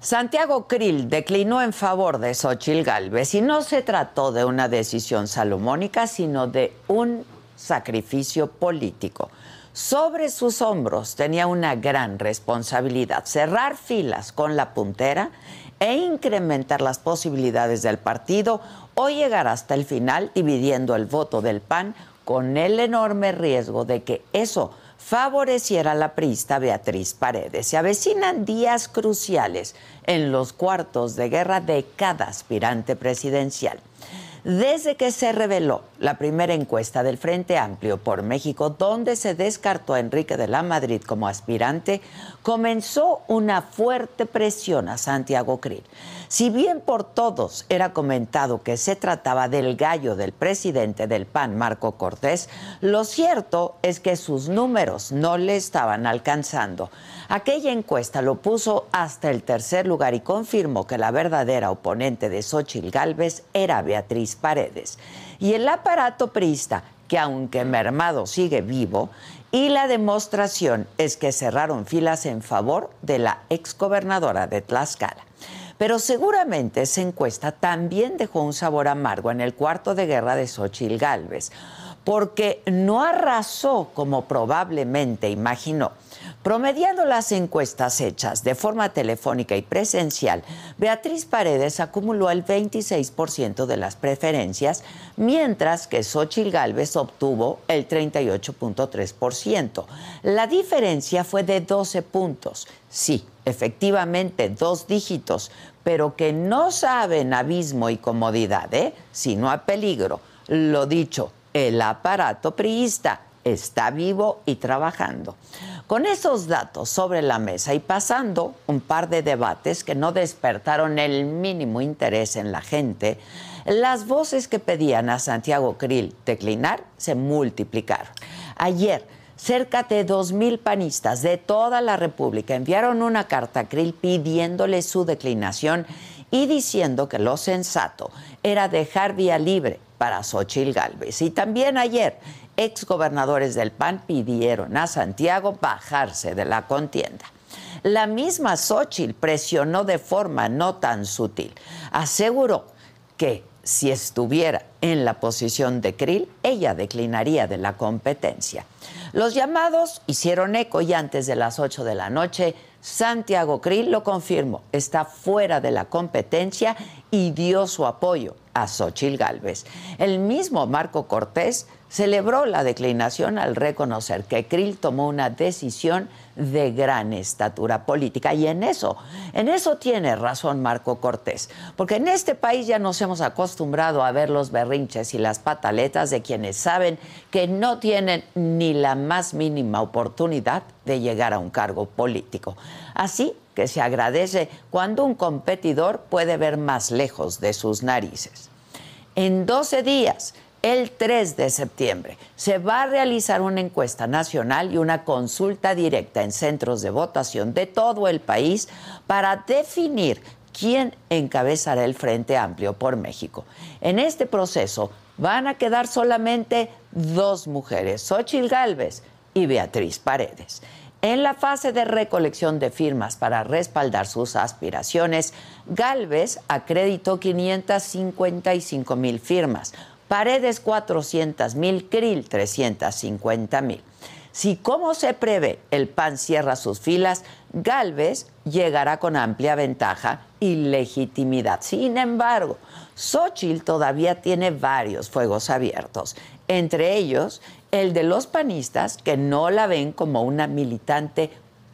Santiago Krill declinó en favor de Xochil Gálvez y no se trató de una decisión salomónica, sino de un sacrificio político. Sobre sus hombros tenía una gran responsabilidad, cerrar filas con la puntera e incrementar las posibilidades del partido o llegar hasta el final dividiendo el voto del PAN con el enorme riesgo de que eso favoreciera a la priista Beatriz Paredes. Se avecinan días cruciales en los cuartos de guerra de cada aspirante presidencial. Desde que se reveló la primera encuesta del Frente Amplio por México, donde se descartó a Enrique de la Madrid como aspirante, comenzó una fuerte presión a Santiago Krill. Si bien por todos era comentado que se trataba del gallo del presidente del PAN, Marco Cortés, lo cierto es que sus números no le estaban alcanzando. Aquella encuesta lo puso hasta el tercer lugar y confirmó que la verdadera oponente de Xochitl Gálvez era Beatriz Paredes. Y el aparato priista, que aunque mermado sigue vivo, y la demostración es que cerraron filas en favor de la exgobernadora de Tlaxcala. Pero seguramente esa encuesta también dejó un sabor amargo en el cuarto de guerra de Xochitl Gálvez, porque no arrasó como probablemente imaginó. Promediando las encuestas hechas de forma telefónica y presencial, Beatriz Paredes acumuló el 26% de las preferencias, mientras que Xochil Gálvez obtuvo el 38.3%. La diferencia fue de 12 puntos. Sí, efectivamente, dos dígitos, pero que no saben abismo y comodidad, ¿eh? sino a peligro. Lo dicho, el aparato priista está vivo y trabajando. Con esos datos sobre la mesa y pasando un par de debates que no despertaron el mínimo interés en la gente, las voces que pedían a Santiago Krill declinar se multiplicaron. Ayer, cerca de 2.000 panistas de toda la República enviaron una carta a Krill pidiéndole su declinación y diciendo que lo sensato era dejar vía libre para Xochil Gálvez. Y también ayer exgobernadores del PAN pidieron a Santiago bajarse de la contienda. La misma Xochitl presionó de forma no tan sutil. Aseguró que si estuviera en la posición de Krill, ella declinaría de la competencia. Los llamados hicieron eco y antes de las 8 de la noche, Santiago Krill lo confirmó, está fuera de la competencia y dio su apoyo a Xochitl Gálvez. El mismo Marco Cortés celebró la declinación al reconocer que Krill tomó una decisión de gran estatura política y en eso, en eso tiene razón Marco Cortés, porque en este país ya nos hemos acostumbrado a ver los berrinches y las pataletas de quienes saben que no tienen ni la más mínima oportunidad de llegar a un cargo político. Así que se agradece cuando un competidor puede ver más lejos de sus narices. En 12 días, el 3 de septiembre se va a realizar una encuesta nacional y una consulta directa en centros de votación de todo el país para definir quién encabezará el Frente Amplio por México. En este proceso van a quedar solamente dos mujeres, Xochil Gálvez y Beatriz Paredes. En la fase de recolección de firmas para respaldar sus aspiraciones, Gálvez acreditó 555 mil firmas, Paredes 400 mil, Krill 350 mil. Si como se prevé el PAN cierra sus filas, Galvez llegará con amplia ventaja y legitimidad. Sin embargo, Xochitl todavía tiene varios fuegos abiertos, entre ellos el de los panistas que no la ven como una militante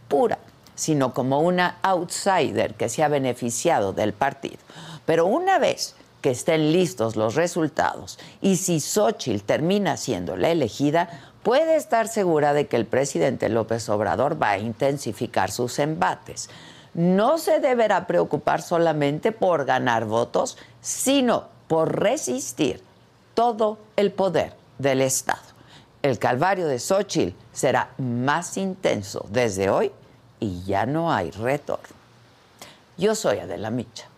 pura, sino como una outsider que se ha beneficiado del partido. Pero una vez que estén listos los resultados y si Xochitl termina siendo la elegida, puede estar segura de que el presidente López Obrador va a intensificar sus embates. No se deberá preocupar solamente por ganar votos, sino por resistir todo el poder del Estado. El calvario de Xochitl será más intenso desde hoy y ya no hay retorno. Yo soy Adela Micha.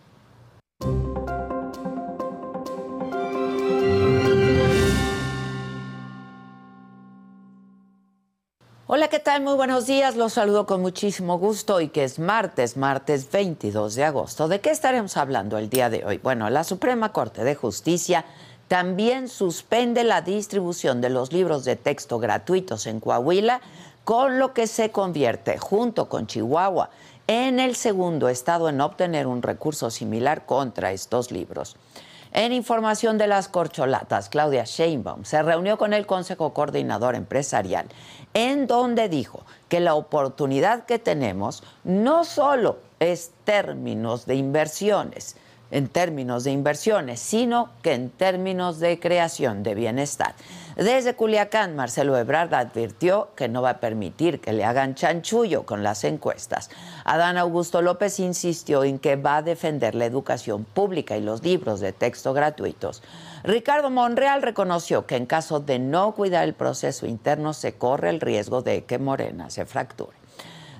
Hola, ¿qué tal? Muy buenos días. Los saludo con muchísimo gusto y que es martes, martes 22 de agosto. ¿De qué estaremos hablando el día de hoy? Bueno, la Suprema Corte de Justicia también suspende la distribución de los libros de texto gratuitos en Coahuila, con lo que se convierte, junto con Chihuahua, en el segundo estado en obtener un recurso similar contra estos libros. En información de las corcholatas, Claudia Sheinbaum se reunió con el Consejo Coordinador Empresarial, en donde dijo que la oportunidad que tenemos no solo es términos de inversiones, en términos de inversiones, sino que en términos de creación de bienestar. Desde Culiacán, Marcelo Ebrard advirtió que no va a permitir que le hagan chanchullo con las encuestas. Adán Augusto López insistió en que va a defender la educación pública y los libros de texto gratuitos. Ricardo Monreal reconoció que en caso de no cuidar el proceso interno se corre el riesgo de que Morena se fracture.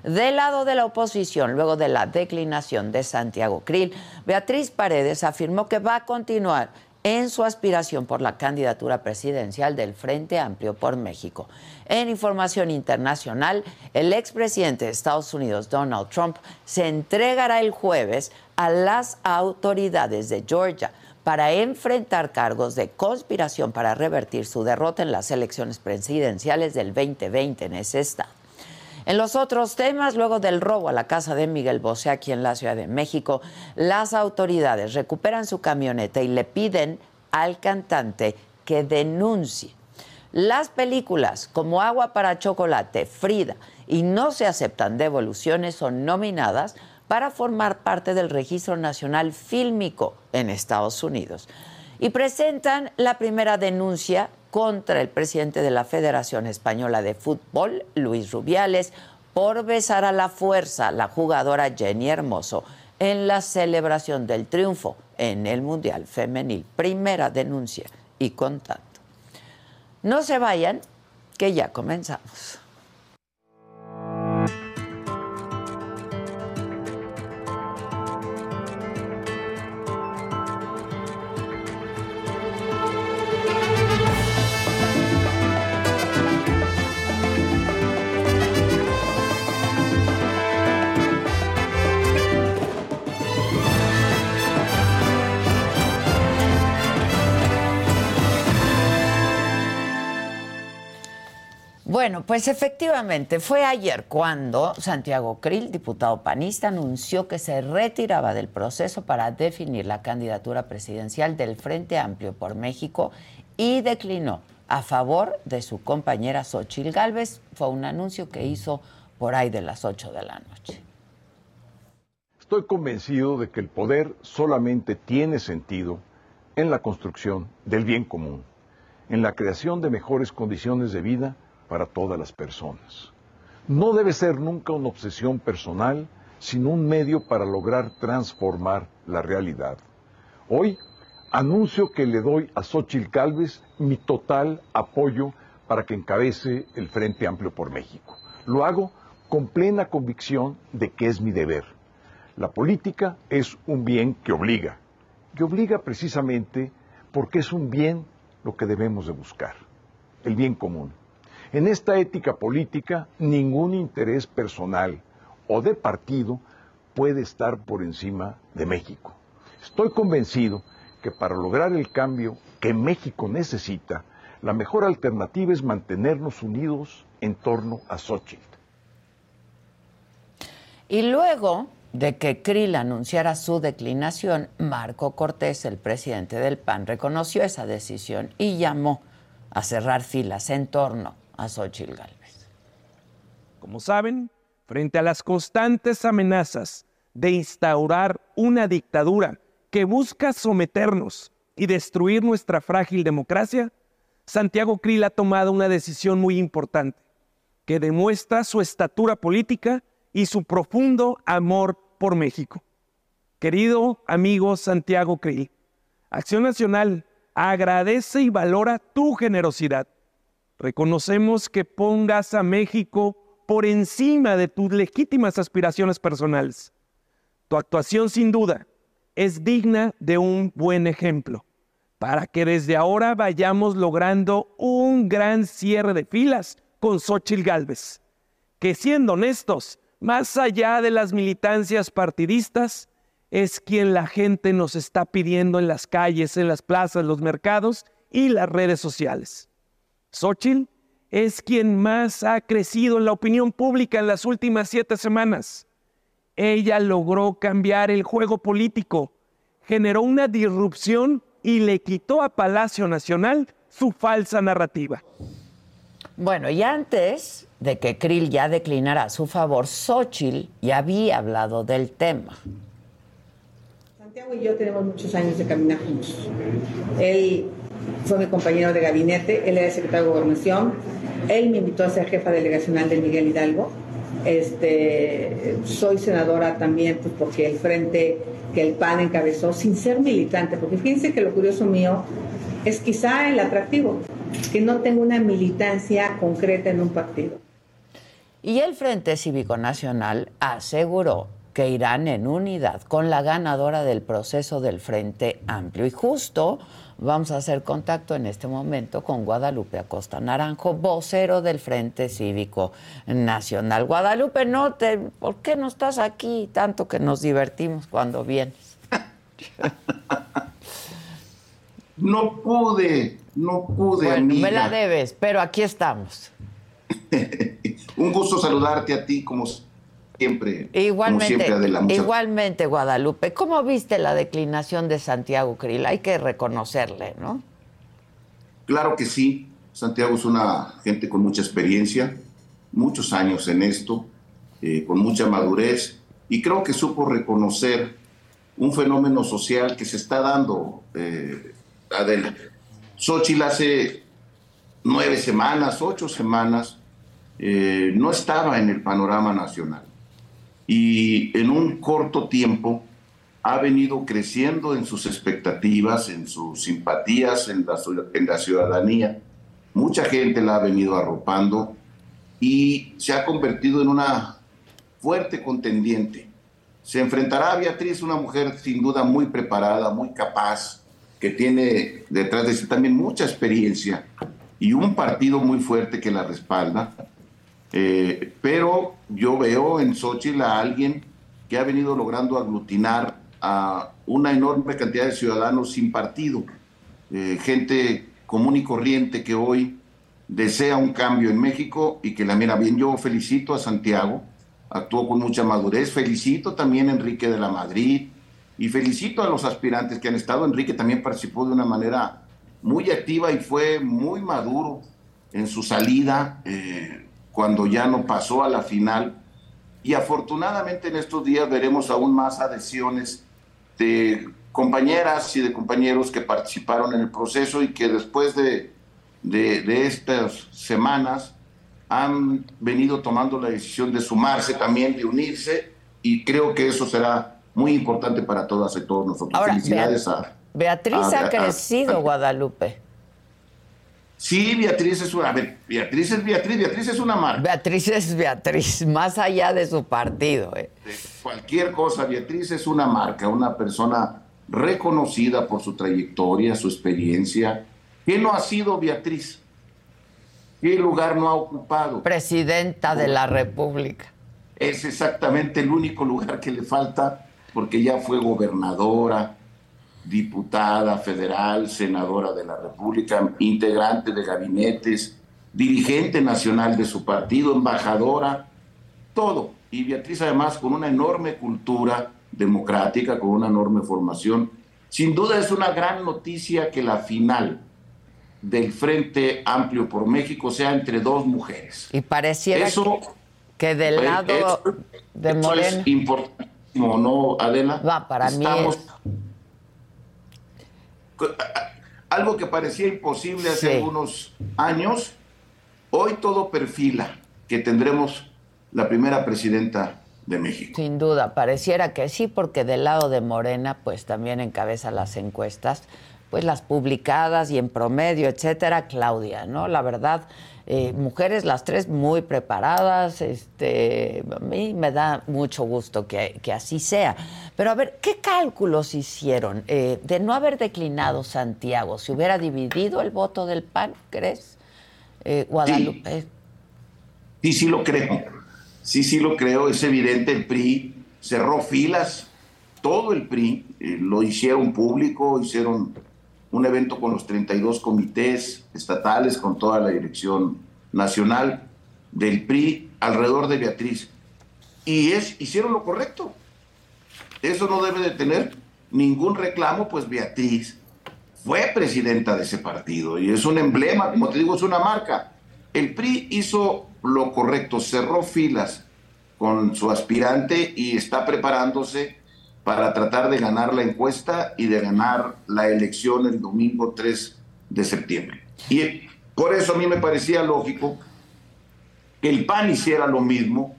Del lado de la oposición, luego de la declinación de Santiago Krill, Beatriz Paredes afirmó que va a continuar en su aspiración por la candidatura presidencial del Frente Amplio por México. En información internacional, el expresidente de Estados Unidos, Donald Trump, se entregará el jueves a las autoridades de Georgia para enfrentar cargos de conspiración para revertir su derrota en las elecciones presidenciales del 2020 en ese estado. En los otros temas, luego del robo a la casa de Miguel Bosé aquí en la Ciudad de México, las autoridades recuperan su camioneta y le piden al cantante que denuncie. Las películas como Agua para Chocolate, Frida y No se aceptan devoluciones son nominadas para formar parte del Registro Nacional Fílmico en Estados Unidos y presentan la primera denuncia contra el presidente de la Federación Española de Fútbol, Luis Rubiales, por besar a la fuerza la jugadora Jenny Hermoso en la celebración del triunfo en el Mundial Femenil. Primera denuncia y contacto. No se vayan, que ya comenzamos. Bueno, pues efectivamente, fue ayer cuando Santiago Krill, diputado panista, anunció que se retiraba del proceso para definir la candidatura presidencial del Frente Amplio por México y declinó a favor de su compañera Xochil Gálvez. Fue un anuncio que hizo por ahí de las 8 de la noche. Estoy convencido de que el poder solamente tiene sentido en la construcción del bien común, en la creación de mejores condiciones de vida para todas las personas. No debe ser nunca una obsesión personal, sino un medio para lograr transformar la realidad. Hoy anuncio que le doy a Xochitl Calves mi total apoyo para que encabece el Frente Amplio por México. Lo hago con plena convicción de que es mi deber. La política es un bien que obliga, que obliga precisamente porque es un bien lo que debemos de buscar, el bien común. En esta ética política, ningún interés personal o de partido puede estar por encima de México. Estoy convencido que para lograr el cambio que México necesita, la mejor alternativa es mantenernos unidos en torno a Xochitl. Y luego de que Krill anunciara su declinación, Marco Cortés, el presidente del PAN, reconoció esa decisión y llamó a cerrar filas en torno a Xochitl Gálvez. Como saben, frente a las constantes amenazas de instaurar una dictadura que busca someternos y destruir nuestra frágil democracia, Santiago Krill ha tomado una decisión muy importante que demuestra su estatura política y su profundo amor por México. Querido amigo Santiago Krill, Acción Nacional agradece y valora tu generosidad Reconocemos que pongas a México por encima de tus legítimas aspiraciones personales. Tu actuación sin duda es digna de un buen ejemplo para que desde ahora vayamos logrando un gran cierre de filas con Xochitl Galvez que siendo honestos, más allá de las militancias partidistas, es quien la gente nos está pidiendo en las calles, en las plazas, los mercados y las redes sociales. Xochitl es quien más ha crecido en la opinión pública en las últimas siete semanas. Ella logró cambiar el juego político, generó una disrupción y le quitó a Palacio Nacional su falsa narrativa. Bueno, y antes de que Krill ya declinara a su favor, Xochitl ya había hablado del tema. Santiago y yo tenemos muchos años de caminar juntos. Él fue mi compañero de gabinete, él era secretario de Gobernación, él me invitó a ser jefa delegacional de Miguel Hidalgo. Este, soy senadora también pues, porque el frente que el PAN encabezó, sin ser militante, porque fíjense que lo curioso mío es quizá el atractivo, que no tengo una militancia concreta en un partido. Y el Frente Cívico Nacional aseguró que irán en unidad con la ganadora del proceso del Frente Amplio. Y justo vamos a hacer contacto en este momento con Guadalupe Acosta Naranjo, vocero del Frente Cívico Nacional. Guadalupe, no te, ¿por qué no estás aquí tanto que nos divertimos cuando vienes? no pude, no pude. Bueno, me la debes, pero aquí estamos. Un gusto saludarte a ti como siempre. Igualmente, igualmente, Guadalupe. ¿Cómo viste la declinación de Santiago Krill? Hay que reconocerle, ¿no? Claro que sí. Santiago es una gente con mucha experiencia, muchos años en esto, eh, con mucha madurez, y creo que supo reconocer un fenómeno social que se está dando. Eh, Adela. Xochitl hace nueve semanas, ocho semanas, eh, no estaba en el panorama nacional y en un corto tiempo ha venido creciendo en sus expectativas, en sus simpatías, en la, ciudadanía. Mucha gente la ha venido arropando y se ha convertido en una fuerte contendiente. Se enfrentará a Beatriz, una mujer sin duda muy preparada, muy capaz, que tiene detrás de sí también mucha experiencia y un partido muy fuerte que la respalda. Eh, pero yo veo en Xochitl a alguien que ha venido logrando aglutinar a una enorme cantidad de ciudadanos sin partido, eh, gente común y corriente que hoy desea un cambio en México y que la mira bien. Yo felicito a Santiago, actuó con mucha madurez, felicito también a Enrique de la Madrid y felicito a los aspirantes que han estado. Enrique también participó de una manera muy activa y fue muy maduro en su salida. Eh, cuando ya no pasó a la final. Y afortunadamente en estos días veremos aún más adhesiones de compañeras y de compañeros que participaron en el proceso y que después de, de, estas semanas han venido tomando la decisión de sumarse también, de unirse, y creo que eso será muy importante para todas y todos nosotros. Felicidades a, Beatriz ha crecido, Guadalupe. Sí, Beatriz es una. Beatriz es Beatriz, Beatriz es una marca. Beatriz es Beatriz, más allá de su partido. Eh. cualquier cosa, Beatriz es una marca, una persona reconocida por su trayectoria, su experiencia. ¿Qué no ha sido Beatriz? ¿Qué lugar no ha ocupado? Presidenta de la República. Es exactamente el único lugar que le falta porque ya fue gobernadora, diputada federal, senadora de la República, integrante de gabinetes, dirigente nacional de su partido, embajadora, todo. Y Beatriz además con una enorme cultura democrática, con una enorme formación. Sin duda es una gran noticia que la final del Frente Amplio por México sea entre dos mujeres. Y pareciera eso, que, del lado de Morena... es importantísimo, ¿no, Adela? Va, para mí algo que parecía imposible hace algunos años, hoy todo perfila que tendremos la primera presidenta de México. Sin duda, pareciera que sí, porque del lado de Morena, pues también encabeza las encuestas, pues las publicadas y en promedio, etcétera, Claudia, ¿no? La verdad, eh, mujeres las tres muy preparadas, este, a mí me da mucho gusto que, así sea. Pero a ver, ¿qué cálculos hicieron eh, de no haber declinado Santiago? ¿Se hubiera dividido el voto del PAN, crees, eh, Guadalupe? Sí. sí, lo creo. sí, sí lo creo, es evidente, el PRI cerró filas, todo el PRI, lo hicieron público, hicieron un evento con los 32 comités estatales, con toda la dirección nacional del PRI alrededor de Beatriz. Y es, hicieron lo correcto. Eso no debe de tener ningún reclamo, pues Beatriz fue presidenta de ese partido y es un emblema, como te digo, es una marca. El PRI hizo lo correcto, cerró filas con su aspirante y está preparándose para tratar de ganar la encuesta y de ganar la elección el domingo 3 de septiembre. Y por eso a mí me parecía lógico que el PAN hiciera lo mismo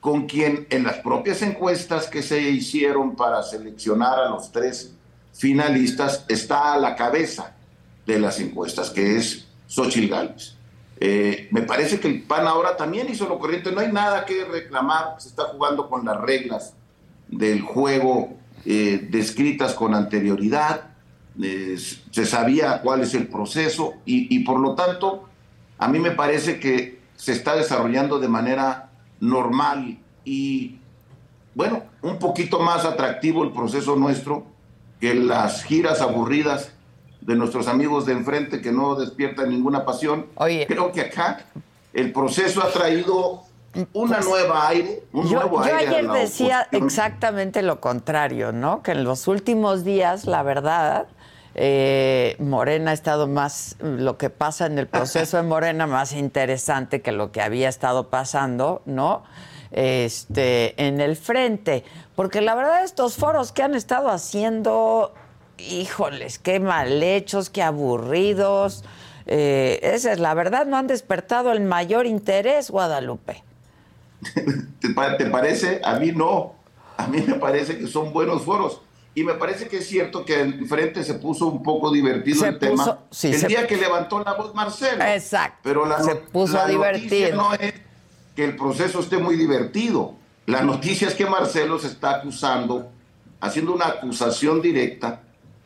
con quien en las propias encuestas que se hicieron para seleccionar a los tres finalistas está a la cabeza de las encuestas, que es Xochitl Gálvez. Eh, me parece que el PAN ahora también hizo lo corriente, no hay nada que reclamar, se está jugando con las reglas del juego eh, descritas con anterioridad, eh, se sabía cuál es el proceso y, y, por lo tanto a mí me parece que se está desarrollando de manera normal y bueno, un poquito más atractivo el proceso nuestro que las giras aburridas de nuestros amigos de enfrente que no despiertan ninguna pasión. Creo que acá el proceso ha traído una pues, nueva aire. Un yo, nuevo yo ayer decía exactamente lo contrario, ¿no? Que en los últimos días, la verdad, eh, Morena ha estado más, lo que pasa en el proceso de Morena, más interesante que lo que había estado pasando, ¿no? Este, en el frente. Porque la verdad, estos foros que han estado haciendo, híjoles, qué mal hechos, qué aburridos. Eh, esa es la verdad, no han despertado el mayor interés, Guadalupe. ¿Te, parece? A mí no. A mí me parece que son buenos foros. Y me parece que es cierto que en frente se puso un poco divertido el tema. el día que levantó la voz Marcelo. Exacto. Pero la, se puso a divertir. No es que el proceso esté muy divertido. La noticia es que Marcelo se está acusando, haciendo una acusación directa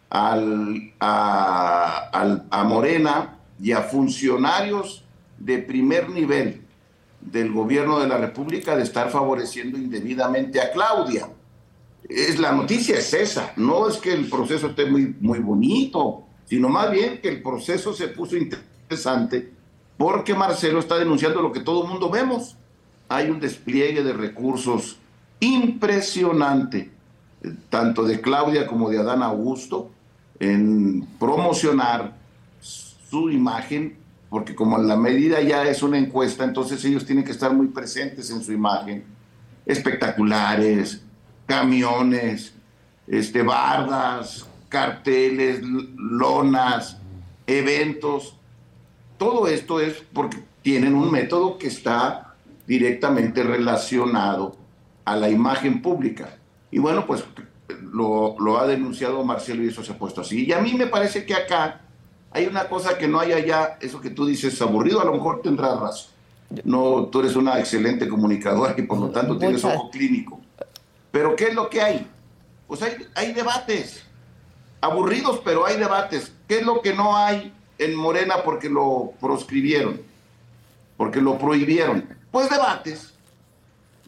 al, a, a Morena y a funcionarios de primer nivel del gobierno de la República de estar favoreciendo indebidamente a Claudia. Es, la noticia es esa, no es que el proceso esté muy, muy bonito, sino más bien que el proceso se puso interesante porque Marcelo está denunciando lo que todo el mundo vemos. Hay un despliegue de recursos impresionante, tanto de Claudia como de Adán Augusto, en promocionar su imagen porque como la medida ya es una encuesta, entonces ellos tienen que estar muy presentes en su imagen. Espectaculares, camiones, este, bardas, carteles, lonas, eventos. Todo esto es porque tienen un método que está directamente relacionado a la imagen pública. Y bueno, pues lo, lo ha denunciado Marcelo y eso se ha puesto así. Y a mí me parece que acá hay una cosa que no hay allá, eso que tú dices aburrido, a lo mejor tendrás razón. No, tú eres una excelente comunicadora y por lo tanto tienes ojo clínico. Pero ¿qué es lo que hay? Pues hay, hay debates, aburridos, pero hay debates. ¿Qué es lo que no hay en Morena porque lo proscribieron? Porque lo prohibieron. Pues debates.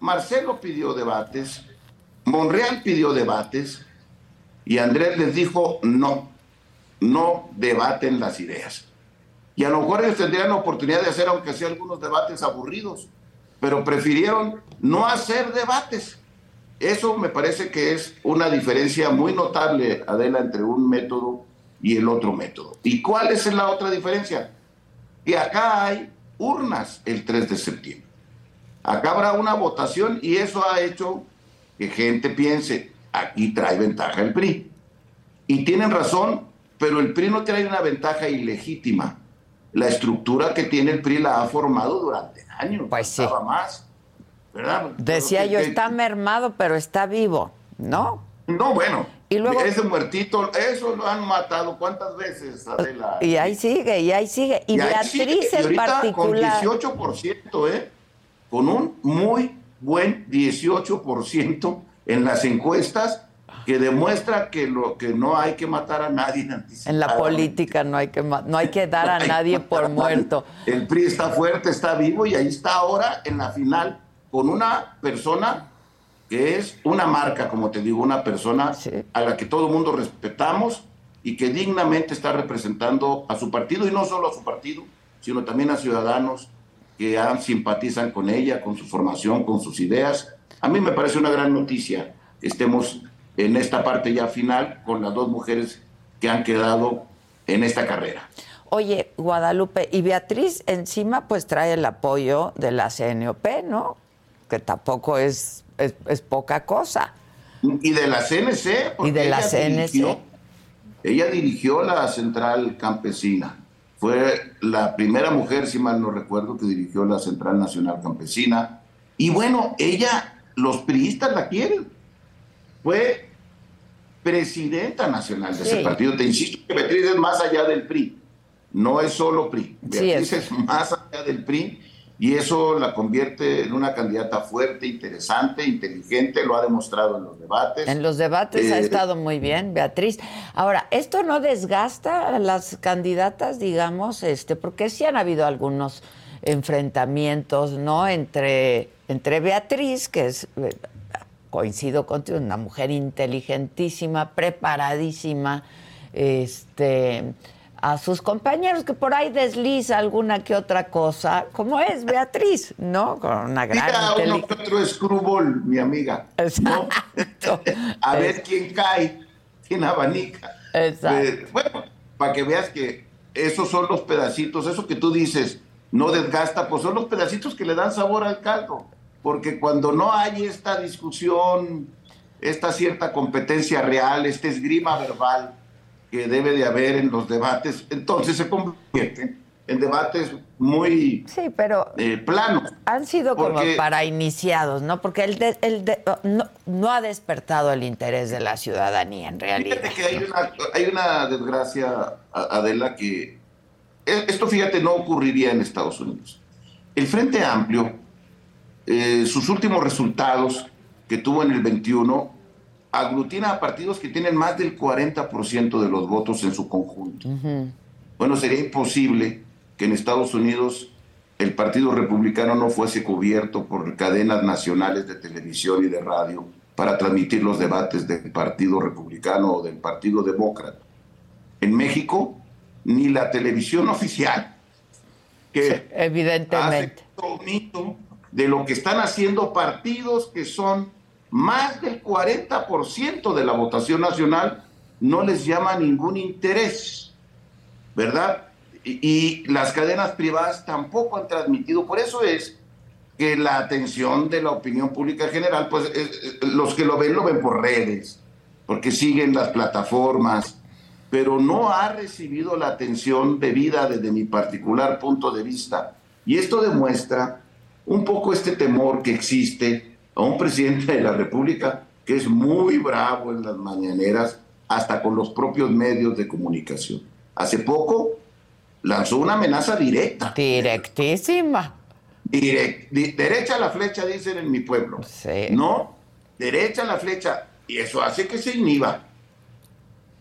Marcelo pidió debates, Monreal pidió debates y Andrés les dijo no no debaten las ideas. Y a lo mejor ellos tendrían la oportunidad de hacer, aunque sea algunos debates aburridos, pero prefirieron no hacer debates. Eso me parece que es una diferencia muy notable, Adela, entre un método y el otro método. ¿Y cuál es la otra diferencia? Que acá hay urnas el 3 de septiembre. Acá habrá una votación y eso ha hecho que gente piense, aquí trae ventaja el PRI. Y tienen razón pero el PRI no trae una ventaja ilegítima. La estructura que tiene el PRI la ha formado durante años. Pues sí. más. ¿verdad? Decía yo, está mermado, pero está vivo, ¿no? No, bueno. Y luego, ese muertito, eso lo han matado cuántas veces, Adela. Y ahí sigue, y ahí sigue. Y, Beatriz en particular. Con 18%, ¿eh? Con un muy buen 18% en las encuestas que demuestra que lo que no hay que matar a nadie En la política no hay que no hay que dar a nadie por muerto. El PRI está fuerte, está vivo y ahí está ahora en la final con una persona que es una marca, como te digo, una persona a la que todo el mundo respetamos y que dignamente está representando a su partido, y no solo a su partido, sino también a ciudadanos que simpatizan con ella, con su formación, con sus ideas. A mí me parece una gran noticia que estemos en esta parte ya final con las dos mujeres que han quedado en esta carrera. Oye, Guadalupe, y Beatriz encima pues trae el apoyo de la CNOP, ¿no? Que tampoco es, es, poca cosa. Y de la CNC. Y de la CNC. ella dirigió la central campesina. Fue la primera mujer, si mal no recuerdo, que dirigió la Central Nacional Campesina. Y bueno, ella, los priistas la quieren. Fue presidenta nacional de ese partido. Te insisto que Beatriz es más allá del PRI. No es solo PRI. Beatriz es. más allá del PRI y eso la convierte en una candidata fuerte, interesante, inteligente, lo ha demostrado en los debates. En los debates ha eh, estado muy bien, Beatriz. Ahora, ¿esto no desgasta a las candidatas, digamos, este, porque sí han habido algunos enfrentamientos, ¿no? Entre, entre Beatriz, que es, eh, coincido contigo, una mujer inteligentísima, preparadísima, este a sus compañeros, que por ahí desliza alguna que otra cosa, como es Beatriz, ¿no? Con una gran Mira uno que otro escrúbol, mi amiga. a ver quién cae, quién abanica. Exacto. Eh, bueno, para que veas que esos son los pedacitos, eso que tú dices, no desgasta, pues son los pedacitos que le dan sabor al caldo. Porque cuando no hay esta discusión, esta cierta competencia real, este esgrima verbal, que debe de haber en los debates, entonces se convierten en debates muy sí, pero eh, planos. Han sido como para iniciados, ¿no? Porque el, el no, ha despertado el interés de la ciudadanía en realidad. Fíjate que hay una, hay una desgracia, Adela, que e, esto, fíjate, no ocurriría en Estados Unidos. El Frente Amplio, eh, sus últimos resultados que tuvo en el 21 aglutina a partidos que tienen más del 40% de los votos en su conjunto. Bueno, sería imposible que en Estados Unidos el Partido Republicano no fuese cubierto por cadenas nacionales de televisión y de radio para transmitir los debates del Partido Republicano o del Partido Demócrata. En México, ni la televisión oficial, que evidentemente hace mito de lo que están haciendo partidos que son más del 40% de la votación nacional no les llama ningún interés, ¿verdad? Y, las cadenas privadas tampoco han transmitido. Por eso es que la atención de la opinión pública general, pues los que lo ven lo ven por redes, porque siguen las plataformas, pero no ha recibido la atención debida desde mi particular punto de vista. Y esto demuestra un poco este temor que existe a un presidente de la República que es muy bravo en las mañaneras, hasta con los propios medios de comunicación. Hace poco lanzó una amenaza directa. Directísima. derecha a la flecha, dicen en mi pueblo. Sí. No, derecha a la flecha. Y eso hace que se inhiba.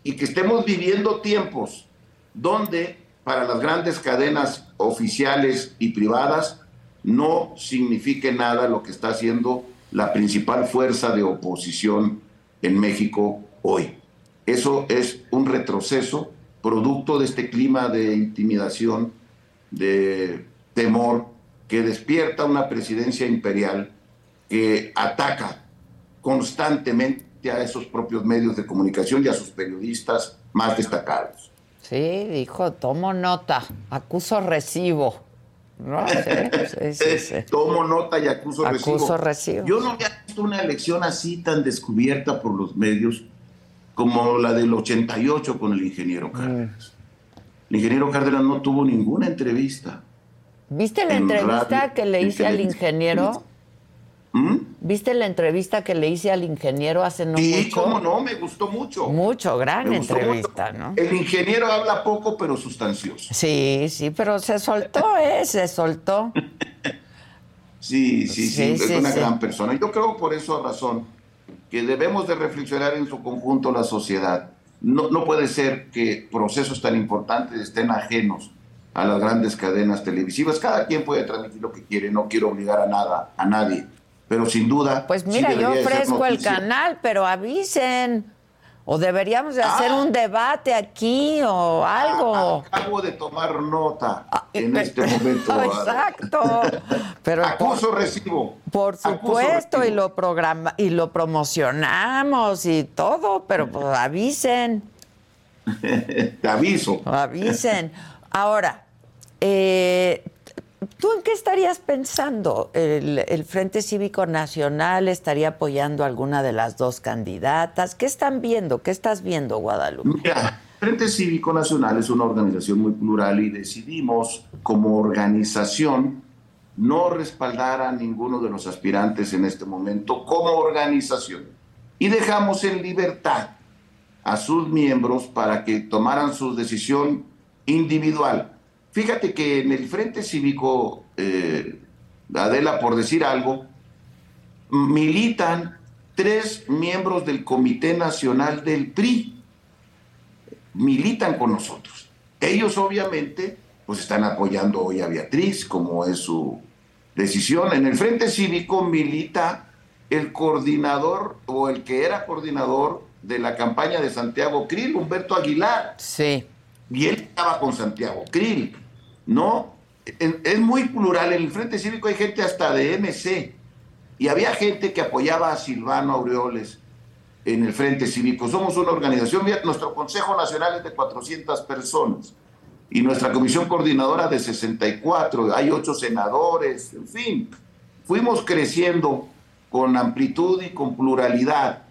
Y que estemos viviendo tiempos donde para las grandes cadenas oficiales y privadas no signifique nada lo que está haciendo la principal fuerza de oposición en México hoy. Eso es un retroceso producto de este clima de intimidación, de temor, que despierta una presidencia imperial que ataca constantemente a esos propios medios de comunicación y a sus periodistas más destacados. Sí, dijo, tomo nota, acuso recibo. No, Tomo nota y acuso, acuso recibo. Yo no había visto una elección así tan descubierta por los medios como la del 88 con el ingeniero mm. Cárdenas. El ingeniero Cárdenas no tuvo ninguna entrevista. ¿Viste la entrevista que le hice al ingeniero? ¿Mm? ¿Viste la entrevista que le hice al ingeniero hace no sí, cómo no, me gustó mucho. Mucho, gran entrevista, ¿no? El ingeniero habla poco, pero sustancioso. Sí, sí, pero se soltó, ¿eh? Se soltó. sí, sí, sí, es una gran persona. Yo creo por eso razón que debemos de reflexionar en su conjunto la sociedad. No, no puede ser que procesos tan importantes estén ajenos a las grandes cadenas televisivas. Cada quien puede transmitir lo que quiere, no quiero obligar a nada, a nadie pero sin duda. Pues mira, yo ofrezco el canal, pero avisen. O deberíamos de hacer ah. un debate aquí o algo. Acabo de tomar nota ah, en este momento. Exacto. Pero Acuso recibo. Por supuesto, y lo programa y lo promocionamos y todo, pero pues avisen. Te aviso. Avisen. Ahora, eh, ¿Tú en qué estarías pensando? ¿El, Frente Cívico Nacional estaría apoyando a alguna de las dos candidatas? ¿Qué están viendo? ¿Qué estás viendo, Guadalupe? Mira, Frente Cívico Nacional es una organización muy plural y decidimos como organización no respaldar a ninguno de los aspirantes en este momento como organización. Y dejamos en libertad a sus miembros para que tomaran su decisión individual Fíjate que en el Frente Cívico, eh, Adela, por decir algo, militan tres miembros del Comité Nacional del PRI. Militan con nosotros. Ellos obviamente pues están apoyando hoy a Beatriz, como es su decisión. En el Frente Cívico milita el coordinador o el que era coordinador de la campaña de Santiago Krill, Humberto Aguilar. Sí. Y él estaba con Santiago Krill. No, es muy plural. En el Frente Cívico hay gente hasta de MC. Y había gente que apoyaba a Silvano Aureoles en el Frente Cívico. Somos una organización, nuestro Consejo Nacional es de 400 personas y nuestra comisión coordinadora de 64, hay ocho senadores, en fin, fuimos creciendo con amplitud y con pluralidad.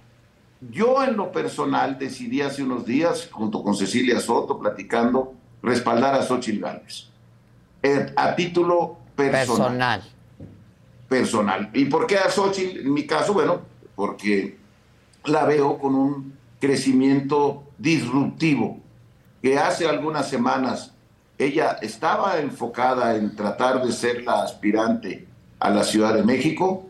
Yo en lo personal decidí hace unos días, junto con Cecilia Soto, platicando, respaldar a Xochitl Gálvez. Eh, a título personal. personal. ¿Y por qué a Xochitl? En mi caso, bueno, porque la veo con un crecimiento disruptivo, que hace algunas semanas ella estaba enfocada en tratar de ser la aspirante a la Ciudad de México.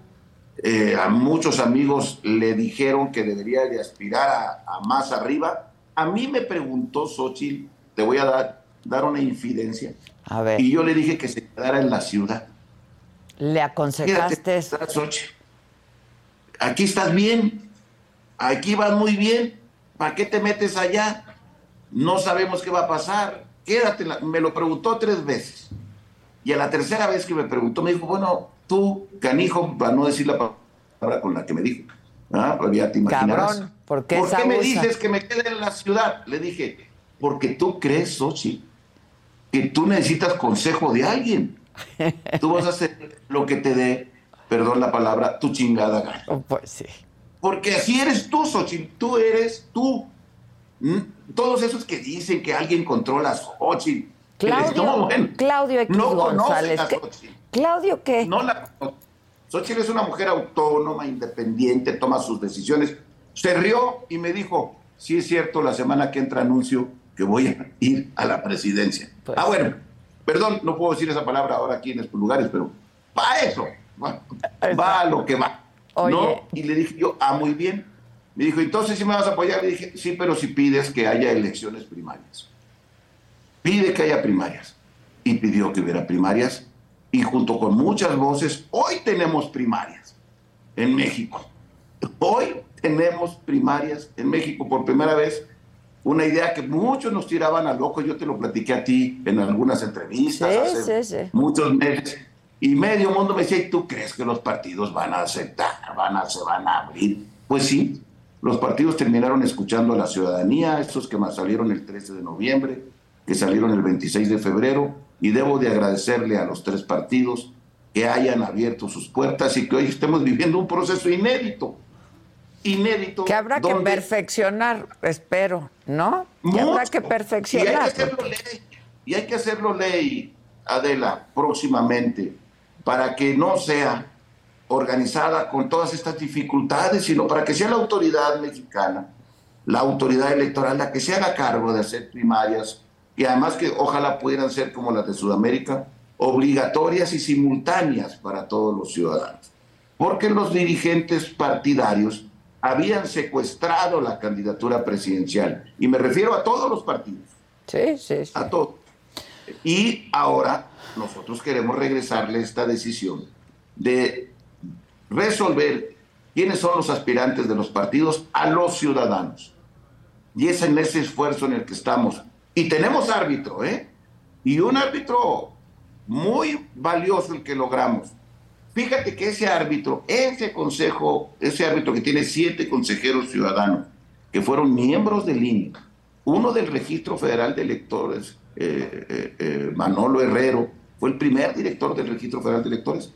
Eh, a muchos amigos le dijeron que debería de aspirar a, más arriba. A mí me preguntó Xochitl, te voy a dar, dar una infidencia, y yo le dije que se quedara en la ciudad. ¿Le aconsejaste? Aquí estás bien, aquí vas muy bien, ¿para qué te metes allá? No sabemos qué va a pasar, quédate. Me lo preguntó tres veces. Y a la tercera vez que me preguntó, me dijo, bueno, tú, canijo, para no decir la palabra con la que me dijo, ¿ah? Pues ya te imaginarás. Cabrón, ¿por qué, ¿Por qué me dices que me quede en la ciudad? Le dije, porque tú crees, Sochi, que tú necesitas consejo de alguien. Tú vas a hacer lo que te dé, perdón la palabra, tu chingada gana. Oh, pues sí. Porque así eres tú, Xochitl. Tú eres tú. ¿Mm? Todos esos que dicen que alguien controla a Xochitl. Claudio, Claudio X. no González. ¿Claudio qué? No la Xochitl es una mujer autónoma, independiente, toma sus decisiones. Se rió y me dijo, sí es cierto, la semana que entra anuncio que voy a ir a la presidencia. Pues ah, bueno, perdón, no puedo decir esa palabra ahora aquí en estos lugares, pero va eso, va, a lo que va. ¿no? Y le dije yo, ah, muy bien. Me dijo, entonces si me vas a apoyar, le dije, sí, pero si pides que haya elecciones primarias. Pide que haya primarias. Y pidió que hubiera primarias. Y junto con muchas voces, hoy tenemos primarias en México. Hoy tenemos primarias en México por primera vez una idea que muchos nos tiraban a loco, yo te lo platiqué a ti en algunas entrevistas hace muchos meses, y medio mundo me decía, ¿y tú crees que los partidos van a aceptar, van a, se van a abrir? Pues sí, los partidos terminaron escuchando a la ciudadanía, estos que más salieron el 13 de noviembre, que salieron el 26 de febrero, y debo de agradecerle a los tres partidos que hayan abierto sus puertas y que hoy estemos viviendo un proceso inédito inédito. Que habrá que perfeccionar, espero, ¿no? Que habrá que perfeccionar. Y hay que hacerlo ley, y hay que hacerlo ley, Adela, próximamente, para que no sea organizada con todas estas dificultades, sino para que sea la autoridad mexicana, la autoridad electoral, la que se haga cargo de hacer primarias, y además que ojalá pudieran ser como las de Sudamérica, obligatorias y simultáneas para todos los ciudadanos. Porque los dirigentes partidarios habían secuestrado la candidatura presidencial. Y me refiero a todos los partidos. Sí, sí, sí. A todos. Y ahora nosotros queremos regresarle esta decisión de resolver quiénes son los aspirantes de los partidos a los ciudadanos. Y es en ese esfuerzo en el que estamos. Y tenemos árbitro, ¿eh? Y un árbitro muy valioso el que logramos. Fíjate que ese árbitro, ese consejo, ese árbitro que tiene siete consejeros ciudadanos, que fueron miembros del INE, uno del Registro Federal de Electores, eh, eh, eh, Manolo Herrero, fue el primer director del Registro Federal de Electores,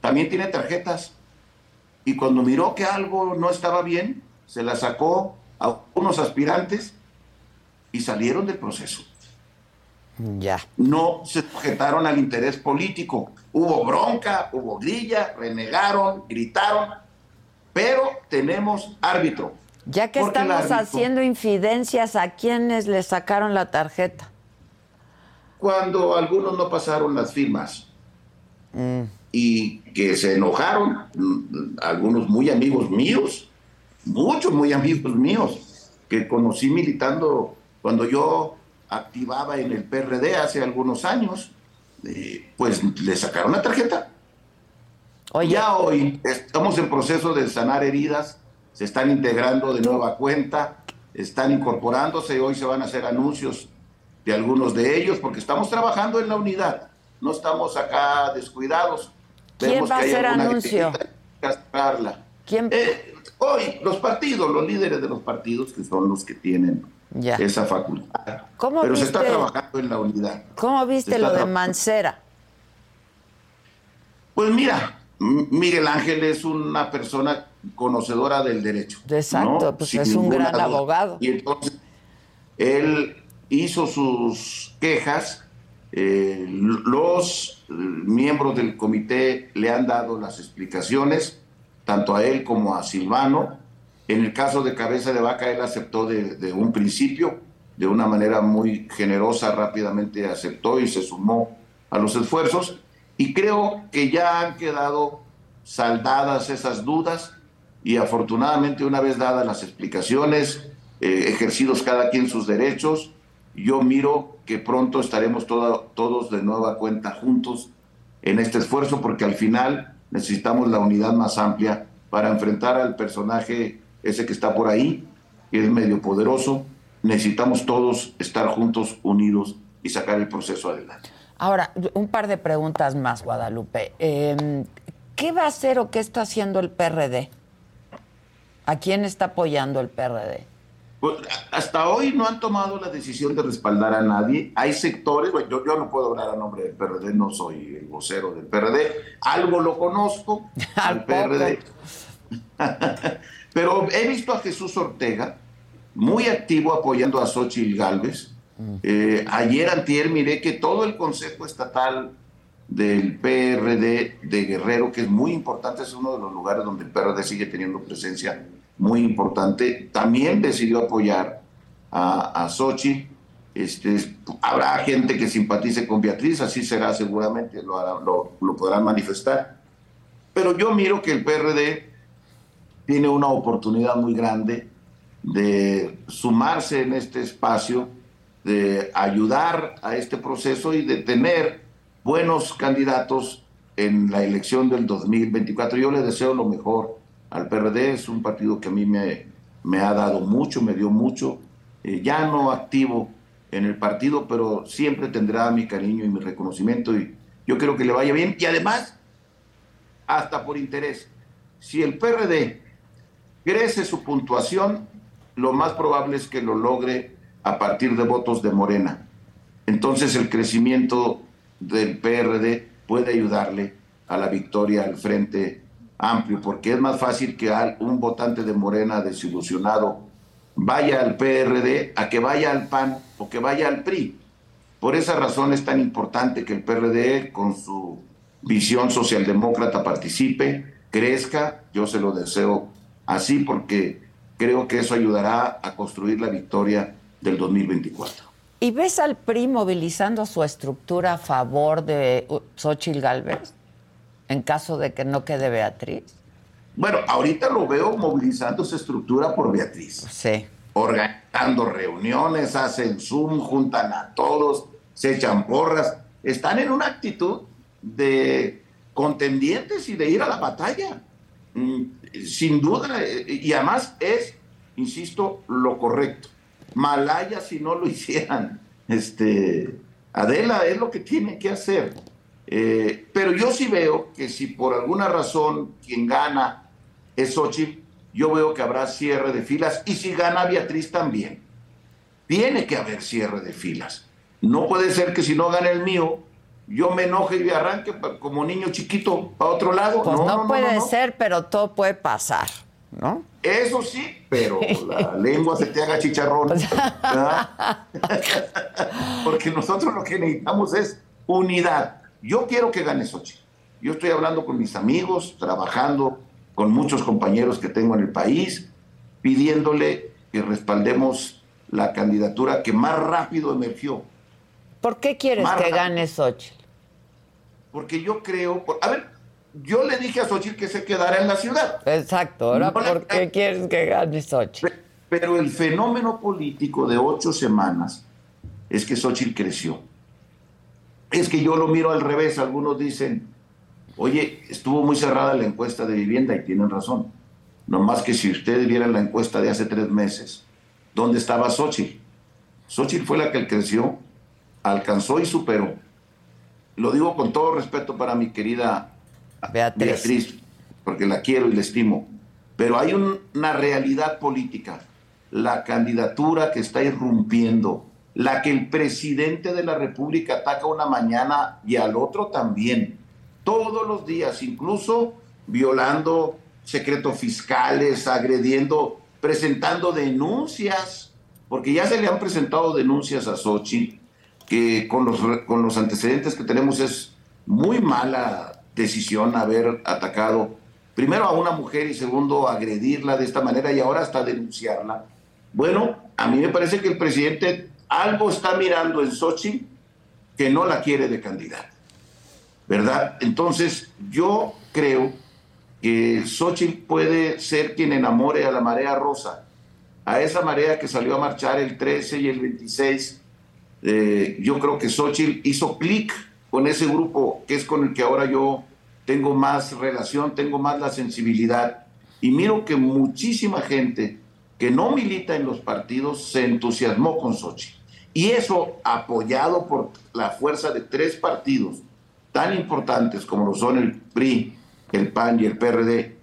también tiene tarjetas. Y cuando miró que algo no estaba bien, se la sacó a unos aspirantes y salieron del proceso. Ya. No se sujetaron al interés político. Hubo bronca, hubo grilla, renegaron, gritaron, pero tenemos árbitro. Ya que estamos haciendo infidencias, ¿a quiénes le sacaron la tarjeta? Cuando algunos no pasaron las firmas mm. y que se enojaron, mm, algunos muy amigos míos, muchos muy amigos míos, que conocí militando cuando yo activaba en el PRD hace algunos años, eh, pues le sacaron la tarjeta. Ya hoy estamos en proceso de sanar heridas, se están integrando de nueva cuenta, están incorporándose, hoy se van a hacer anuncios de algunos de ellos, porque estamos trabajando en la unidad, no estamos acá descuidados. ¿Quién va a hacer anuncio? ¿Quién? Eh, hoy, los partidos, los líderes de los partidos, que son los que tienen esa facultad. Pero se está trabajando en la unidad. ¿Cómo viste lo de Mancera? Pues mira, Miguel Ángel es una persona conocedora del derecho. Exacto, pues es un gran abogado. Y entonces él hizo sus quejas, eh, los miembros del comité le han dado las explicaciones, tanto a él como a Silvano, en el caso de Cabeza de Vaca, él aceptó de, un principio, de una manera muy generosa, rápidamente aceptó y se sumó a los esfuerzos. Y creo que ya han quedado saldadas esas dudas y afortunadamente una vez dadas las explicaciones, eh, ejercidos cada quien sus derechos, yo miro que pronto estaremos todos de nueva cuenta juntos en este esfuerzo porque al final necesitamos la unidad más amplia para enfrentar al personaje ese que está por ahí, que es medio poderoso. Necesitamos todos estar juntos, unidos y sacar el proceso adelante. Ahora, un par de preguntas más, Guadalupe. Em, ¿Qué va a hacer o qué está haciendo el PRD? ¿A quién está apoyando el PRD? Pues, hasta hoy no han tomado la decisión de respaldar a nadie. Hay sectores, yo, yo no puedo hablar a nombre del PRD, no soy el vocero del PRD. Algo lo conozco al PRD. Pero he visto a Jesús Ortega muy activo apoyando a Xochitl Galvez. Mm. Eh, ayer, antier, miré que todo el Consejo Estatal del PRD de Guerrero, que es muy importante, es uno de los lugares donde el PRD sigue teniendo presencia muy importante, también decidió apoyar a, a Xochitl. Este, habrá gente que simpatice con Beatriz, así será seguramente, lo, lo podrán manifestar. Pero yo miro que el PRD tiene una oportunidad muy grande de sumarse en este espacio, de ayudar a este proceso y de tener buenos candidatos en la elección del 2024. Yo le deseo lo mejor al PRD, es un partido que a mí me, me ha dado mucho, me dio mucho, eh, ya no activo en el partido, pero siempre tendrá mi cariño y mi reconocimiento y yo quiero que le vaya bien y además, hasta por interés, si el PRD crece su puntuación, lo más probable es que lo logre a partir de votos de Morena. Entonces el crecimiento del PRD puede ayudarle a la victoria al Frente Amplio, porque es más fácil que un votante de Morena desilusionado vaya al PRD a que vaya al PAN o que vaya al PRI. Por esa razón es tan importante que el PRD, con su visión socialdemócrata, participe, crezca. Yo se lo deseo así porque creo que eso ayudará a construir la victoria del 2024. ¿Y ves al PRI movilizando su estructura a favor de Xochitl Galvez en caso de que no quede Beatriz? Bueno, ahorita lo veo movilizando su estructura por Beatriz. Sí. Organizando reuniones, hacen Zoom, juntan a todos, se echan porras. Están en una actitud de contendientes y de ir a la batalla. Sin duda, y además es, insisto, lo correcto. Malaya si no lo hicieran. Este, Adela es lo que tiene que hacer. Eh, pero yo sí veo que si por alguna razón quien gana es Xochitl, yo veo que habrá cierre de filas y si gana Beatriz también. Tiene que haber cierre de filas. No puede ser que si no gana el mío, yo me enoje y me arranque como niño chiquito para otro lado. Pues no, puede ser, pero todo puede pasar, ¿no? Eso sí, pero la lengua se te haga chicharrón. Porque nosotros lo que necesitamos es unidad. Yo quiero que gane Sochi. Yo estoy hablando con mis amigos, trabajando con muchos compañeros que tengo en el país, pidiéndole que respaldemos la candidatura que más rápido emergió. ¿Por qué quieres que gane Xochitl? Porque yo creo, a ver, yo le dije a Xochitl que se quedara en la ciudad. Exacto, ahora ¿por qué quieres que gane Xochitl? Pero el fenómeno político de ocho semanas es que Xochitl creció. Es que yo lo miro al revés, algunos dicen, Oye, estuvo muy cerrada la encuesta de vivienda y tienen razón. No más que si ustedes vieran la encuesta de hace tres meses, ¿dónde estaba Xochitl? Xochitl fue la que creció, alcanzó y superó. Lo digo con todo respeto para mi querida Beatriz, porque la quiero y la estimo. Pero hay una realidad política. La candidatura que está irrumpiendo, la que el presidente de la República ataca una mañana y al otro también todos los días, incluso violando secretos fiscales, agrediendo, presentando denuncias, porque ya se le han presentado denuncias a Sochi, que con los, con los antecedentes que tenemos es muy mala decisión haber atacado primero a una mujer y segundo agredirla de esta manera y ahora hasta denunciarla. Bueno, a mí me parece que el presidente algo está mirando en Sochi que no la quiere de candidata. ¿verdad? Entonces, yo creo que Xochitl puede ser quien enamore a la marea rosa, a esa marea que salió a marchar el 13 y el 26. Eh, yo creo que Xochitl hizo clic con ese grupo, que es con el que ahora yo tengo más relación, tengo más la sensibilidad. Y miro que muchísima gente que no milita en los partidos se entusiasmó con Xochitl. Y eso apoyado por la fuerza de tres partidos, tan importantes como lo son el PRI, el PAN y el PRD,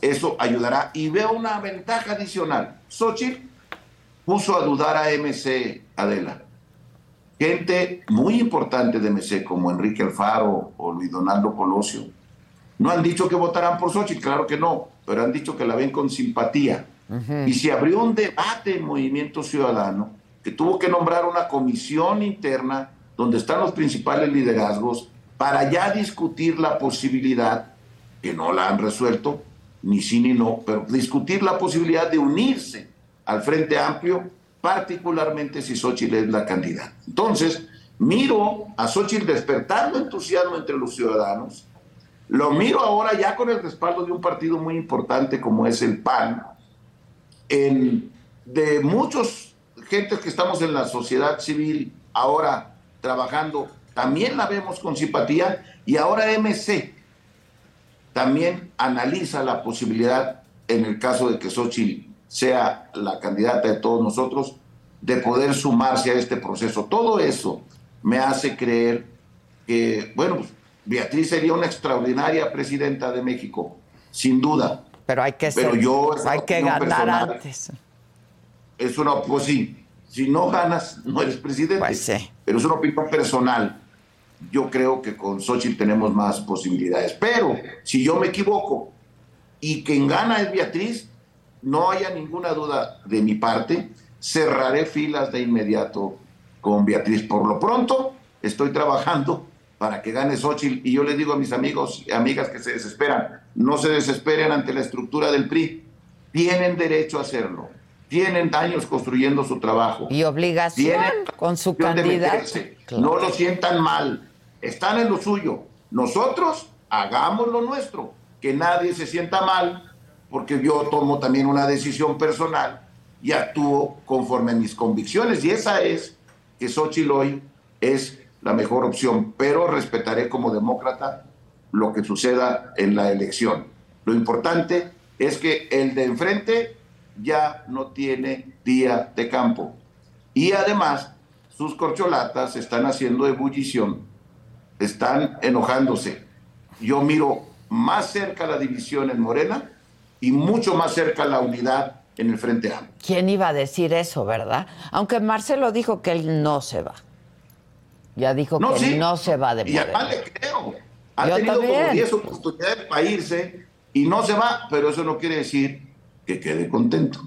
eso ayudará. Y veo una ventaja adicional. Xochitl puso a dudar a MC Adela. Gente muy importante de MC, como Enrique Alfaro o Luis Donaldo Colosio, no han dicho que votarán por Xochitl, claro que no, pero han dicho que la ven con simpatía. Y se abrió un debate en Movimiento Ciudadano que tuvo que nombrar una comisión interna donde están los principales liderazgos para ya discutir la posibilidad, que no la han resuelto, ni sí ni no, pero discutir la posibilidad de unirse al Frente Amplio, particularmente si Xochitl es la candidata. Entonces, miro a Xochitl despertando entusiasmo entre los ciudadanos, lo miro ahora ya con el respaldo de un partido muy importante como es el PAN, de muchos gentes que estamos en la sociedad civil ahora trabajando también la vemos con simpatía y ahora MC también analiza la posibilidad, en el caso de que Xochitl sea la candidata de todos nosotros, de poder sumarse a este proceso. Todo eso me hace creer que, bueno, pues, Beatriz sería una extraordinaria presidenta de México, sin duda. Pero hay que, Pero yo, hay que ganar antes. Es una, pues sí, si no ganas, no eres presidente. Pues sí. Pero es una opinión personal yo creo que con Xochitl tenemos más posibilidades. Pero si yo me equivoco y quien gana es Beatriz, no haya ninguna duda de mi parte, cerraré filas de inmediato con Beatriz. Por lo pronto, estoy trabajando para que gane Xochitl y yo les digo a mis amigos y amigas que se desesperan, no se desesperen ante la estructura del PRI, tienen derecho a hacerlo, tienen años construyendo su trabajo. Y obligación con su candidato. No lo sientan mal, están en lo suyo. Nosotros hagamos lo nuestro, que nadie se sienta mal, porque yo tomo también una decisión personal y actúo conforme a mis convicciones. Y esa es que Xochitl hoy es la mejor opción, pero respetaré como demócrata lo que suceda en la elección. Lo importante es que el de enfrente ya no tiene día de campo. Y además, sus corcholatas están haciendo ebullición, están enojándose. Yo miro más cerca la división en Morena y mucho más cerca la unidad en el Frente Amplio. ¿Quién iba a decir eso, verdad? Aunque Marcelo dijo que él no se va. Ya dijo que no se va de Morena. Y además le creo. Ha tenido como 10 oportunidades para irse y no se va, pero eso no quiere decir que quede contento.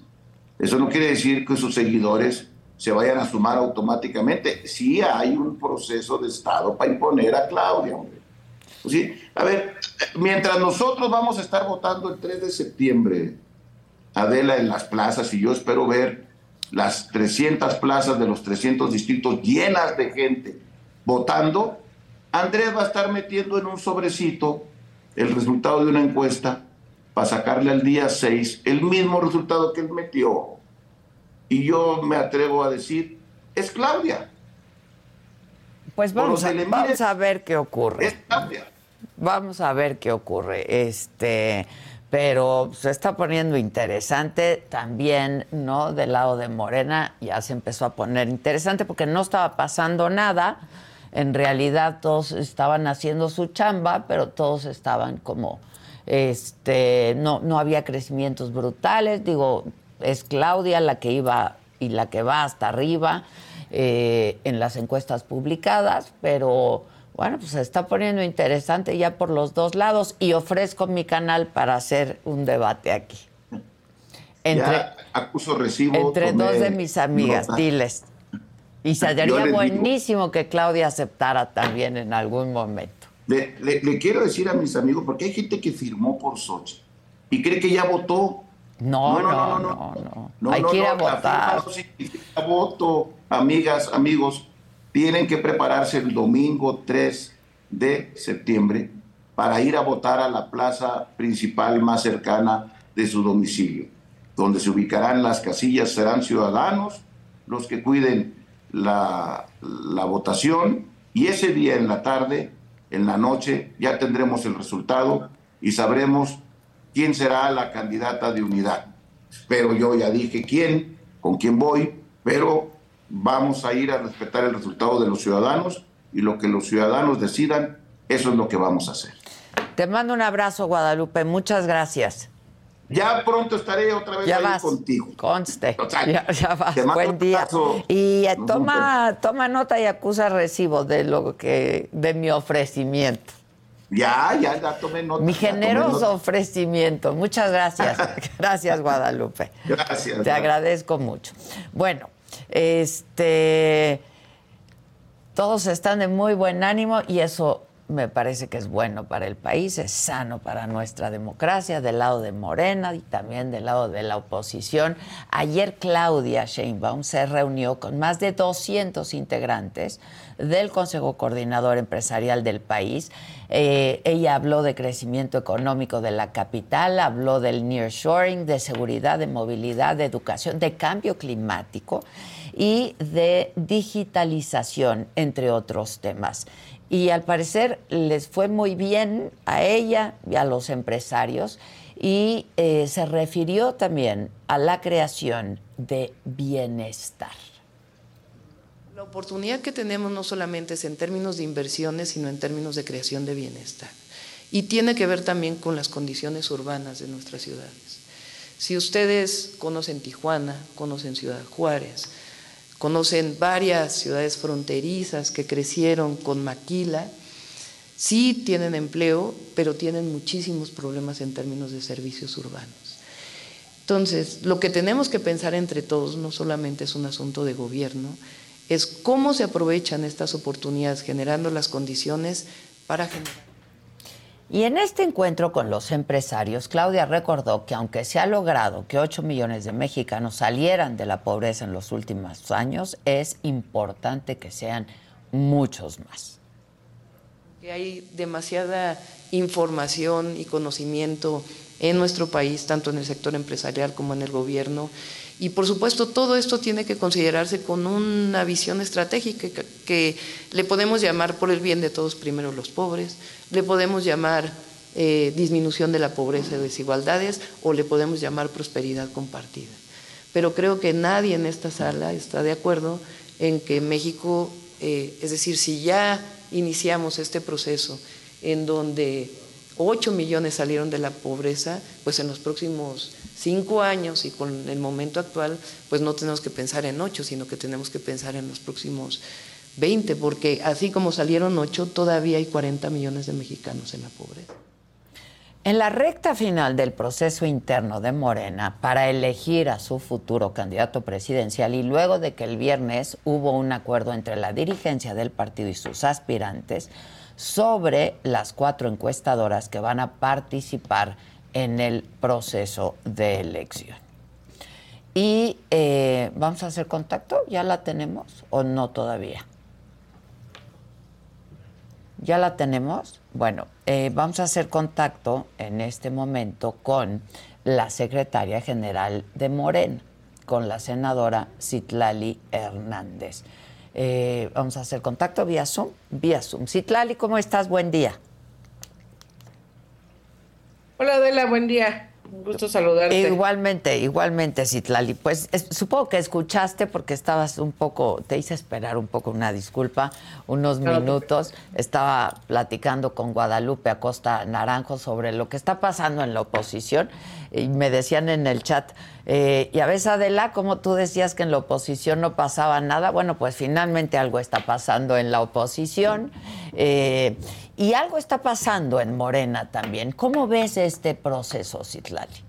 Eso no quiere decir que sus seguidores se vayan a sumar automáticamente. Sí hay un proceso de Estado para imponer a Claudia, hombre. ¿Sí? A ver, mientras nosotros vamos a estar votando el 3 de septiembre, Adela, en las plazas, y yo espero ver las 300 plazas de los 300 distritos llenas de gente votando, Andrés va a estar metiendo en un sobrecito el resultado de una encuesta para sacarle al día 6 el mismo resultado que él metió. Y yo me atrevo a decir, es Claudia. Pues vamos, a, vamos a, ver qué ocurre. Es Claudia. Vamos a ver qué ocurre. Este, pero se está poniendo interesante también, ¿no? Del lado de Morena ya se empezó a poner interesante porque no estaba pasando nada. En realidad todos estaban haciendo su chamba, pero todos estaban como este, no, no había crecimientos brutales, digo, es Claudia la que iba y la que va hasta arriba eh, en las encuestas publicadas, pero bueno, pues se está poniendo interesante ya por los dos lados y ofrezco mi canal para hacer un debate aquí. Entre, acuso recibo. Entre dos de mis amigas, diles. Y sería buenísimo que Claudia aceptara también en algún momento. Le, quiero decir a mis amigos, porque hay gente que firmó por Sochi y cree que ya votó. No, no, no, no. no, Hay que ir a votar. voto, amigas, amigos. Tienen que prepararse el domingo 3 de septiembre para ir a votar a la plaza principal más cercana de su domicilio, donde se ubicarán las casillas, serán ciudadanos los que cuiden la, la votación y ese día en la tarde en la noche ya tendremos el resultado y sabremos quién será la candidata de unidad. Pero yo ya dije quién, con quién voy, pero vamos a ir a respetar el resultado de los ciudadanos y lo que los ciudadanos decidan, eso es lo que vamos a hacer. Te mando un abrazo, Guadalupe. Muchas gracias. Ya pronto estaré otra vez ahí contigo. Conste. ya, vas. Buen día. Y eh, toma, toma nota y acusa recibo de lo que, de mi ofrecimiento. Ya, ya, ya tomé nota. Mi generoso ofrecimiento. Muchas gracias. gracias, Guadalupe. Gracias. Te agradezco mucho. Bueno, este todos están de muy buen ánimo y eso me parece que es bueno para el país, es sano para nuestra democracia, del lado de Morena y también del lado de la oposición. Ayer Claudia Sheinbaum se reunió con más de 200 integrantes del Consejo Coordinador Empresarial del país. Eh, ella habló de crecimiento económico de la capital, habló del nearshoring, de seguridad, de movilidad, de educación, de cambio climático y de digitalización, entre otros temas y al parecer les fue muy bien a ella y a los empresarios y eh, se refirió también a la creación de bienestar. Oportunidad que tenemos no solamente es en términos de inversiones, sino en términos de creación de bienestar. Y tiene que ver también con las condiciones urbanas de nuestras ciudades. Si ustedes conocen Tijuana, conocen Ciudad Juárez, conocen varias ciudades fronterizas que crecieron con maquila, sí tienen empleo, pero tienen muchísimos problemas en términos de servicios urbanos. Entonces, lo que tenemos que pensar entre todos no solamente es un asunto de gobierno, es cómo se aprovechan estas oportunidades generando las condiciones para generar y en este encuentro con los empresarios, Claudia recordó que aunque se ha logrado que 8 millones de mexicanos salieran de la pobreza en los últimos años, es importante que sean muchos más. Hay demasiada información y conocimiento en nuestro país, tanto en el sector empresarial como en el gobierno, y por supuesto, todo esto tiene que considerarse con una visión estratégica que, le podemos llamar por el bien de todos primero los pobres, le podemos llamar eh, disminución de la pobreza y desigualdades o le podemos llamar prosperidad compartida. Pero creo que nadie en esta sala está de acuerdo en que México, eh, es decir, si ya iniciamos este proceso en donde 8 millones salieron de la pobreza, pues en los próximos 5 años y con el momento actual, pues no tenemos que pensar en 8, sino que tenemos que pensar en los próximos 20, porque así como salieron 8, todavía hay 40 millones de mexicanos en la pobreza. En la recta final del proceso interno de Morena para elegir a su futuro candidato presidencial y luego de que el viernes hubo un acuerdo entre la dirigencia del partido y sus aspirantes sobre las cuatro encuestadoras que van a participar en el proceso de elección. Y eh, vamos a hacer contacto, ¿ya la tenemos o no todavía? ¿Ya la tenemos? Bueno, eh, vamos a hacer contacto en este momento con la secretaria general de Morena, con la senadora Citlali Hernández. Eh, vamos a hacer contacto vía Zoom, vía Zoom. Citlali, ¿cómo estás? Buen día. Hola Adela, buen día. Un gusto saludarte. Igualmente, igualmente, Citlali. Pues supongo que escuchaste porque estabas un poco, te hice esperar un poco, una disculpa, unos minutos. Estaba platicando con Guadalupe Acosta Naranjo sobre lo que está pasando en la oposición y me decían en el chat, eh, y a veces Adela, como tú decías que en la oposición no pasaba nada, bueno, pues finalmente algo está pasando en la oposición eh, y algo está pasando en Morena también. ¿Cómo ves este proceso, Citlali?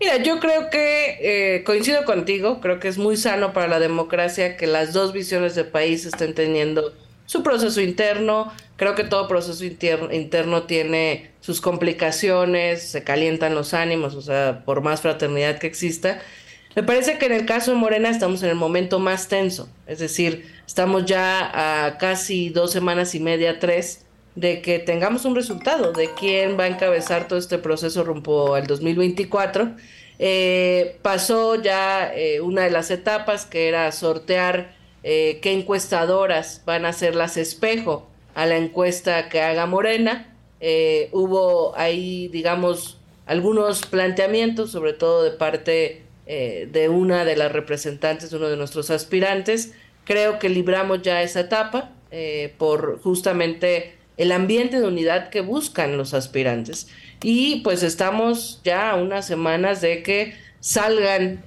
Mira, yo creo que eh, coincido contigo, creo que es muy sano para la democracia que las dos visiones de país estén teniendo su proceso interno. Creo que todo proceso interno, tiene sus complicaciones, se calientan los ánimos, o sea, por más fraternidad que exista. Me parece que en el caso de Morena estamos en el momento más tenso, es decir, estamos ya a casi dos semanas y media, tres, de que tengamos un resultado de quién va a encabezar todo este proceso rumbo al 2024. Eh, pasó ya eh, una de las etapas que era sortear eh, qué encuestadoras van a ser las espejo a la encuesta que haga Morena. Eh, hubo ahí, digamos, algunos planteamientos, sobre todo de parte eh, de una de las representantes, uno de nuestros aspirantes. Creo que libramos ya esa etapa por justamente el ambiente de unidad que buscan los aspirantes. Y pues estamos ya a unas semanas de que salgan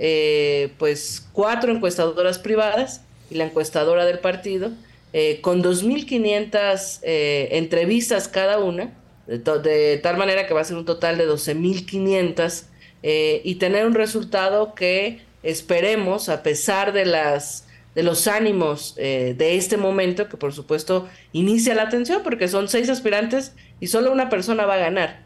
pues cuatro encuestadoras privadas y la encuestadora del partido, eh, con 2.500 eh, entrevistas cada una, de, tal manera que va a ser un total de 12.500, eh, y tener un resultado que esperemos, a pesar de las de los ánimos de este momento, que por supuesto inicia la atención, porque son seis aspirantes y solo una persona va a ganar,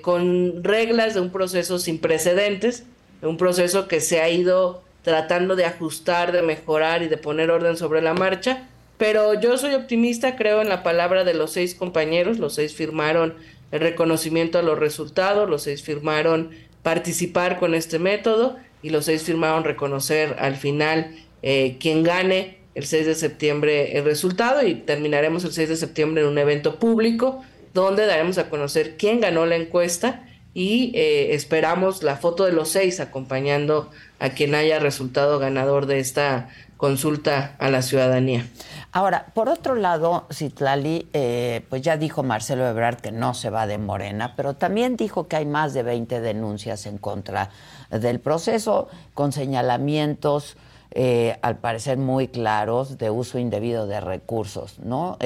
con reglas de un proceso sin precedentes, un proceso que se ha ido tratando de ajustar, de mejorar y de poner orden sobre la marcha. Pero yo soy optimista, creo en la palabra de los seis compañeros, los seis firmaron el reconocimiento a los resultados, los seis firmaron participar con este método y los seis firmaron reconocer al final eh, quien gane el 6 de septiembre el resultado y terminaremos el 6 de septiembre en un evento público donde daremos a conocer quién ganó la encuesta y eh, esperamos la foto de los seis acompañando a quien haya resultado ganador de esta consulta a la ciudadanía. Ahora, por otro lado, Citlali, eh, pues ya dijo Marcelo Ebrard que no se va de Morena, pero también dijo que hay más de 20 denuncias en contra del proceso, con señalamientos, eh, al parecer muy claros, de uso indebido de recursos, ¿no?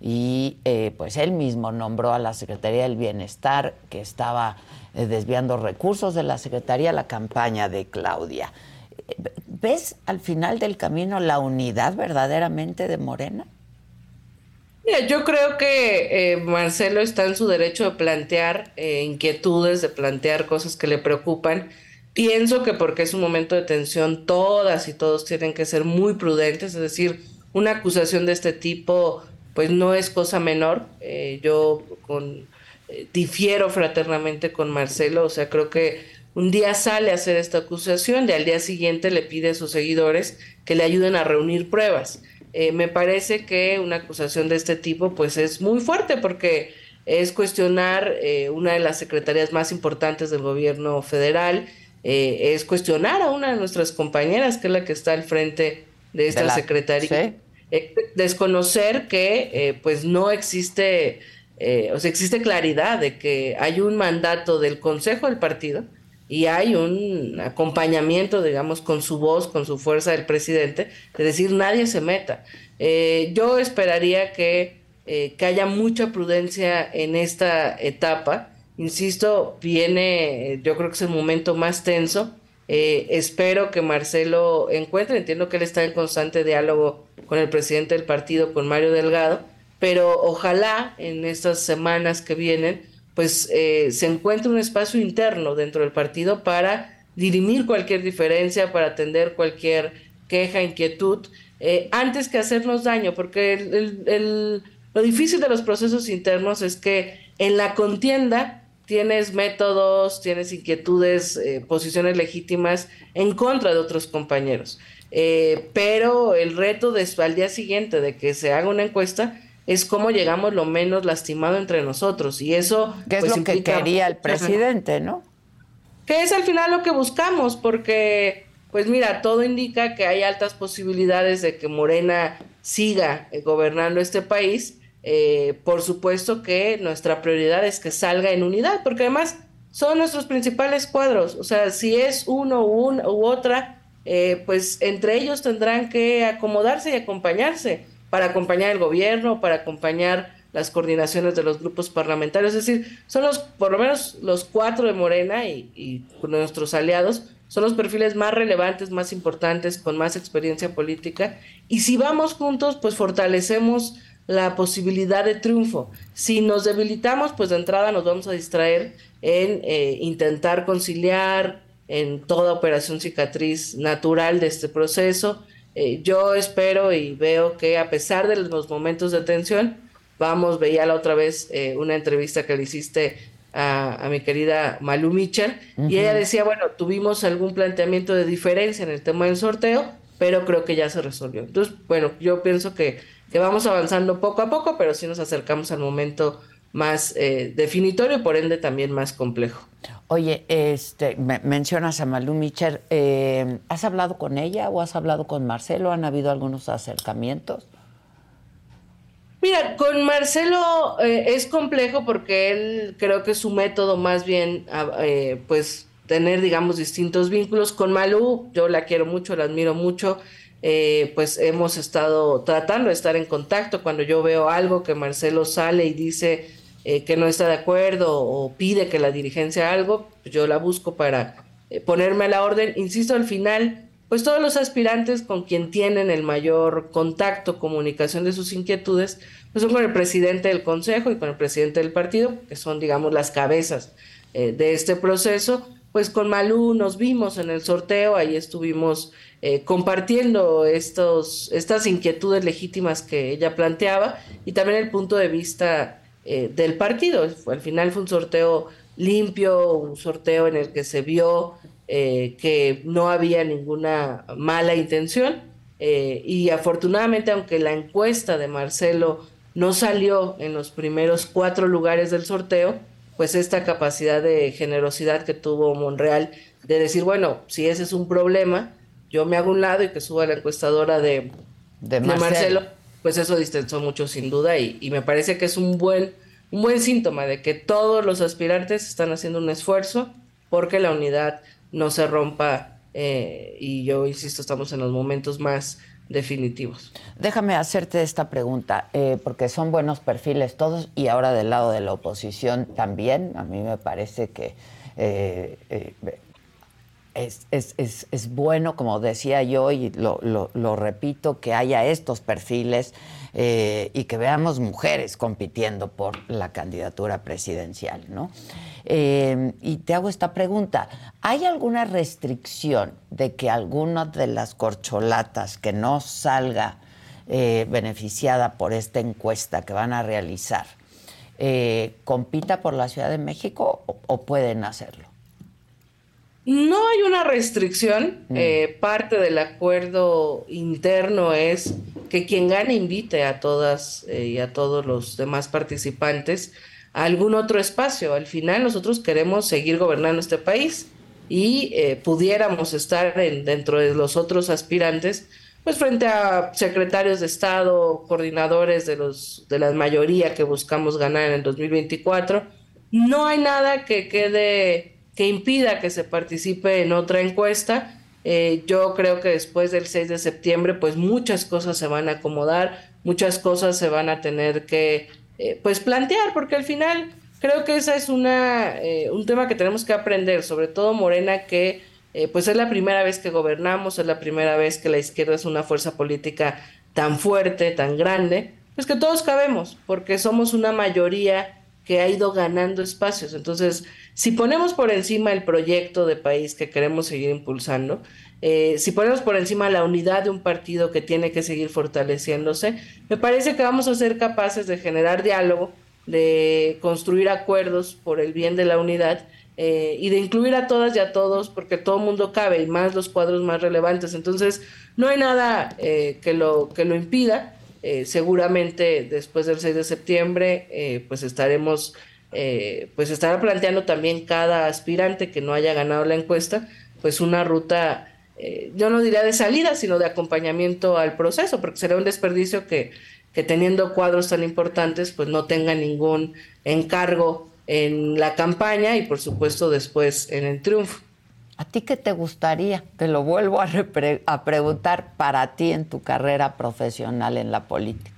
Eh, y pues él mismo nombró a la Secretaría del Bienestar que estaba eh, desviando recursos de la Secretaría a la campaña de Claudia. ¿Ves al final del camino la unidad verdaderamente de Morena? Mira, yo creo que eh, Marcelo está en su derecho de plantear eh, inquietudes, de plantear cosas que le preocupan. Pienso que porque es un momento de tensión, todas y todos tienen que ser muy prudentes, es decir, una acusación de este tipo pues no es cosa menor. yo con eh, difiero fraternamente con Marcelo, o sea, creo que un día sale a hacer esta acusación y al día siguiente le pide a sus seguidores que le ayuden a reunir pruebas. Eh, me parece que una acusación de este tipo pues es muy fuerte porque es cuestionar eh, una de las secretarías más importantes del gobierno federal, eh, es cuestionar a una de nuestras compañeras, que es la que está al frente de esta secretaría, eh, desconocer que pues no existe, o sea, existe claridad de que hay un mandato del Consejo del Partido y hay un acompañamiento, digamos, con su voz, con su fuerza del presidente, de decir nadie se meta. yo esperaría que eh, que haya mucha prudencia en esta etapa. Insisto, viene, yo creo que es el momento más tenso. Eh, espero que Marcelo encuentre, entiendo que él está en constante diálogo con el presidente del partido, con Mario Delgado, pero ojalá en estas semanas que vienen, pues eh, se encuentre un espacio interno dentro del partido para dirimir cualquier diferencia, para atender cualquier queja, inquietud, antes que hacernos daño, porque el lo difícil de los procesos internos es que en la contienda tienes métodos, tienes inquietudes, eh, posiciones legítimas en contra de otros compañeros. Eh, pero el reto de, al día siguiente de que se haga una encuesta es cómo llegamos lo menos lastimado entre nosotros. Y eso... Es pues, lo que quería el presidente, ¿no? Que es al final lo que buscamos, porque, pues mira, todo indica que hay altas posibilidades de que Morena siga eh, gobernando este país eh, por supuesto que nuestra prioridad es que salga en unidad, porque además son nuestros principales cuadros. O sea, si es uno u, u otra, eh, pues entre ellos tendrán que acomodarse y acompañarse para acompañar el gobierno, para acompañar las coordinaciones de los grupos parlamentarios. Es decir, son los, por lo menos los cuatro de Morena y, y nuestros aliados, son los perfiles más relevantes, más importantes, con más experiencia política. Y si vamos juntos, pues fortalecemos la posibilidad de triunfo. Si nos debilitamos, pues de entrada nos vamos a distraer en eh, intentar conciliar en toda operación cicatriz natural de este proceso. Eh, yo espero y veo que a pesar de los momentos de tensión, vamos, veía la otra vez eh, una entrevista que le hiciste a, mi querida Malu Mitchell, y ella decía, bueno, tuvimos algún planteamiento de diferencia en el tema del sorteo, pero creo que ya se resolvió. Entonces, bueno, yo pienso que que vamos avanzando poco a poco, pero sí nos acercamos al momento más eh, definitorio y por ende también más complejo. Oye, este, mencionas a Malú Micher, eh, ¿has hablado con ella o has hablado con Marcelo? ¿Han habido algunos acercamientos? Mira, con Marcelo eh, es complejo porque él creo que su método más bien, ah, pues tener, digamos, distintos vínculos. Con Malú, yo la quiero mucho, la admiro mucho. Eh, pues hemos estado tratando de estar en contacto. Cuando yo veo algo que Marcelo sale y dice eh, que no está de acuerdo o pide que la dirigencia algo, pues yo la busco para eh, ponerme a la orden. Insisto, al final, pues todos los aspirantes con quien tienen el mayor contacto, comunicación de sus inquietudes, pues son con el presidente del consejo y con el presidente del partido, que son, digamos, las cabezas de este proceso. Pues con Malú nos vimos en el sorteo, ahí estuvimos eh, compartiendo estos, estas inquietudes legítimas que ella planteaba y también el punto de vista eh, del partido. Al final fue un sorteo limpio, un sorteo en el que se vio eh, que no había ninguna mala intención y afortunadamente aunque la encuesta de Marcelo no salió en los primeros cuatro lugares del sorteo, pues esta capacidad de generosidad que tuvo Monreal de decir, bueno, si ese es un problema, yo me hago un lado y que suba la encuestadora de, de, Marcelo. pues eso distensó mucho sin duda y, y, me parece que es un buen, un buen síntoma de que todos los aspirantes están haciendo un esfuerzo porque la unidad no se rompa eh, y yo insisto, estamos en los momentos más definitivos. Déjame hacerte esta pregunta, eh, porque son buenos perfiles todos y ahora del lado de la oposición también. A mí me parece que eh, es, bueno, como decía yo, y lo, repito, que haya estos perfiles eh, y que veamos mujeres compitiendo por la candidatura presidencial, ¿no? Eh, y te hago esta pregunta, ¿hay alguna restricción de que alguna de las corcholatas que no salga eh, beneficiada por esta encuesta que van a realizar compita por la Ciudad de México o pueden hacerlo? No hay una restricción. Mm. Eh, parte del acuerdo interno es que quien gane invite a todas eh, y a todos los demás participantes algún otro espacio. Al final nosotros queremos seguir gobernando este país y eh, pudiéramos estar dentro de los otros aspirantes, pues frente a secretarios de Estado, coordinadores de, los, de la mayoría que buscamos ganar en el 2024. No hay nada que quede, que impida que se participe en otra encuesta. Eh, yo creo que después del 6 de septiembre, pues muchas cosas se van a acomodar, muchas cosas se van a tener que eh, pues plantear, porque al final creo que esa es una, eh, un tema que tenemos que aprender, sobre todo Morena, que pues es la primera vez que gobernamos, es la primera vez que la izquierda es una fuerza política tan fuerte, tan grande, pues que todos cabemos, porque somos una mayoría que ha ido ganando espacios. Entonces, si ponemos por encima el proyecto de país que queremos seguir impulsando, eh, si ponemos por encima la unidad de un partido que tiene que seguir fortaleciéndose, me parece que vamos a ser capaces de generar diálogo, de construir acuerdos por el bien de la unidad eh, y de incluir a todas y a todos, porque todo mundo cabe y más los cuadros más relevantes. Entonces, no hay nada eh, que, lo, que lo impida. Seguramente después del 6 de septiembre, pues estaremos, pues estará planteando también cada aspirante que no haya ganado la encuesta, pues una ruta eh, yo no diría de salida, sino de acompañamiento al proceso, porque sería un desperdicio que, que teniendo cuadros tan importantes, pues no tenga ningún encargo en la campaña y por supuesto después en el triunfo. ¿A ti qué te gustaría? Te lo vuelvo a, preguntar para ti en tu carrera profesional en la política.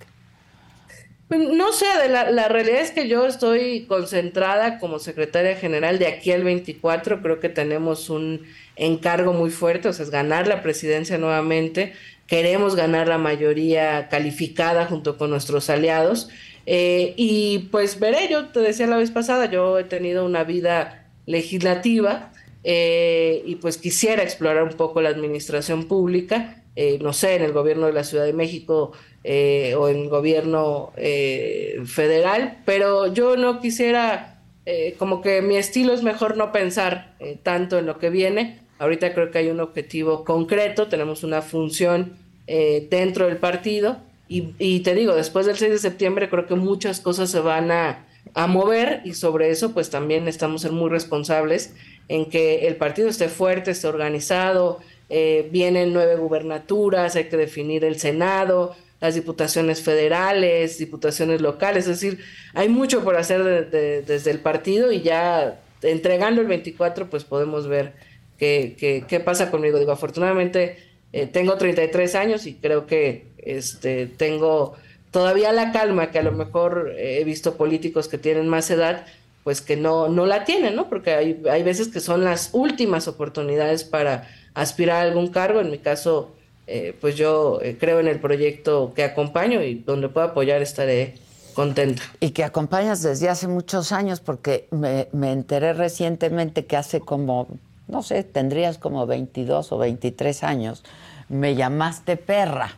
Pues, no sé, la, la, realidad es que yo estoy concentrada como secretaria general de aquí al 24. Creo que tenemos un encargo muy fuerte, o sea, es ganar la presidencia nuevamente. Queremos ganar la mayoría calificada junto con nuestros aliados. Eh, y pues veré, yo te decía la vez pasada, yo he tenido una vida legislativa eh, y pues quisiera explorar un poco la administración pública. Eh, no sé, en el gobierno de la Ciudad de México eh, o en gobierno eh, federal, pero yo no quisiera, eh, como que mi estilo es mejor no pensar tanto en lo que viene. Ahorita creo que hay un objetivo concreto, tenemos una función dentro del partido y, te digo, después del 6 de septiembre creo que muchas cosas se van a, a mover y sobre eso pues también estamos ser muy responsables en que el partido esté fuerte, esté organizado, vienen nueve gubernaturas, hay que definir el Senado, las diputaciones federales, diputaciones locales, es decir, hay mucho por hacer desde el partido y ya entregando el 24 pues podemos ver qué, qué, pasa conmigo. Digo, afortunadamente eh, tengo 33 años y creo que este, tengo todavía la calma que a lo mejor he visto políticos que tienen más edad pues que no, no la tienen, ¿no? Porque hay, hay veces que son las últimas oportunidades para aspirar a algún cargo, en mi caso eh, pues yo eh, creo en el proyecto que acompaño y donde pueda apoyar estaré contenta. Y que acompañas desde hace muchos años, porque me, enteré recientemente que hace como, no sé, tendrías como 22 o 23 años, me llamaste perra.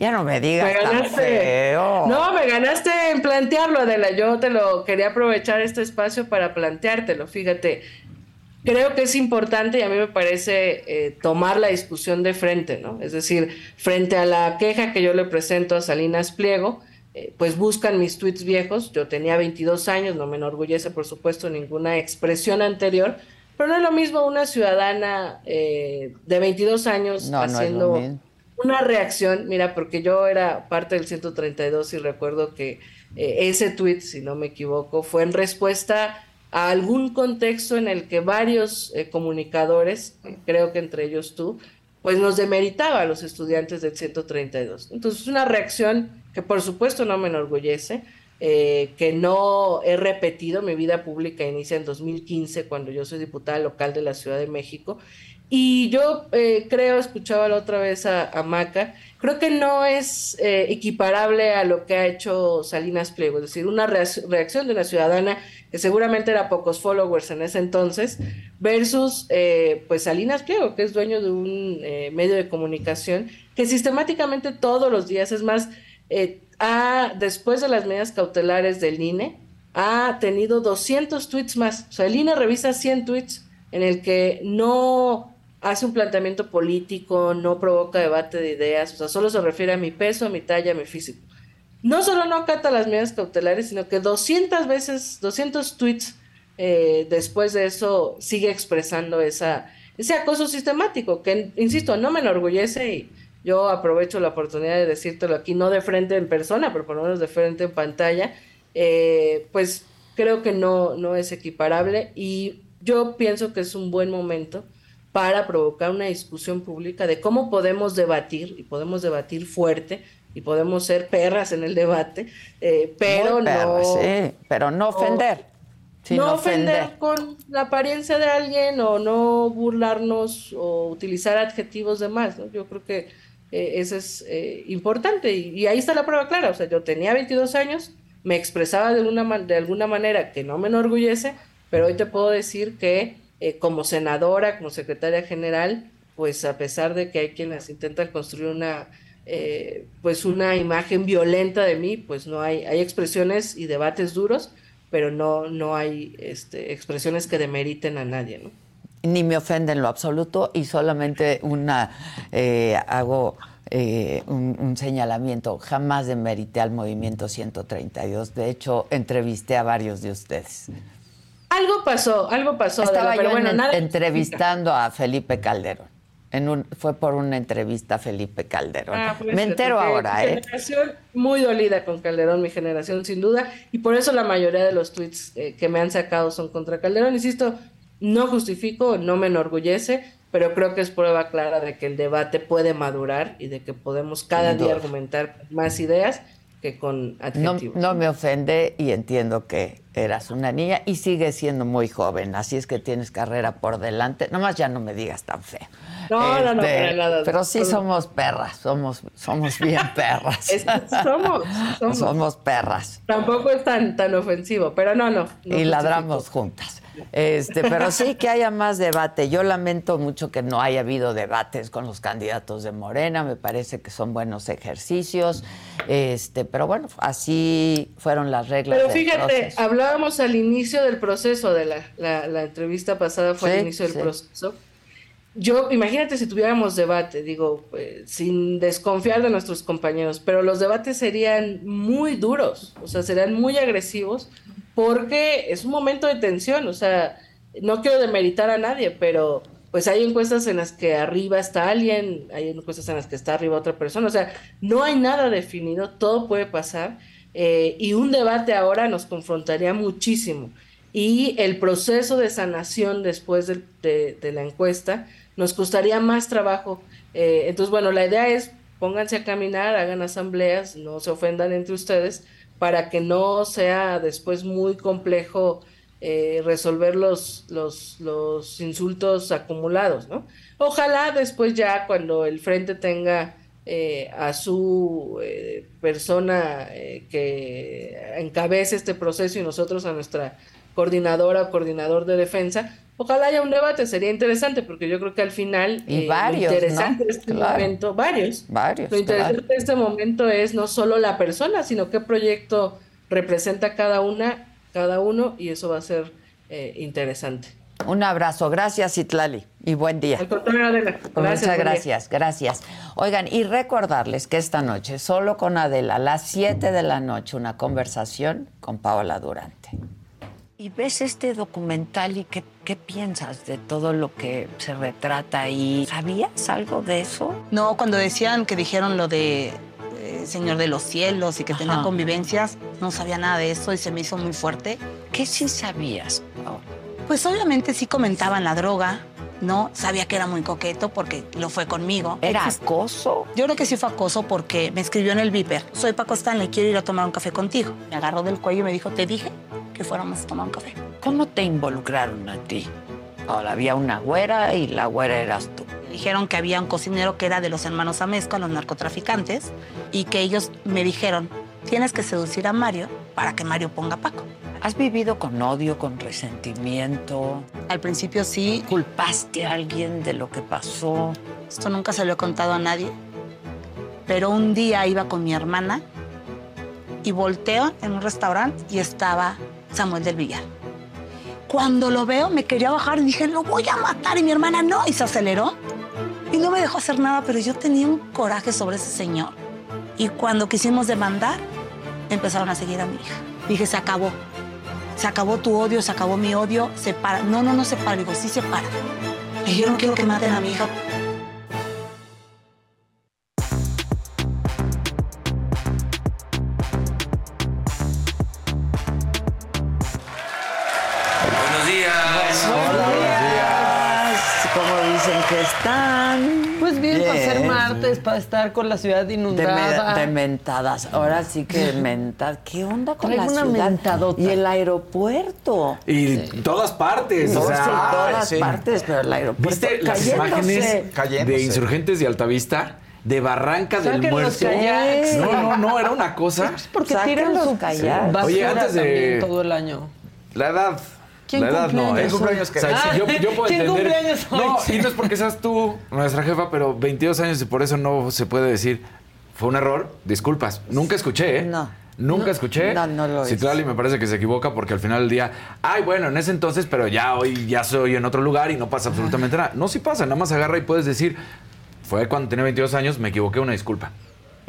Ya no me digas tan feo. No, me ganaste en plantearlo, Adela. Yo te lo quería aprovechar este espacio para planteártelo. Fíjate, creo que es importante y a mí me parece eh, tomar la discusión de frente, ¿no? Es decir, frente a la queja que yo le presento a Salinas Pliego, eh, pues buscan mis tweets viejos. Yo tenía 22 años, no me enorgullece, por supuesto, ninguna expresión anterior, pero no es lo mismo una ciudadana eh, de 22 años haciendo una reacción. Mira, porque yo era parte del 132 y recuerdo que ese tweet, si no me equivoco, fue en respuesta a algún contexto en el que varios eh, comunicadores, creo que entre ellos tú, pues nos demeritaba a los estudiantes del 132. Entonces, una reacción que por supuesto no me enorgullece, eh, que no he repetido, mi vida pública inicia en 2015, cuando yo soy diputada local de la Ciudad de México, y yo eh, creo, escuchaba la otra vez a, Maca, creo que no es eh, equiparable a lo que ha hecho Salinas Pliego, es decir, una reacción de una ciudadana que seguramente era pocos followers en ese entonces, versus eh, pues Salinas Pliego, que es dueño de un medio de comunicación que sistemáticamente todos los días, es más, ha, después de las medidas cautelares del INE, ha tenido 200 tweets más, o sea, el INE revisa 100 tweets en el que no hace un planteamiento político, no provoca debate de ideas, o sea, solo se refiere a mi peso, a mi talla, a mi físico. no solo no acata las medidas cautelares, sino que 200 veces, 200 tweets eh, después de eso sigue expresando esa, ese acoso sistemático, que, insisto, no me enorgullece y yo aprovecho la oportunidad de decírtelo aquí, no de frente en persona, pero por lo menos de frente en pantalla, eh, pues creo que no, no es equiparable y yo pienso que es un buen momento para provocar una discusión pública de cómo podemos debatir y podemos debatir fuerte y podemos ser perras en el debate, eh, pero no... pero no ofender. no ofender, con la apariencia de alguien o no burlarnos o utilizar adjetivos de más. ¿no? Yo creo que eh, eso es eh, importante y, y, ahí está la prueba clara. O sea, yo tenía 22 años, me expresaba de, una, de alguna manera que no me enorgullece, pero hoy te puedo decir que eh, como senadora, como secretaria general, pues a pesar de que hay quienes intentan construir una, eh, pues una imagen violenta de mí, pues no hay, hay expresiones y debates duros, pero no, no hay este, expresiones que demeriten a nadie, ¿no? Ni me ofende en lo absoluto y solamente una eh, hago un, un, señalamiento. Jamás demerité al movimiento 132. De hecho, entrevisté a varios de ustedes. Algo pasó, algo pasó. Estaba pero bueno, nada... entrevistando a Felipe Calderón. En un, fue por una entrevista a Felipe Calderón. Ah, Me entero ahora, ¿eh? Generación muy dolida con Calderón, mi generación sin duda, y por eso la mayoría de los tweets eh, que me han sacado son contra Calderón. Insisto, no justifico, no me enorgullece, pero creo que es prueba clara de que el debate puede madurar y de que podemos cada día argumentar más ideas que con adjetivos. No, no, me ofende y entiendo que eras una niña y sigues siendo muy joven, así es que tienes carrera por delante. Nomás ya no me digas tan feo. No, no, no, este, Pero sí somos perras, somos, somos bien perras. somos, somos, somos. perras. Tampoco es tan, tan ofensivo, pero no, no. y ladramos juntas. Este, pero sí que haya más debate. Yo lamento mucho que no haya habido debates con los candidatos de Morena. Me parece que son buenos ejercicios. Este, pero bueno, así fueron las reglas. Pero fíjate, hablábamos al inicio del proceso de la, la, entrevista pasada fue al inicio del proceso. Yo, imagínate si tuviéramos debate, digo, pues, sin desconfiar de nuestros compañeros, pero los debates serían muy duros, o sea, serían muy agresivos porque es un momento de tensión, o sea, no quiero demeritar a nadie, pero pues hay encuestas en las que arriba está alguien, hay encuestas en las que está arriba otra persona, o sea, no hay nada definido, todo puede pasar eh, y un debate ahora nos confrontaría muchísimo. Y el proceso de sanación después de, la encuesta nos costaría más trabajo. Eh, entonces, bueno, la idea es pónganse a caminar, hagan asambleas, no se ofendan entre ustedes, para que no sea después muy complejo eh, resolver los, los, los, insultos acumulados, ¿no? Ojalá después ya cuando el frente tenga eh, a su eh, persona que encabece este proceso y nosotros a nuestra coordinadora o coordinador de defensa, ojalá haya un debate, sería interesante, porque yo creo que al final y varios, lo interesante de este momento, varios, varios, lo interesante de este momento es no solo la persona, sino qué proyecto representa cada una, cada uno, y eso va a ser eh, interesante. Un abrazo, gracias Itlali y buen día. Al Gracias, Muchas gracias, gracias. Oigan, y recordarles que esta noche, solo con Adela, a las 7 de la noche, una conversación con Paola Durante y ves este documental y qué, qué, piensas de todo lo que se retrata ahí. ¿Sabías algo de eso? No, cuando decían que dijeron lo de eh, Señor de los Cielos y que tenía convivencias, no sabía nada de eso y se me hizo muy fuerte. ¿Qué sí sabías? Pues obviamente sí comentaban la droga, ¿no? Sabía que era muy coqueto porque lo fue conmigo. ¿Era acoso? Yo creo que sí fue acoso porque me escribió en el Viper. Soy Paco Stanley, quiero ir a tomar un café contigo. Me agarró del cuello y me dijo, te dije que fuéramos a tomar un café. ¿Cómo te involucraron a ti? Ahora había una güera y la güera eras tú. dijeron que había un cocinero que era de los hermanos Amezco, los narcotraficantes, y que ellos me dijeron, tienes que seducir a Mario para que Mario ponga a Paco. ¿Has vivido con odio, con resentimiento? Al principio sí. ¿Culpaste a alguien de lo que pasó? Esto nunca se lo he contado a nadie. Pero un día iba con mi hermana y volteo en un restaurante y estaba Samuel del Villar. Cuando lo veo, me quería bajar y dije, lo voy a matar. Y mi hermana no, y se aceleró. Y no me dejó hacer nada, pero yo tenía un coraje sobre ese señor. Y cuando quisimos demandar, empezaron a seguir a mi hija. Dije, se acabó. Se acabó tu odio, se acabó mi odio, se para. No, no, no se para. Digo, sí se para. Y yo no quiero que maten a mi hija. Para estar con la ciudad De, inundada. me- de mentadas. Ahora sí que mentadas. ¿Qué onda con Traigo la una ciudad? mentadota. Y el aeropuerto. Y todas partes, No o sea, todas sí. partes, pero el aeropuerto ¿Viste las cayéndose. imágenes de insurgentes de Altavista? De Barranca del Muerto. No, no, no, era una cosa. Porque tiran los basura Oye, antes de- también todo el año. La edad. ¿Quién la edad no, ¿eh? cumpleaños que O sea, yo, yo puedo ¿quién entender. cumpleaños hoy? No, y no es porque seas tú nuestra jefa, pero 22 años y por eso no se puede decir fue un error. Disculpas. Nunca escuché, ¿eh? No. Nunca No, escuché. no, no lo. Citlali me parece que se equivoca porque al final del día, ay, bueno, en ese entonces, pero ya hoy ya soy en otro lugar y no pasa absolutamente nada. No, sí pasa, nada más agarra y puedes decir, fue cuando tenía 22 años, me equivoqué, una disculpa.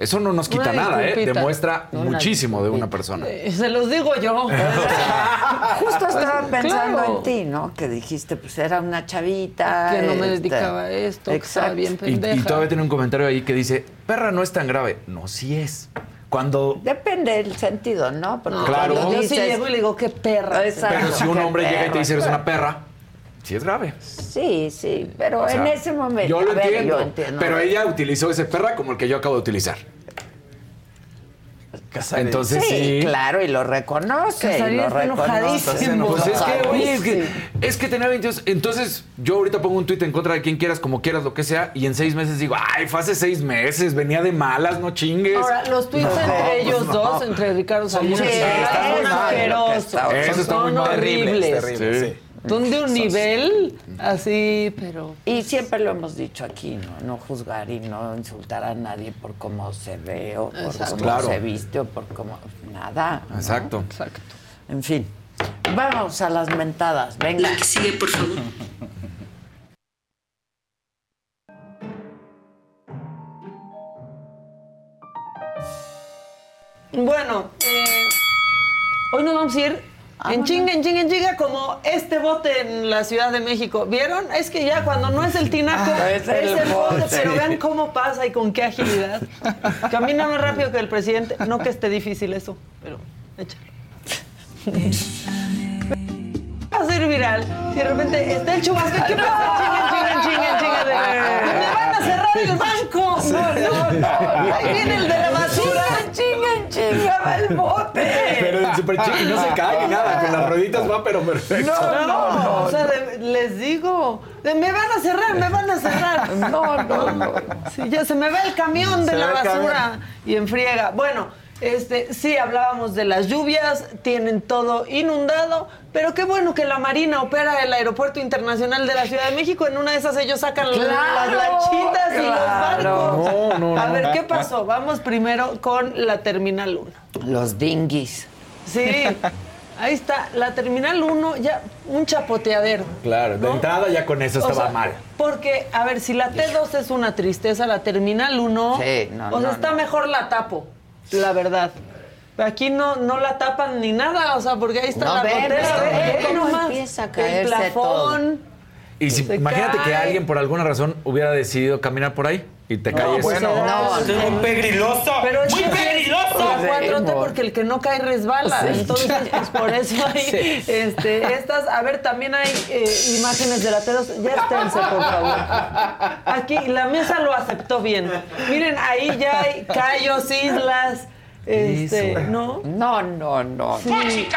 Eso no nos quita Una nada, ¿eh? Demuestra Una muchísimo de una persona. Eh, Se los digo yo. Justo estaba Pues, pensando claro. en ti, ¿no? Que dijiste, pues era una chavita. Que no me este, dedicaba a esto, que estaba Exacto. bien Y, pendeja. y todavía tiene un comentario ahí que dice, perra no es tan grave. No, sí es. Cuando... Depende del sentido, ¿no? Porque Claro. cuando Yo sí dices- llego y le digo, qué perra. Exacto. Pero si un hombre llega y te dice eres una perra, sí es grave. Sí, sí, pero O sea, en ese momento. Yo lo ver, entiendo, yo entiendo. Pero ella utilizó ese perra como el que yo acabo de utilizar. Entonces sí, sí. claro, y lo reconoce. y Casarín lo. Pues es que, oye, es que, es que tenía 22. Entonces, yo ahorita pongo un tuit en contra de quien quieras, como quieras, lo que sea, y en seis meses digo, ay, fue hace seis meses, venía de malas, no chingues. Ahora, los tweets No, entre pues ellos no. dos, entre Ricardo Salinas Sí, y está muy asquerosos. Eso está muy Son mal. horribles. terrible, sí. Son de un nivel así, pero... Y siempre lo hemos dicho aquí, ¿no? No juzgar y no insultar a nadie por cómo se ve o por Exacto. cómo Claro. se viste o por cómo... Nada. ¿no? Exacto. Exacto. En fin. Vamos a las mentadas. Venga. La que sigue, por favor. Bueno, eh, hoy nos vamos a ir en chinga, en chinga, en chinga, como este bote en la Ciudad de México. ¿Vieron? Es que ya cuando no es el tinaco, Ah, es, es el el bote, bote. pero vean cómo pasa y con qué agilidad. Camina más rápido que el presidente. No que esté difícil eso, pero échalo. Va a ser viral. Si de repente está el chubasco, ¿qué pasa? Chinga, chinga, chinga, chinga. De... ¡Me van a cerrar el banco! No, no, no. Ahí viene el de la basura. Chinga, chinga, va el bote. Pero en super chico y no se cae ni nada, con las rueditas va, pero perfecto. No, no, o sea, de- les digo, de, me van a cerrar, me van a cerrar. No, no, no. Sí, ya se me ve el camión de Se la el basura y enfriega. Bueno, este, sí, hablábamos de las lluvias, tienen todo inundado, pero qué bueno que la Marina opera el Aeropuerto Internacional de la Ciudad de México. En una de esas ellos sacan Claro, las lanchitas y los barcos. No, no, A ver, ¿qué pasó? Vamos primero con la Terminal 1. Los dinguis. Sí, ahí está, la Terminal 1, ya un chapoteadero. Claro, de ¿no? entrada ya con eso O estaba sea, mal. Porque, a ver, si la T2 es una tristeza, la Terminal 1, Sí, no, o sea, no, está mejor la tapo, la verdad. Aquí no, no la tapan ni nada, o sea, porque ahí está No, la ve, gotera, ve, ve, ve ve cómo nomás. empieza a El plafón. Y si, imagínate que cae. alguien por alguna razón hubiera decidido caminar por ahí y te calles. pues, Bueno, No, es muy pegriloso. Pero es muy que pegriloso. La 4T Sí, porque el que no cae resbala. Entonces, pues por eso hay este, estas. A ver, también hay eh, imágenes de la T2. Ya esténse, por favor. Aquí la mesa lo aceptó bien. Miren, ahí ya hay callos, islas. Este, ¿no? No, no, no. Sí.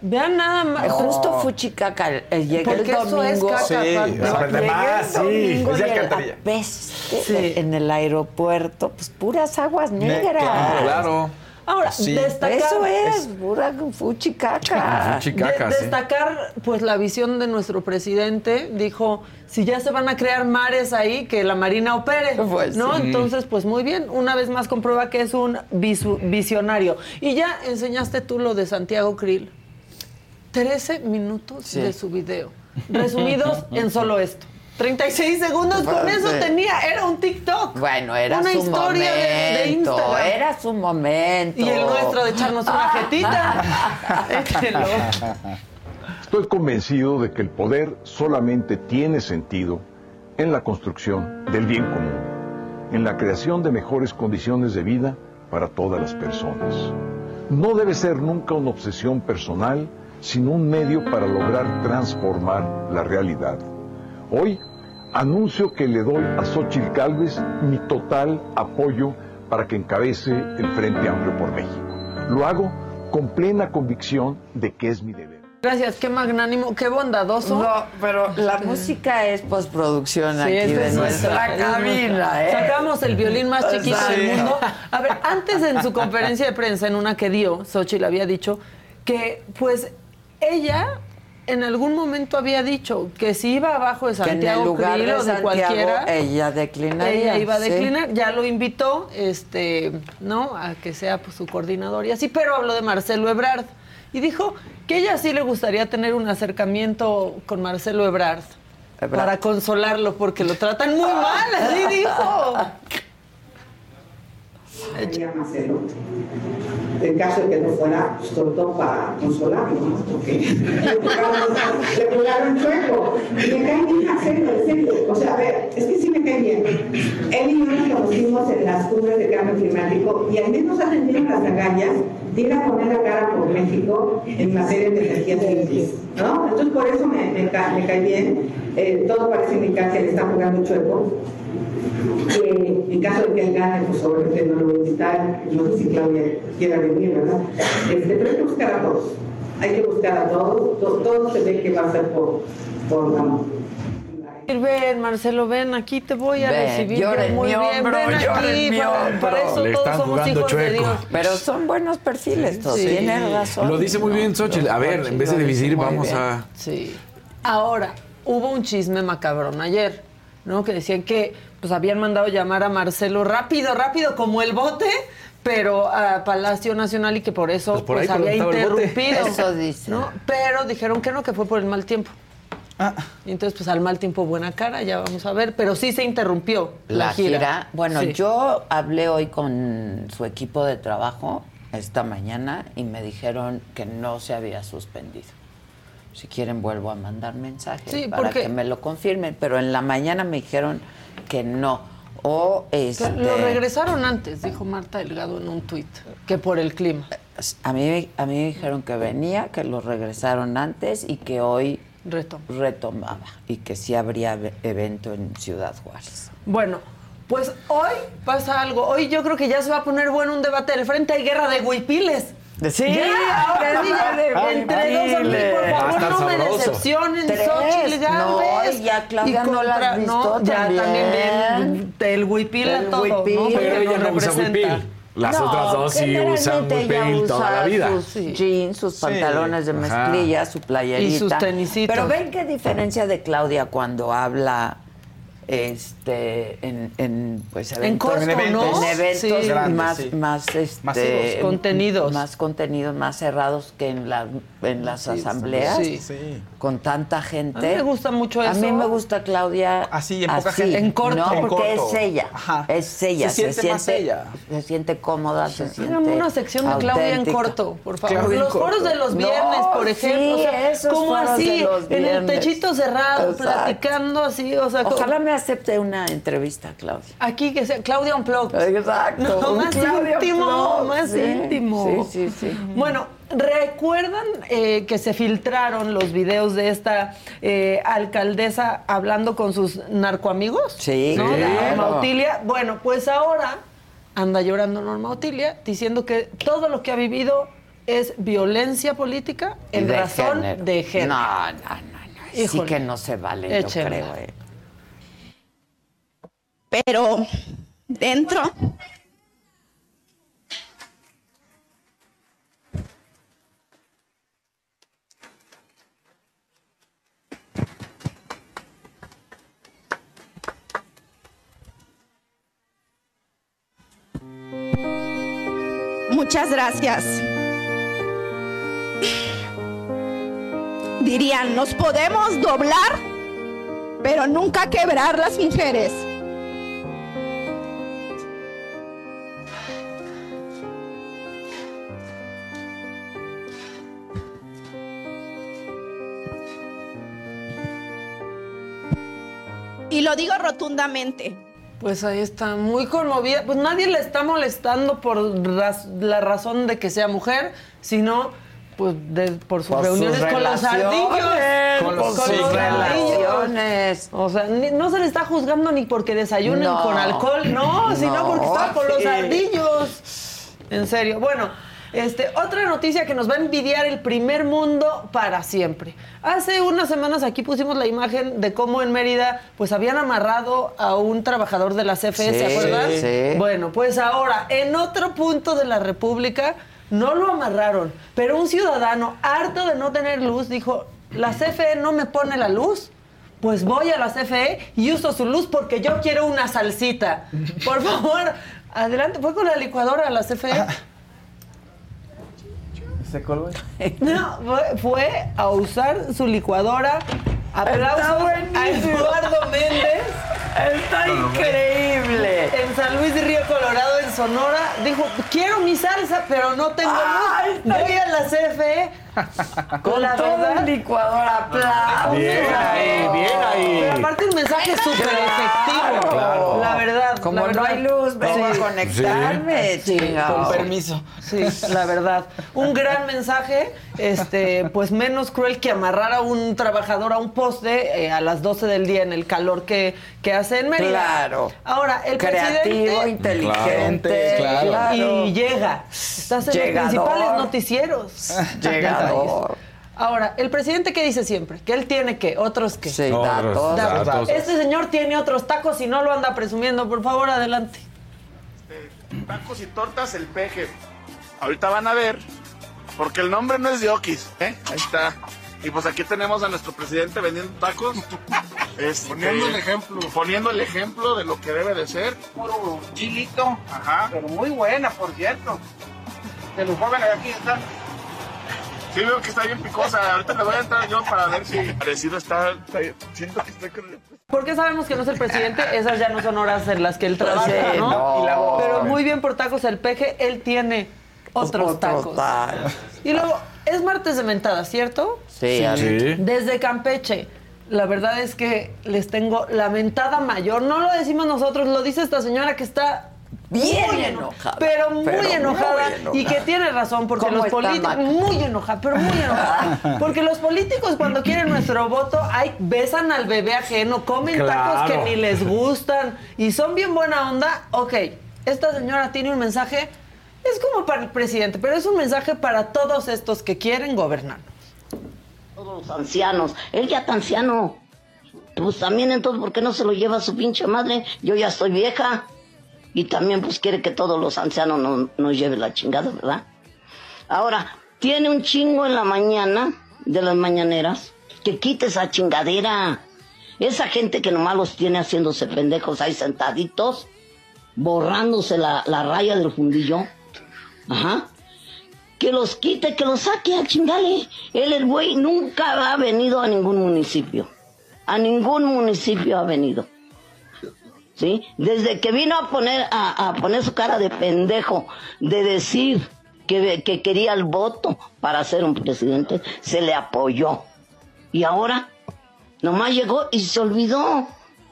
Vean nada más. Justo Fuchicaca. eh, Llegué el eso es domingo. caca, Sí, aparte. es Llegué más, el sí, domingo de y el apeste Sí. en el aeropuerto, pues puras aguas negras. Claro. Ahora, Sí. destacar. Eso es, pura fuchicaca. Fuchicaca, De- sí. destacar pues la visión de nuestro presidente dijo si ya se van a crear mares ahí que la marina opere Pues no sí. entonces pues muy bien una vez más comprueba que es un visionario y ya enseñaste tú lo de Santiago Krill 13 minutos Sí. de su video resumidos en solo esto 36 segundos, con eso tenía, era un TikTok. Bueno, era Una su historia de- de momento. Instagram. Era su momento. Y el nuestro de echarnos una jetita. Échelo. Estoy convencido de que el poder solamente tiene sentido en la construcción del bien común, en la creación de mejores condiciones de vida para todas las personas. No debe ser nunca una obsesión personal, sino un medio para lograr transformar la realidad. Hoy anuncio que le doy a Xochitl Gálvez mi total apoyo para que encabece el Frente Amplio por México. Lo hago con plena convicción de que es mi deber. Gracias, qué magnánimo, qué bondadoso. No, pero la música es postproducción Sí, aquí esta de es nuestra es cabina, ¿eh? Sacamos el violín más chiquito del mundo. A ver, antes en su conferencia de prensa, en una que dio, Xochitl había dicho que, pues, ella en algún momento había dicho que si iba abajo de Que en el Santiago lugar Krill de o de Santiago cualquiera, ella declinaría. ella iba a sí. declinar. Ya lo invitó, este, ¿no? A que sea pues, su coordinador y así, pero habló de Marcelo Ebrard. Y dijo que ella sí le gustaría tener un acercamiento con Marcelo Ebrard. Ebrard. Para consolarlo, porque lo tratan muy mal, así dijo. Marcelo. En caso de que no fuera, pues sobre todo para consolarlo, ¿no? Porque le pegaron chueco. Y me cae bien Marcelo, en serio. O sea, a ver, es que sí me cae bien. Él y yo nos conocimos en las cumbres de cambio climático y al menos ha las agallas de ir a poner la cara por México en materia de energías limpias, ¿no? Entonces por eso me, me, ca- me cae bien. Eh, todo parece indicar que le está jugando chueco que en caso de que él gane, pues obviamente no lo voy a invitar, no sé si Claudia quiera venir, ¿verdad? Este, pero hay que buscar a todos, hay que buscar a todos, to- todo se ve que va a ser por, por amor. Ven, Marcelo, ven, aquí te voy a Ven, recibir. muy mi bien, hombro, ven aquí. mi para, hombro. para eso Le todos están somos jugando hijos de chueco. Dios. Pero son buenos perfiles, todos. Sí. Tienes razón. Lo dice muy bien Xochitl. A ver, en vez de dividir, vamos bien. a... Sí. Ahora, hubo un chisme macabrón ayer, ¿no? Que decían que pues habían mandado llamar a Marcelo rápido, rápido, como el bote, pero a Palacio Nacional y que por eso Pues por pues, había interrumpido. Eso dice. ¿no? Pero dijeron que no, que fue por el mal tiempo. Y entonces, pues al mal tiempo, buena cara, ya vamos a ver. Pero sí se interrumpió la, La gira. Bueno, Sí. yo hablé hoy con su equipo de trabajo esta mañana y me dijeron que no se había suspendido. Si quieren vuelvo a mandar mensajes Sí, para porque- que me lo confirmen, pero en la mañana me dijeron que no. O este, Lo regresaron antes, dijo Marta Delgado en un tuit, que por el clima. a mí a mí me dijeron que venía, que lo regresaron antes y que hoy Reto. retomaba y que sí habría ve- evento en Ciudad Juárez. Bueno, pues hoy pasa algo. Hoy yo creo que ya se va a poner bueno un debate del frente. Hay guerra de huipiles. Sí, ya, ahora sí, ya, entre dos por favor, no me decepcionen. Xochitl No, ya Claudia no la has visto no, ya también. también ven el huipil a El todo, huipil. ¿no? Porque Pero ella no usa representa. huipil. Las No, otras dos sí usan huipil toda la vida. Sus jeans, sus pantalones de Ajá. mezclilla, su playerita. Y sus tenisitos. Pero ven qué diferencia de Claudia cuando habla este en, en pues En eventos, corto, ¿no? en eventos Sí. Grandes, más sí. más este Masivos. Contenidos. más contenidos más cerrados que en la en las asambleas Sí. Sí. con tanta gente. A mí me gusta mucho A mí eso. me gusta Claudia Así, en poca gente. En corto. No, En porque corto. es ella. Ajá. Es ella. Se siente más ella. Se siente cómoda, se siente una sección de Claudia en auténtica. corto, por favor. Claudia en los foros de los No, viernes, por sí, ejemplo. o sea, esos como así, de los en el techito cerrado, Exacto. platicando así, o sea, Ojalá me acepte una entrevista, Claudia. aquí que sea Claudia Unplugged. Exacto. No, más Claudia íntimo, Unplugged, más sí, íntimo. Sí, sí, sí. Bueno, ¿recuerdan eh, que se filtraron los videos de esta eh, alcaldesa hablando con sus narcoamigos? Sí, ¿no? Claro. Norma Otilia. Bueno, pues ahora anda llorando Norma Otilia diciendo que todo lo que ha vivido es violencia política en De razón género. de género. No, no, no. no. Sí Híjole. que no se vale, yo creo. eh. Pero dentro Muchas gracias. Dirían, ¿nos podemos doblar? pero nunca quebrar las mujeres. Y lo digo rotundamente. Pues ahí está, muy conmovida. Pues nadie le está molestando por raz- la razón de que sea mujer, sino pues de- por sus Por sus reuniones con los ardillos. con los- sus ardillos. relaciones. O sea, ni- no se le está juzgando ni porque desayunen No. con alcohol, no, sino No, porque estaba con los ardillos. En serio. Bueno, este, otra noticia que nos va a envidiar el primer mundo para siempre. Hace unas semanas aquí pusimos la imagen de cómo en Mérida pues habían amarrado a un trabajador de la CFE, ¿se acuerdan? sí. Bueno, pues ahora, en otro punto de la República, no lo amarraron, pero un ciudadano harto de no tener luz dijo, la CFE no me pone la luz. Pues voy a la CFE y uso su luz porque yo quiero una salsita. Por favor, adelante, fue con la licuadora a la CFE. ¿Se colgó? No, fue, fue a usar su licuadora. Aplausos a Eduardo Méndez. Está increíble. En San Luis de Río Colorado, en Sonora, dijo, quiero mi salsa, pero no tengo luz. Voy a la CFE. Con la todo verdad, el licuador, aplausos. Bien ahí, bien ahí. Pero aparte un mensaje súper efectivo. Claro. La verdad. Como la no hay luz, vengo a conectarme, Sí, chingado. con permiso. Sí, la verdad. Un gran mensaje, este, pues menos cruel que amarrar a un trabajador a un poste eh, a las 12 del día en el calor que, que hace en Mérida. Claro. Ahora, el Creativo, inteligente, Claro. claro. Y llega. Estás en Llegador. los principales noticieros. Llegador. Ahora, el presidente que dice siempre que él tiene que, otros que. Sí, datos. Datos. Este señor tiene otros tacos y no lo anda presumiendo. Por favor, adelante. Tacos y tortas el peje. Ahorita van a ver, porque el nombre no es de Okis, ¿eh? Ahí está. Y pues aquí tenemos a nuestro presidente vendiendo tacos. Este, Poniendo el ejemplo. Poniendo el ejemplo de lo que debe de ser. Puro chilito, Ajá. pero muy buena, por cierto. De los jóvenes aquí están. Sí veo que está bien picosa. Ahorita le voy a entrar yo para ver si parecido está. está- siento que está con- ¿Por qué sabemos que no es el presidente? Esas ya no son horas en las que él trabaja, Sí, ¿no? no. Y la voz. Pero muy bien por tacos el peje, él tiene otros Otros tacos. tacos. Y luego, es martes de mentada, ¿cierto? Sí, Ale. Desde Campeche. La verdad es que les tengo la mentada mayor. No lo decimos nosotros, lo dice esta señora que está Bien muy enojada. Pero muy Pero muy enojada. Y que tiene razón, porque ¿Cómo los políticos. Muy enojada, pero muy enojada. Porque los políticos, cuando quieren nuestro voto, ay, besan al bebé ajeno, comen tacos que ni les gustan y son bien buena onda. Ok, esta señora tiene un mensaje. Es como para el presidente, pero es un mensaje para todos estos que quieren gobernar. Todos los ancianos. Él ya está anciano. Pues también entonces, ¿por qué no se lo lleva a su pinche madre? Yo ya estoy vieja. Y también pues quiere que todos los ancianos no- nos lleven la chingada, ¿verdad? Ahora, tiene un chingo en la mañana de las mañaneras. Que quite esa chingadera. Esa gente que nomás los tiene haciéndose pendejos ahí sentaditos, borrándose la, la raya del fundillo. Ajá que los quite, que los saque a chingale. Él, el güey, nunca ha venido a ningún municipio. A ningún municipio ha venido. ¿Sí? Desde que vino a poner, a, a poner su cara de pendejo, de decir que, que quería el voto para ser un presidente, se le apoyó. Y ahora, nomás llegó y se olvidó.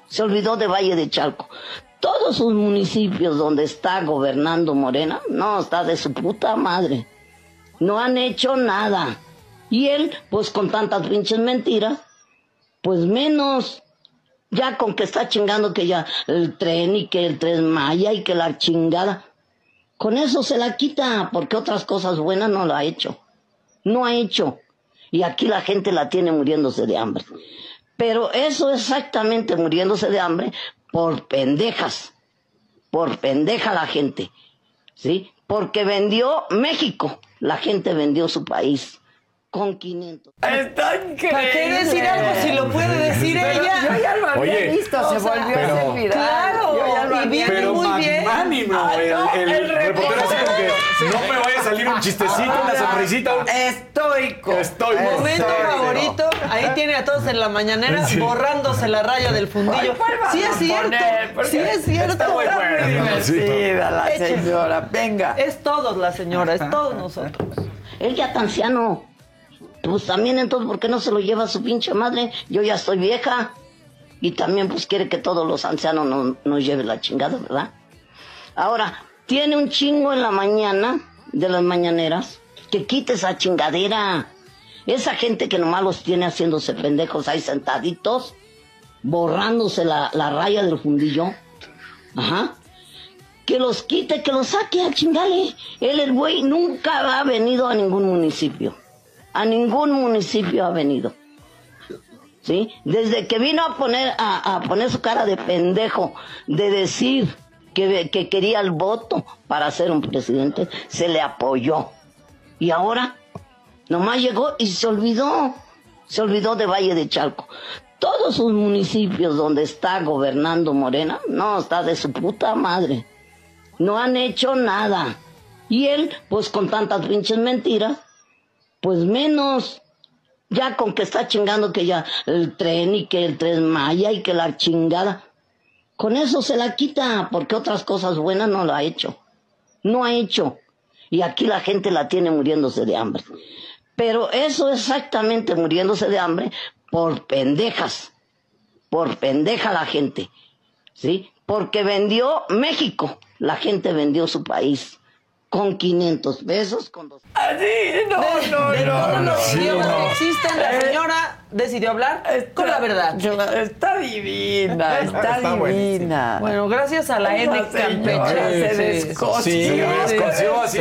Se olvidó de Valle de Chalco. Todos sus municipios donde está gobernando Morena, no, está de su puta madre. No han hecho nada. Y él, pues con tantas pinches mentiras, pues menos. Ya con que está chingando que ya el tren y que el tren Maya y que la chingada. Con eso se la quita, porque otras cosas buenas no la ha hecho. No ha hecho. Y aquí la gente la tiene muriéndose de hambre. Pero eso exactamente muriéndose de hambre por pendejas. Por pendeja la gente. ¿Sí? Porque vendió México. La gente vendió su país. Con 500. Está increíble. ¿Para qué decir algo si lo puede decir Pero ella? Yo ya lo había Oye, visto, se sea, volvió a pero- hacer viral. Claro, Yo ya lo y viene Pero muy bien. magnánimo, Ay, el, no, el el reportero así como que no me vaya a salir un el chistecito, la sonrisita. Estoico. Estoy Momento Estoico. favorito, ahí tiene a todos en la mañanera Sí. borrándose la raya del fundillo. Ay, ¿cuál vas sí a es cierto, sí es cierto. está muy buena. Sí. divertida la señora. Venga. Es todos la señora, es todos nosotros. Él ya tan anciano. Pues también entonces, ¿por qué no se lo lleva a su pinche madre? Yo ya estoy vieja. Y también pues quiere que todos los ancianos no- nos lleven la chingada, ¿verdad? Ahora, tiene un chingo en la mañana de las mañaneras. Que quite esa chingadera. Esa gente que nomás los tiene haciéndose pendejos ahí sentaditos, borrándose la, la raya del fundillo. Ajá. Que los quite, que los saque a chingale. Él, el güey, nunca ha venido a ningún municipio. A ningún municipio ha venido. ¿Sí? Desde que vino a poner, a, poner su cara de pendejo, de decir que, que quería el voto para ser un presidente, se le apoyó. Y ahora, nomás llegó y se olvidó. Se olvidó de Valle de Chalco. Todos sus municipios donde está gobernando Morena, no, está de su puta madre. No han hecho nada. Y él, pues con tantas pinches mentiras, pues menos. Ya con que está chingando que ya el tren y que el tren Maya y que la chingada. Con eso se la quita, porque otras cosas buenas no la ha hecho. No ha hecho. Y aquí la gente la tiene muriéndose de hambre. Pero eso exactamente muriéndose de hambre por pendejas. Por pendeja la gente. ¿Sí? Porque vendió México. La gente vendió su país. Con 500 pesos, con dos... Así, no, de, no, de no, todos no, los idiomas no. que existen, la Eh, señora decidió hablar con la verdad. Está divina, está, Está divina. Bueno, gracias a la N Campeche. se descoció. Sí, me descoció así.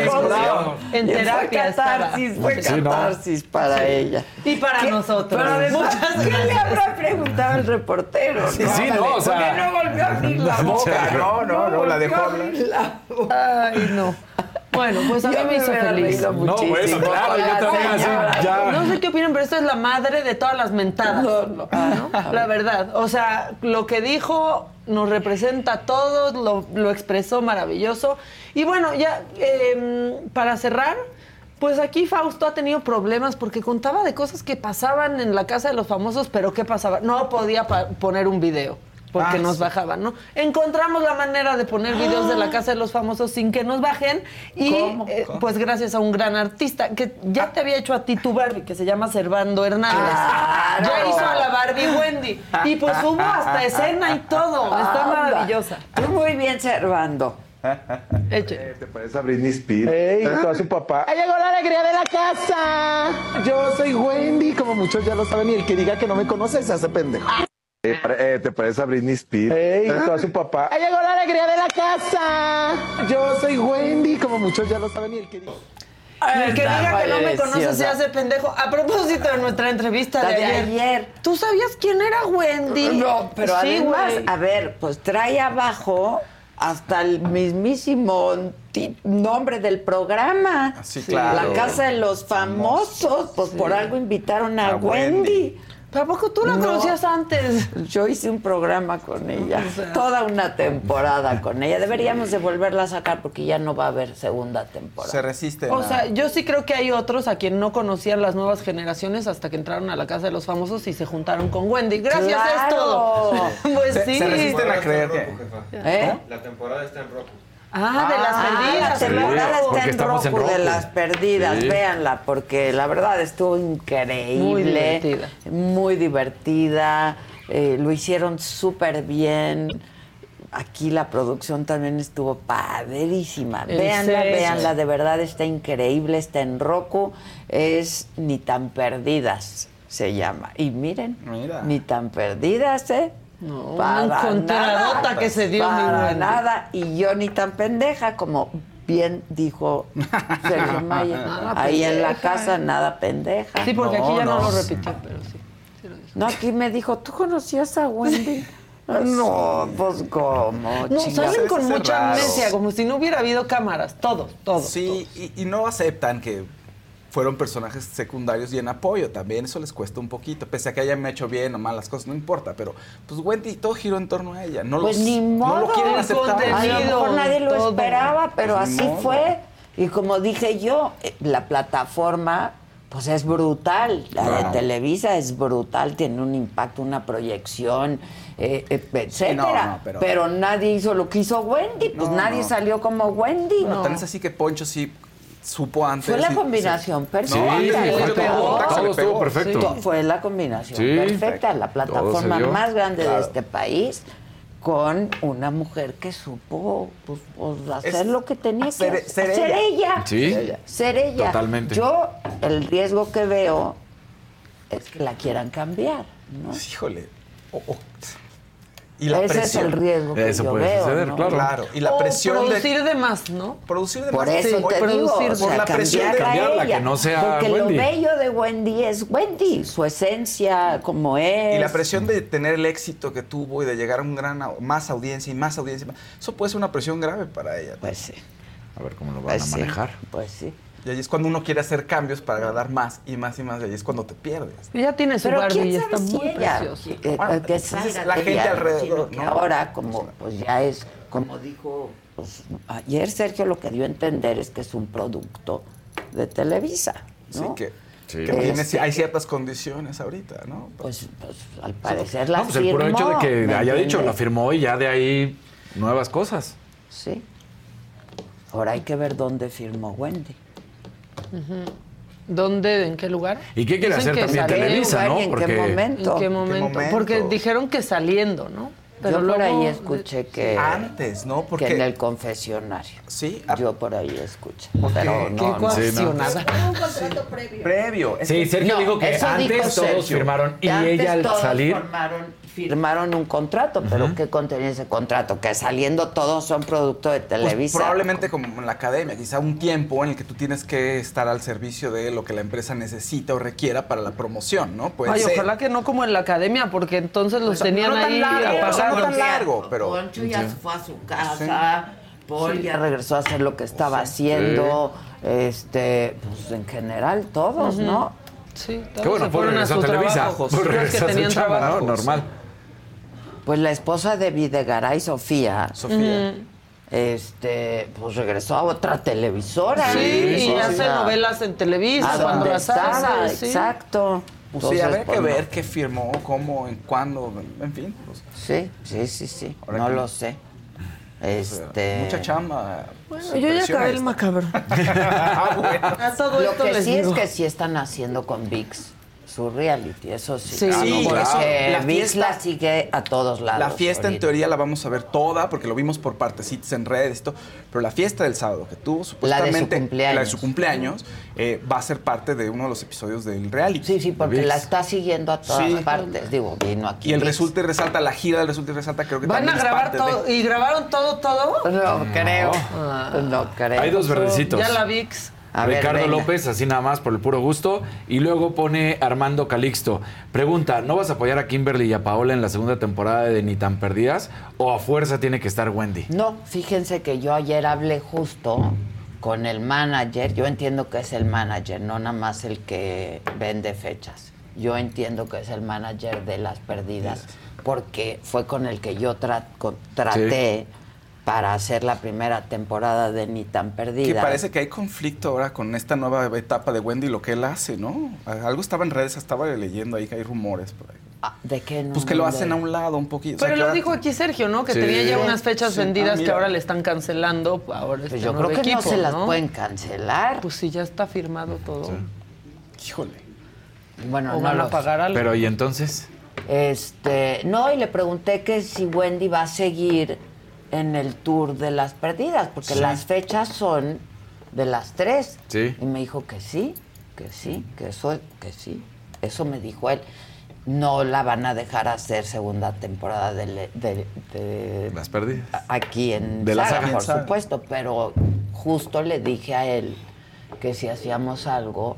En terapia estaba. catarsis, fue Sí, ¿no? catarsis para ella. Y para ¿Qué- nosotros. Pero además, Muchas ¿qué le habrá preguntado el reportero? Sí, sí, no, o sea- Porque no volvió a abrir la boca. No, no, no, la dejó boca. Ay, no. Bueno, pues a mí me hizo feliz. No, bueno, claro, yo también así, ya. No sé qué opinan, pero esta es la madre de todas las mentadas. No, no. ¿no? La verdad. O sea, lo que dijo nos representa a todos, lo, lo expresó maravilloso. Y bueno, ya eh, para cerrar, pues aquí Fausto ha tenido problemas porque contaba de cosas que pasaban en la casa de los famosos, pero ¿qué pasaba? No podía poner un video. Porque Ah, nos bajaban, ¿no? Encontramos la manera de poner videos de la casa de los famosos sin que nos bajen. Y ¿Cómo? eh, ¿Cómo? pues gracias a un gran artista que ya te había hecho a ti tu Barbie, que se llama Servando Hernández. Claro. Ya hizo a la Barbie Wendy. Y pues hubo hasta escena y todo. Está Anda. maravillosa. Tú muy bien, Servando. Eche. ¿Te parece a Britney Spears? ¡Ey! Todo a su papá. ¡Ahí llegó la alegría de la casa! Yo soy Wendy, como muchos ya lo saben, y el que diga que no me conoce se hace pendejo. Eh, pare- eh, ¿Te parece a Britney Spears? ¡Ey! Todo a su papá. ¡Ahí llegó la alegría de la casa! Yo soy Wendy, como muchos ya lo saben, y el que diga... El que diga que no me conoce se hace pendejo. A propósito de nuestra entrevista de, de ayer, ayer. ¿Tú sabías quién era Wendy? No, pero Sí, además, a ver, pues trae abajo hasta el mismísimo nombre del programa. Sí, claro. La casa de los famosos. Pues por algo invitaron a, A Wendy. Wendy. ¿Pero a poco tú la No. conocías antes? Yo hice un programa con ella, toda una temporada con ella. Deberíamos de volverla a sacar porque ya no va a haber segunda temporada. Se resiste. O sea, yo sí creo que hay otros a quien no conocían las nuevas generaciones hasta que entraron a la casa de los famosos y se juntaron con Wendy. Gracias, es ¡Claro! todo. Pues se, sí. se resisten a creer que... ¿Eh? La temporada está en rojo. Ah, de las Ah, perdidas. la temporada claro. porque está en estamos en rojo, de las perdidas, Sí. véanla, porque la verdad estuvo increíble. Muy divertida. Muy divertida. eh, lo hicieron súper bien. Aquí la producción también estuvo padrísima. El Véanla, véanla, de verdad está increíble, está en Roku. Es Ni tan perdidas, se llama. Y miren, Mira. ni tan perdidas, ¿eh? No, encontradota nada, que se dio Para nada. Y yo ni tan pendeja como bien dijo Sergio Mayer. Nada Ahí en la casa, nada pendeja. Sí, porque No, aquí ya no, no. lo repitió, pero sí. No, aquí me dijo, ¿tú conocías a Wendy? No, pues cómo, No, salen con mucha amnesia, como si no hubiera habido cámaras. Todo, todo. Sí, y, y no aceptan que fueron personajes secundarios y en apoyo también. Eso les cuesta un poquito. Pese a que hayan hecho bien o mal las cosas, no importa. Pero, pues Wendy, todo giró en torno a ella. No, Pues los- ni no modo. lo quieren aceptar. A lo mejor nadie lo Todo. esperaba, pero Pues así modo. fue. Y como dije yo, eh, la plataforma pues es brutal. La Claro. de Televisa es brutal, tiene un impacto, una proyección, eh, eh, etcétera. no, pero... pero- nadie hizo lo que hizo Wendy, pues No, nadie no. salió como Wendy. Bueno, tan es así que Poncho sí supo antes. Fue la combinación sí. perfecta. Contacto, Todo le estuvo pegó. perfecto. To- Fue la combinación Sí. perfecta, la plataforma más grande de este país con una mujer que supo pues, pues, hacer Es- lo que tenía que ser- hacer. ser Ser ella. ella. Sí. Ser ella. Totalmente. Yo, el riesgo que veo es que la quieran cambiar. ¿no? Híjole. Y la Ese presión. es el riesgo que Eso yo puede veo. suceder, ¿no? claro. Claro. Y la O presión de. producir de más, ¿no? Producir de Por más. eso Sí, te digo, sea, por la presión de cambiarla a cambiarla, ella, que no sea Porque Wendy. lo bello de Wendy es Wendy, su esencia, como es. Y la presión de tener el éxito que tuvo y de llegar a un gran más audiencia y más audiencia, y más- eso puede ser una presión grave para ella. Pues sí, A ver cómo lo van pues a sí, manejar. Pues sí. Y ahí es cuando uno quiere hacer cambios para agradar más y más y más, y ahí es cuando te pierdes. Ella tiene su Barbie y está si muy ella, preciosa. eh, Bueno, la gente ella, alrededor, ¿no? ahora como pues ya es, como dijo pues, ayer Sergio lo que dio a entender es que es un producto de Televisa, Sí, que, Sí. que tiene- Este- hay ciertas condiciones ahorita, ¿no? Pues, pues, al parecer la No, pues el puro hecho de que ¿me haya dicho, la firmó y ya de ahí nuevas cosas. Sí. Ahora hay que ver dónde firmó Wendy. ¿Dónde? ¿En qué lugar? ¿Y qué quiere Dicen hacer también. Televisa, no? y en qué Porque momento? ¿En qué momento? Porque dijeron que saliendo, ¿no? Yo por luego- ahí escuché que, Antes, ¿no? Porque que en el confesionario. sí, a- Yo por ahí escuché. Porque- Pero Qué no, no. coaccionada. Un contrato previo. previo. es Sí, Sergio No, dijo que dijo antes todos Sergio. firmaron y ella al salir. Firmaron un contrato, pero ¿qué contenía ese contrato? Que saliendo todos son producto de Pues Televisa. probablemente como en la academia, quizá un tiempo en el que tú tienes que estar al servicio de lo que la empresa necesita o requiera para la promoción, ¿no? Puede Ay, ser. ojalá que no como en la academia, porque entonces los O sea, tenían no tan ahí largo, no apagados. tan largo, pero- Poncho ya se fue a su casa, Paul ya regresó a hacer lo que estaba haciendo, este, pues en general todos, ¿no? Sí, todos Qué bueno, se Paul fueron a regresó su a Televisa. trabajo. Paul regresó a su trabajo. Normal. Pues la esposa de Videgaray, Sofía, Sofía. este, pues regresó a otra televisora. Sí, y O hace novelas en Televisa a cuando donde las hace. sí. exacto. Pues sí, Entonces, habría que pues, no. ver qué firmó, cómo, en cuándo, en fin. pues, Sí, sí, sí, sí. Ahora no que- lo sé. Este. Mucha chamba. Bueno, yo ya acabé el macabro. A todo Lo esto que les sí digo. es que sí están haciendo con VIX su reality, eso sí. Sí, claro. La VIX fiesta- la sigue a todos lados. La fiesta en teoría la vamos a ver toda porque lo vimos por partecitas en redes y todo, pero la fiesta del sábado que tuvo supuestamente cumpleaños. la de su cumpleaños eh, va a ser parte de uno de los episodios del reality. Sí, sí, porque ViX. la está siguiendo a todas Sí. partes. Digo, vino aquí. Y el ViX. resulta y resalta, la gira del resulta y resalta creo que ¿Van también a es grabar parte todo? de- ¿Y grabaron todo, todo? No, creo. Ah. No creo. Hay dos verdecitos. Ya la VIX. A Ricardo. López, así nada más por el puro gusto. Y luego pone Armando Calixto. Pregunta, ¿no vas a apoyar a Kimberly y a Paola en la segunda temporada de Ni tan perdidas? ¿O a fuerza tiene que estar Wendy? No, fíjense que yo ayer hablé justo con el manager. Yo entiendo que es el manager, no nada más el que vende fechas. Yo entiendo que es el manager de las perdidas, porque fue con el que yo tra- con- traté para hacer la primera temporada de Ni tan Que perdida. parece que hay conflicto ahora con esta nueva etapa de Wendy, lo que él hace, ¿no? Algo estaba en redes, estaba leyendo ahí que hay rumores por ahí. Ah, ¿De qué no? Pues que lo hacen a un lado un poquito. o sea, Pero que lo ahora- dijo aquí Sergio, ¿no? Que Sí. tenía ya unas fechas Sí. vendidas Ah, que ahora le están cancelando. Ahora Pues este yo creo que no se las pueden cancelar. Pues sí, ya está firmado todo. Híjole. Bueno, o no van lo a pagar algo. Pero ¿y entonces? Este, no, y le pregunté que si Wendy va a seguir en el tour de las perdidas, porque Sí. las fechas son de las tres. Sí. Y me dijo que sí, que sí, que eso, que sí. Eso me dijo él. No la van a dejar hacer segunda temporada de, le- de- de- Las perdidas. aquí en De la Saga, saga. por Saga. supuesto, pero justo le dije a él que si hacíamos algo,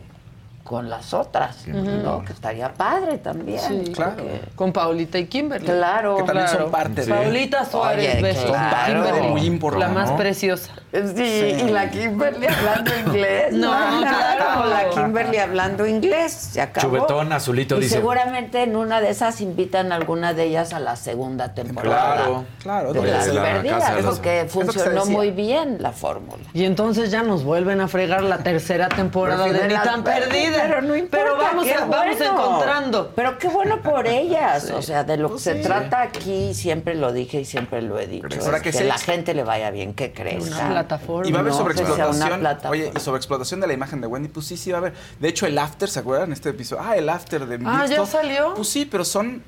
con las otras, ¿no? Que estaría padre también. Sí, claro. Con Paulita y Kimberly. Claro. Que también son parte de- Paulita Suárez, Oye, besos. claro. Kimberly, muy importante, La más ¿no? preciosa. Sí, y la Kimberly hablando inglés. No, claro. La Kimberly hablando inglés. Se acabó. Chubetón, azulito, y dice. seguramente en una de esas invitan a alguna de ellas a la segunda temporada. Claro, claro. De las la perdidas, de porque funcionó muy bien la fórmula. Y entonces ya nos vuelven a fregar la tercera temporada Pero de Ni tan perdida. Pero no importa, Pero vamos, qué a- vamos bueno. encontrando. Pero qué bueno por ellas. O sea, de lo que Pues se sí. trata aquí, siempre lo dije y siempre lo he dicho. Ahora es que que, la gente le vaya bien, que crezca. Una plataforma. Y va a haber No, sobreexplotación. Oye, y sobreexplotación de la imagen de Wendy, pues sí, sí va a haber. De hecho, el after, ¿se acuerdan? Este episodio. Ah, el after de Ah, ¿ya salió? Pues sí, pero son.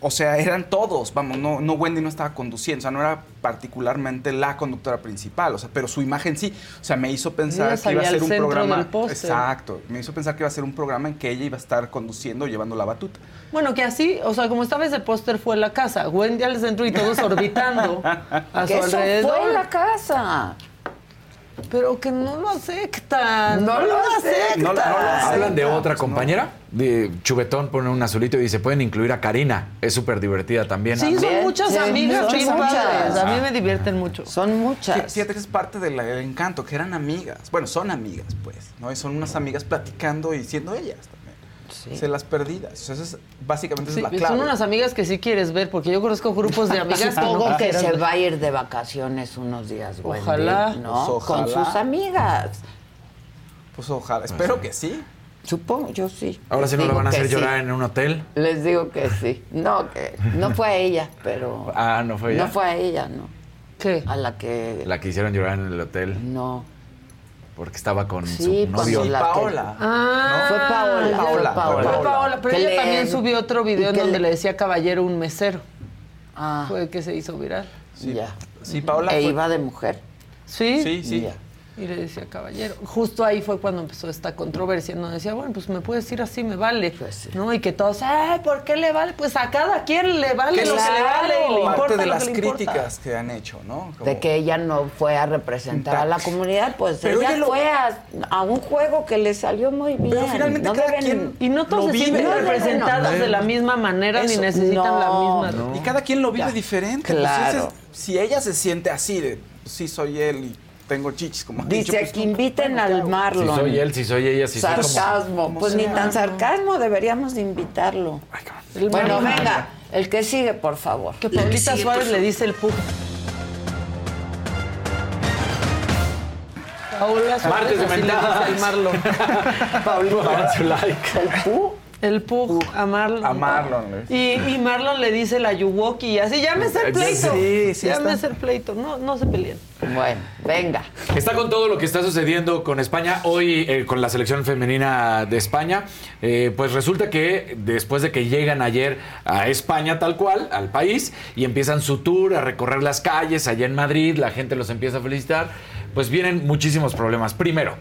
O sea, eran todos, vamos, no, no Wendy no estaba conduciendo, o sea, no era particularmente la conductora principal, o sea, pero su imagen sí, o sea, me hizo pensar Ella que iba a ser un programa, exacto, me hizo pensar que iba a ser un programa en que ella iba a estar conduciendo, llevando la batuta. Bueno, que así, o sea, como estaba ese póster fue la casa, Wendy al centro y todos orbitando a su Que eso alrededor. fue la casa. Pero que no lo aceptan. No lo aceptan. No, no lo Hablan de otra pues, compañera. De Chubetón pone un azulito y dice, pueden incluir a Karina. Es súper divertida también. Sí, son muchas sí, amigas son muchas. A mí Ah. me divierten mucho. Son muchas. fíjate que es parte del del encanto, que eran amigas. Bueno, son amigas, pues, ¿no? Y son unas amigas platicando y siendo ellas también. Se las perdidas. O sea, esa es, básicamente Sí, es la clave. son unas amigas que sí quieres ver, porque yo conozco grupos de amigas que Supongo no que se va a ir de vacaciones unos días, Wendy, Ojalá. ¿no? Pues Con sus amigas. Pues ojalá, espero que sí. Supongo, yo sí. Ahora sí no la van a hacer sí. llorar en un hotel. Les digo que sí. No, que no fue a ella, pero Ah, no fue ella. no fue a ella, no. ¿Qué? A la que La que hicieron llorar en el hotel no. Porque estaba con Sí, su novio. que- Paola. Ah, Fue Paola, ya. fue Paola, Paola. Fue Paola, pero ella le- también subió otro video en donde le- le decía caballero un mesero. Ah, Fue el que se hizo viral. ya. Sí, Paola E fue- iba de mujer. ¿Sí? Sí, sí. Ya. Y le decía caballero. Justo ahí fue cuando empezó esta controversia. No decía, bueno, pues me puedes decir así, me vale. Pues sí. ¿No? Y que todos, ay, ¿por qué le vale? Pues a cada quien le vale Que lo que le vale y le parte de lo las que le importa. críticas que han hecho, ¿no? Como- De que ella no fue a representar a la comunidad, pues Pero ella ella lo- fue a, a un juego que le salió muy bien. Pero finalmente no cada deben- quien Y no todos lo se sienten No, de la misma manera Eso. ni necesitan la misma. no. Y cada quien lo vive Ya. diferente. pues, Claro. ese es- si ella se siente así de, sí soy él y tengo chichis, como ha dicho, Dice pues, que no, inviten bueno, ¿qué al? Marlon. Si soy él, si soy ella, si soy como... sarcasmo. como Pues ni tan sarcasmo, deberíamos de invitarlo. El Bueno, Marlon. venga, el que sigue, por favor. Que Paulita Suárez le dice el pu. Paola Suárez Martes de Marlon. Pongan su like. ¿El pu? El Pug a Marlon. A Marlon, le Y, y Marlon le dice la Yuwoki y así, llámese el pleito. Sí, sí. Llámese el pleito. No, no se peleen. Bueno, venga. Está con todo lo que está sucediendo con España. Hoy, eh, con la selección femenina de España, eh, pues resulta que después de que llegan ayer a España tal cual, al país, y empiezan su tour a recorrer las calles allá en Madrid, la gente los empieza a felicitar, pues vienen muchísimos problemas. Primero,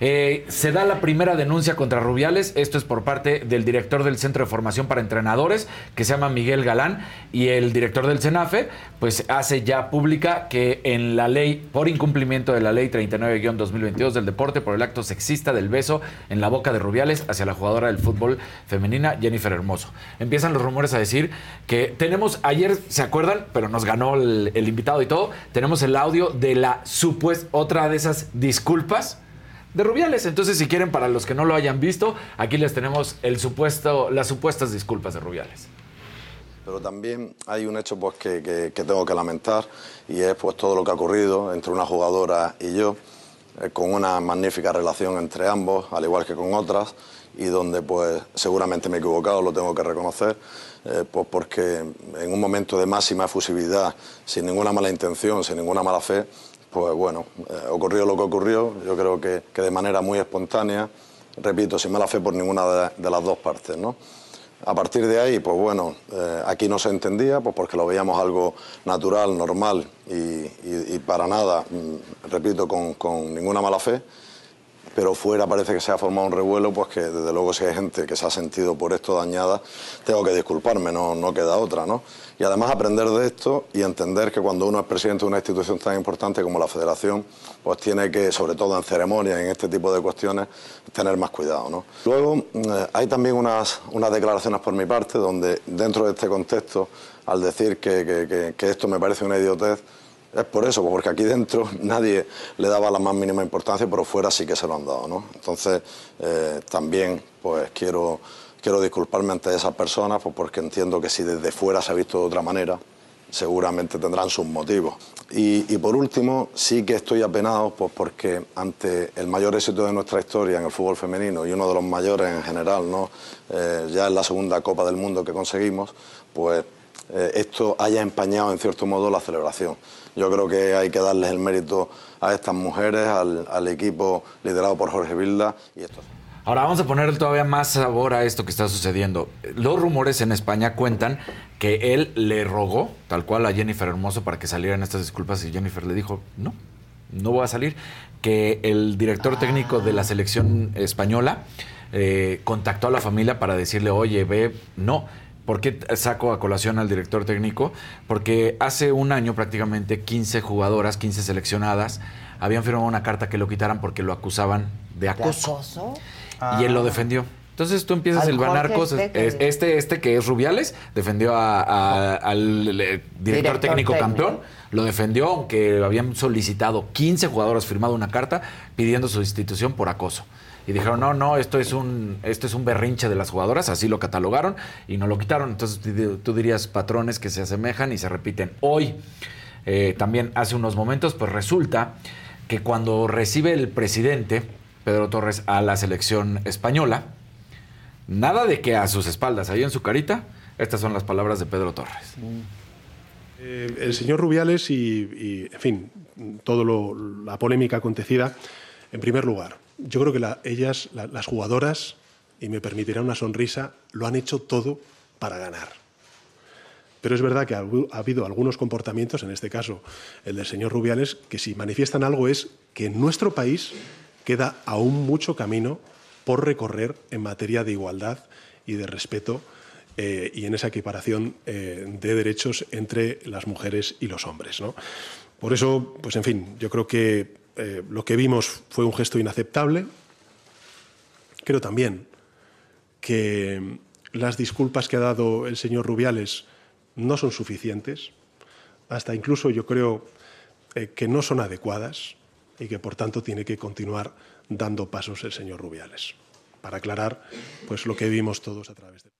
eh, se da la primera denuncia contra Rubiales. Esto es por parte del director del Centro de Formación para Entrenadores, que se llama Miguel Galán, y el director del CENAFE, pues hace ya pública que en la ley, por incumplimiento de la ley 39-2022 del deporte, por el acto sexista del beso en la boca de Rubiales hacia la jugadora del fútbol femenina, Jennifer Hermoso. Empiezan los rumores a decir que tenemos, ayer, ¿se acuerdan? Pero nos ganó el, el invitado y todo, tenemos el audio de la supuesta, otra de esas disculpas de Rubiales. Entonces, si quieren, para los que no lo hayan visto, aquí les tenemos el supuesto, las supuestas disculpas de Rubiales. Pero también hay un hecho pues, que, que- que tengo que lamentar y es pues, todo lo que ha ocurrido entre una jugadora y yo, eh, con una magnífica relación entre ambos, al igual que con otras, y donde pues seguramente me he equivocado, lo tengo que reconocer, eh, pues porque en un momento de máxima efusividad, sin ninguna mala intención, sin ninguna mala fe, pues bueno, eh, ocurrió lo que ocurrió, yo creo que, que de manera muy espontánea, repito, sin mala fe por ninguna de, las dos partes, ¿no? A partir de ahí, pues bueno, eh, aquí no se entendía, pues porque lo veíamos algo natural, normal y, y- y para nada, mm, repito, con, con ninguna mala fe. Pero fuera parece que se ha formado un revuelo, pues que desde luego si hay gente que se ha sentido por esto dañada, tengo que disculparme, no, no queda otra, ¿no? Y además aprender de esto y entender que cuando uno es presidente de una institución tan importante como la Federación, pues tiene que, sobre todo en ceremonias, en este tipo de cuestiones, tener más cuidado, ¿no? Luego, eh, hay también unas, unas declaraciones por mi parte, donde dentro de este contexto, al decir que, que- esto me parece una idiotez, es por eso, porque aquí dentro nadie le daba la más mínima importancia, pero fuera sí que se lo han dado, ¿no? Entonces, eh, también, pues quiero, quiero disculparme ante esas personas, pues porque entiendo que si desde fuera se ha visto de otra manera, seguramente tendrán sus motivos. Y, por último, sí que estoy apenado, pues porque ante el mayor éxito de nuestra historia en el fútbol femenino y uno de los mayores en general, ¿no? Eh, ya en la segunda Copa del Mundo que conseguimos, pues eh, esto haya empañado en cierto modo la celebración. Yo creo que hay que darles el mérito a estas mujeres, al, al equipo liderado por Jorge Vilda y esto. Ahora vamos a poner todavía más sabor a esto que está sucediendo. Los rumores en España cuentan que él le rogó, tal cual, a Jennifer Hermoso para que salieran estas disculpas y Jennifer le dijo, no, no voy a salir. Que el director técnico de la selección española eh, contactó a la familia para decirle, oye, ve, no. ¿Por qué saco a colación al director técnico? Porque hace un año prácticamente 15 jugadoras, 15 seleccionadas, habían firmado una carta que lo quitaran porque lo acusaban de acoso. acoso? Y él lo defendió. Entonces tú empiezas Al a hilvanar cosas. este que- Es- Este, este que es Rubiales defendió a- a- al eh, director, Director técnico, técnico. campeón. Lo defendió, aunque habían solicitado 15 jugadores firmado una carta pidiendo su institución por acoso. Y dijeron, no, no, esto es un, esto es un berrinche de las jugadoras, así lo catalogaron y no lo quitaron. Entonces tú- dirías patrones que se asemejan y se repiten. Hoy, eh, también hace unos momentos, pues resulta que cuando recibe el presidente, Pedro Torres, a la selección española, nada de que a sus espaldas, ahí en su carita, estas son las palabras de Pedro Torres. Eh, el señor Rubiales y, y, en fin, toda la polémica acontecida, en primer lugar, yo creo que la- ellas, la- las jugadoras, y me permitirá una sonrisa, lo han hecho todo para ganar. Pero es verdad que ha, ha habido algunos comportamientos, en este caso el del señor Rubiales, que si manifiestan algo es que en nuestro país queda aún mucho camino por recorrer en materia de igualdad y de respeto eh, y en esa equiparación eh, de derechos entre las mujeres y los hombres. ¿no? Por eso, pues en fin, yo creo que eh, lo que vimos fue un gesto inaceptable. Creo también que las disculpas que ha dado el señor Rubiales no son suficientes, hasta incluso yo creo eh, que no son adecuadas y que por tanto tiene que continuar dando pasos el señor Rubiales para aclarar pues lo que vimos todos a través de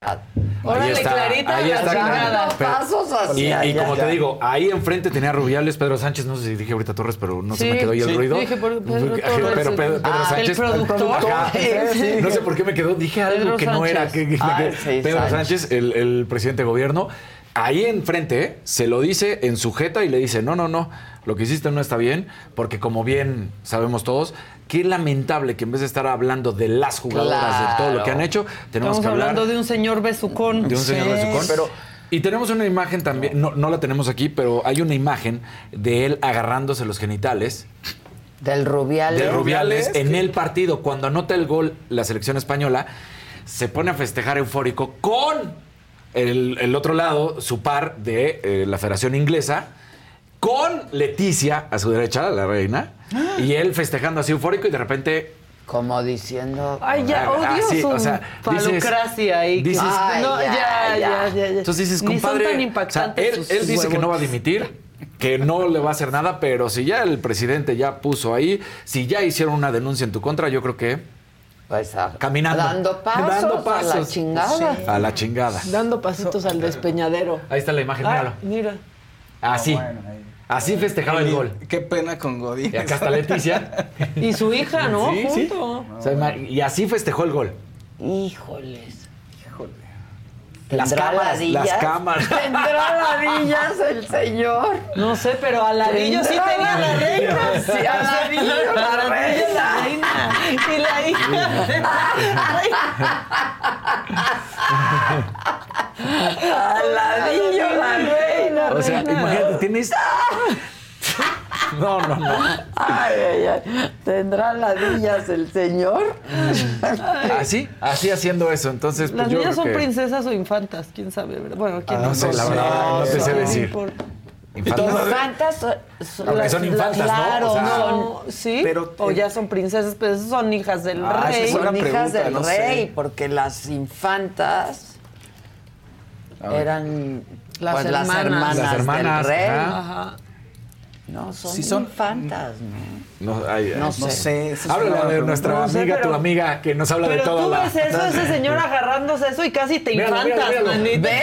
Órale, Clarita, ahí la está. Pero- Pasos y, hacia y como allá. te digo, ahí enfrente tenía Rubiales, Pedro Sánchez, no sé si dije ahorita Torres, pero no se Sí, me quedó ahí el sí. ruido. Dije, por- Pedro Pero Torres, Pedro, el- Pedro ah, el Sánchez. productor. Ajá. Sí. No sé por qué me quedó, dije algo Pedro que no era. Sánchez. que- que- Ah, que- sí, Pedro Sánchez. Sánchez, el, el presidente de gobierno, ahí enfrente ¿eh? se lo dice en su jeta y le dice, no, no, no, lo que hiciste no está bien, porque como bien sabemos todos, qué lamentable que en vez de estar hablando de las jugadoras, de todo lo que han hecho, tenemos Estamos que hablar hablando de un señor besucón. de un señor Sí. besucón. Pero, y tenemos una imagen también, no, no la tenemos aquí, pero hay una imagen de él agarrándose los genitales. Del Rubiales. De Rubiales en el partido. Cuando anota el gol la selección española, se pone a festejar eufórico con el, el otro lado, su par de eh, la Federación Inglesa, con Leticia a su derecha, la reina, y él festejando así eufórico y de repente Como diciendo. Ay, ya, Ah, odio sí, su o sea, falucracia ahí. que- dices- Ay, no, ya, ya, ya, ya. Entonces dices, Ni compadre. son tan o sea, impactantes él, sus él dice que no va a dimitir, que no le va a hacer nada, pero si ya el presidente ya puso ahí, si ya hicieron una denuncia en tu contra, yo creo que. Pues caminando. dando pasos a la chingada. Sí. A la chingada. Dando pasitos al despeñadero. Ahí está la imagen, Ah, míralo. mira. Así. Así festejaba el gol. Qué pena con Godín. Y acá está Leticia. Y su hija, ¿no? Sí, sí. Junto. O sea, ima- y así festejó el gol. Híjoles. Las ¿Tendrá cámaras, ladillas? las cámaras. ¿Tendrá ladillas el señor? No sé, pero Aladillo sí ¿Tendrá tenía la reina. Sí, Aladillo, la Aladillo, la reina. Y la hija. Aladillo, la reina. O sea, reina. imagínate, tienes. No, no, no. Ay, ay, ay. ¿Tendrá ladillas el señor? Así, así haciendo eso. Entonces, pues Las yo niñas creo son que- princesas o infantas, quién sabe, ¿verdad? Bueno, quién Ah, no sé, la verdad, no te sé No decir. importa. Infantas. Infantas son, son las- son infantas, ¿no? claro, O sea, no, sí, pero- o ya son princesas, pero esas son hijas del Ah, rey. son hijas pregunta, del no sé. rey, porque las infantas eran Las pues, las hermanas. hermanas, Las hermanas, del rey. ajá. Ajá. No, son, Sí, son- infantas, ¿no? No, ay, ay. No sé. Sé. de nuestra No sé, amiga, tu amiga, que nos habla de Pero todo. tú la- ves eso, ese señor agarrándose eso y casi te Míralo, infantas, míralo, míralo. manita. ¡Ve!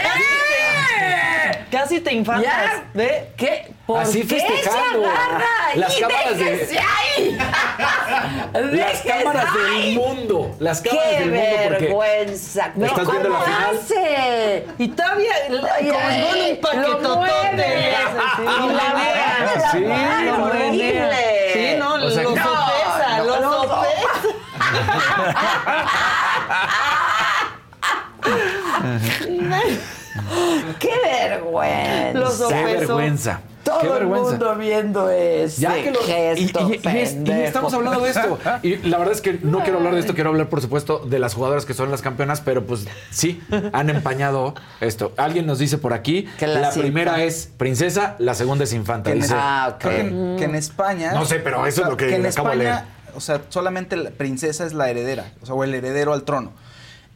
Casi te infantas. Ya. ¿Ve? ¿Qué? ¿Por Así qué festejando. se agarra ahí? Las cámaras de- ¡Déjese ahí! Las ¡Déjese cámaras ahí! del mundo. Las cámaras ¡Qué del mundo porque vergüenza! ¿No estás viendo la ¿Cómo final? hace? Y todavía, Ay, como ay, con un lo paquetotote. Y la Sí, horrible. No, O sea, lo no, sopesa, no, lo no, sopesa. ¡Qué vergüenza! Lo Qué vergüenza. Todo Qué el vergüenza. mundo viendo ese Ya que lo- gesto y, y- y es- y pendejo. estamos hablando de esto. Y la verdad es que no quiero hablar de esto, quiero hablar, por supuesto, de las jugadoras que son las campeonas, pero pues sí, han empañado esto. Alguien nos dice por aquí, Que la, primera es princesa, la segunda es infanta. Que en, Dice, Ah, ok. creo que, que en España. No sé, pero eso es lo que en acabo de España, o sea, solamente la princesa es la heredera, o sea, o el heredero al trono.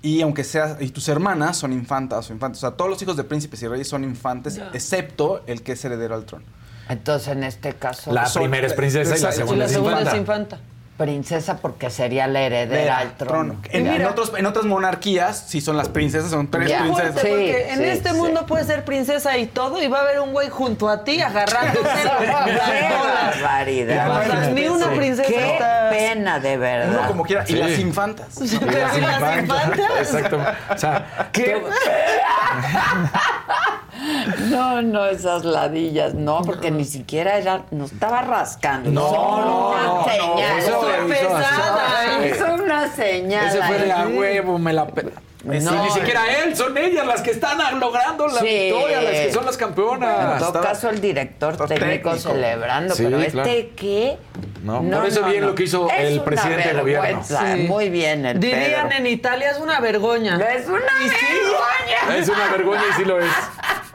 Y aunque sea, y tus hermanas son infantas o infantes, o sea, todos los hijos de príncipes y reyes son infantes, excepto el que es heredero al trono. Entonces, en este caso, la son- primera es princesa y la segunda la es segunda infanta. es infanta. Princesa porque sería la heredera al trono. En, Y mira- en otros, en otras monarquías, si son las princesas, son tres Ya. princesas. Fuerte, porque Sí, en sí, este sí. mundo puedes ser princesa y todo y va a haber un güey junto a ti agarrándose ¡Qué las barbaridad! Ni una princesa ¡Qué está- pena, de Uno verdad! como quiera. Sí. Y las infantas. ¿y las infantas? Exacto. O sea, ¡Qué No, no, esas ladillas, no, porque ni siquiera era, no estaba rascando. No, no, una no, señal. no, hizo pesada, así. Hizo una señal. Ese fue de a huevo, me la... pe- No. Ni siquiera él, son ellas las que están logrando la Sí. victoria, las que son las En campeonas. todo caso, el director técnico, técnico. celebrando, Sí, pero claro. este qué. No, por eso bien lo que hizo Es el presidente del gobierno. vergüenza. Sí. Muy bien, el Dirían Pedro. en Italia es una vergoña. Es una vergüenza. Es una vergüenza y sí lo es.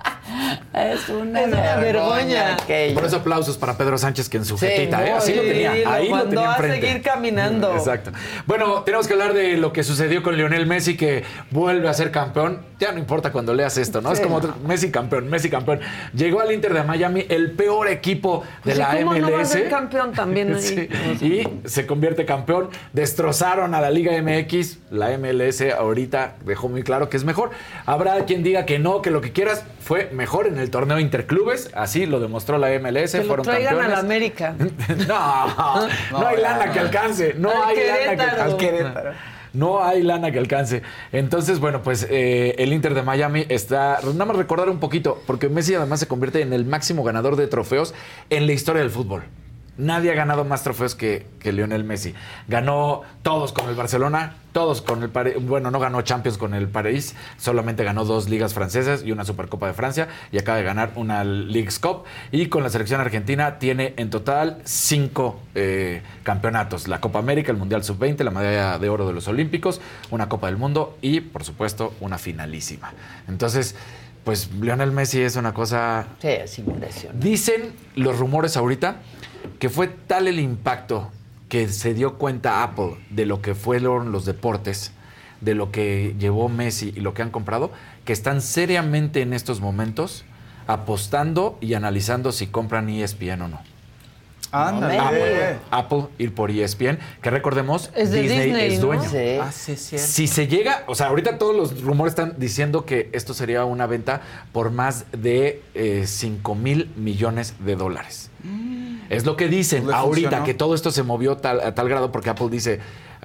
Es una, Es una vergüenza. Por eso aplausos para Pedro Sánchez que en su Sí, jetita, ¿eh? Así lo tenía. Lo Ahí lo tenía a seguir caminando. Exacto. Bueno, tenemos que hablar de lo que sucedió con Lionel Messi, que vuelve a ser campeón. Ya no importa cuando leas esto, ¿no? Es como otro- Messi campeón, Messi campeón. Llegó al Inter de Miami, el peor equipo de Pues, ¿y la ¿Cómo MLS. no va a ser campeón también ahí? Sí, Y se convierte campeón. Destrozaron a la Liga MX. La MLS ahorita dejó muy claro que es mejor. Habrá quien diga que no, que lo que quieras fue mejor en el torneo interclubes. Así lo demostró la MLS. Que lo Fueron a la América. No, no, hay lana que alcance. No Al hay lana que Querétaro. Al Querétaro. no hay lana que alcance. Entonces, bueno, pues eh, el Inter de Miami está. Nada más recordar un poquito, porque Messi además se convierte en el máximo ganador de trofeos en la historia del fútbol. Nadie ha ganado más trofeos que, que Lionel Messi. Ganó todos con el Barcelona, todos con el París. Bueno, no ganó Champions con el París, solamente ganó dos ligas francesas y una Supercopa de Francia y acaba de ganar una Leagues Cup. Y con la selección argentina tiene en total cinco eh, campeonatos: la Copa América, el Mundial Sub-20, la medalla de oro de los Olímpicos, una Copa del Mundo y, por supuesto, una finalísima. Entonces, pues Lionel Messi es una cosa Sí, es impresionante. Dicen los rumores ahorita que fue tal el impacto que se dio cuenta Apple de lo que fueron los deportes, de lo que llevó Messi y lo que han comprado, que están seriamente en estos momentos apostando y analizando si compran ESPN o no. Ándale. Apple, Apple ir por ESPN, que recordemos, Es Disney, Disney, es ¿no? dueño. Sí. Ah, sí, es cierto. Si se llega, o sea, ahorita todos los rumores están diciendo que esto sería una venta por más de 5 mil millones de dólares. Es lo que dicen Le ahorita, funcionó. que todo esto se movió tal- a tal grado porque Apple dice,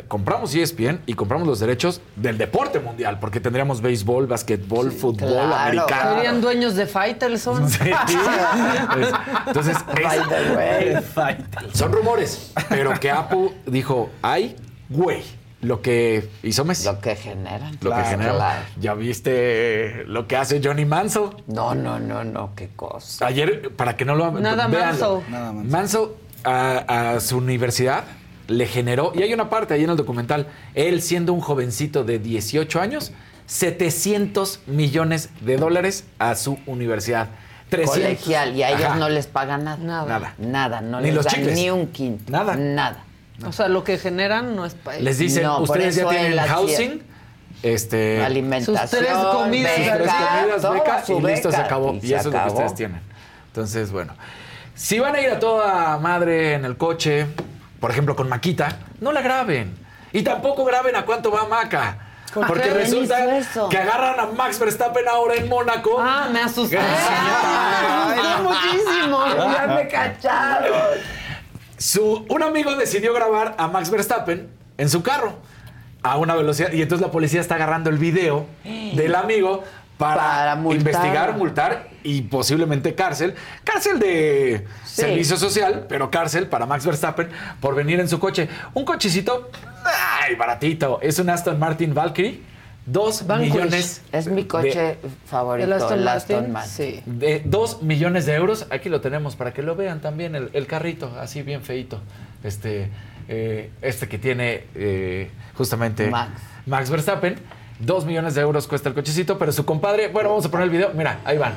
compramos ESPN y compramos los derechos del deporte mundial, porque tendríamos béisbol, basquetbol, fútbol, claro. americano. Serían dueños de Faitelson. Sí. Es- Entonces, es- son rumores, pero que Apple dijo, ay, güey. Lo que hizo Messi. Lo que generan. Lo que Claro, genera. claro. ¿Ya viste lo que hace Johnny Manso? No, no, no, no, qué cosa. Ayer, para que no lo Nada. Manso. Nada más. Manso a, a su universidad le generó, y hay una parte ahí en el documental, él siendo un jovencito de 18 años, 700 millones de dólares a su universidad. 300. Colegial, y a ellos Ajá. no les pagan nada. Nada. Nada, no Ni les los dan chicles. ni un quinto. Nada. Nada. O sea, lo que generan no es para ellos. Les dicen, No, ustedes ya tienen housing, este, Alimentación, Sus tres comidas, sus tres comidas, todo beca, su y listo, se acabó. Y Y, se eso es lo que ustedes tienen. Entonces, bueno. Si van a ir a toda madre en el coche, por ejemplo, con Maquita, no la graben. Y tampoco graben a cuánto va Maca. ¿Por Porque resulta que agarran a Max Verstappen ahora en Mónaco. Ah, me asusté. Ay, Me asusté muchísimo. Ya me cacharon. Su, un amigo decidió grabar a Max Verstappen en su carro a una velocidad y entonces la policía está agarrando el video del amigo para, Para multar. investigar, multar y posiblemente cárcel. Cárcel de Sí. servicio social, pero cárcel para Max Verstappen por venir en su coche. Un cochecito, ay, baratito. Es un Aston Martin Valkyrie. Dos Vanquish. millones. Es mi coche favorito, ¿El Aston. Martin? Sí. De dos millones de euros. Aquí lo tenemos para que lo vean también, el, el carrito, así bien feito. Este, eh, este que tiene eh, justamente Max. Max Verstappen. Dos millones de euros cuesta el cochecito, pero su compadre, bueno, vamos a poner el video. Mira, ahí van.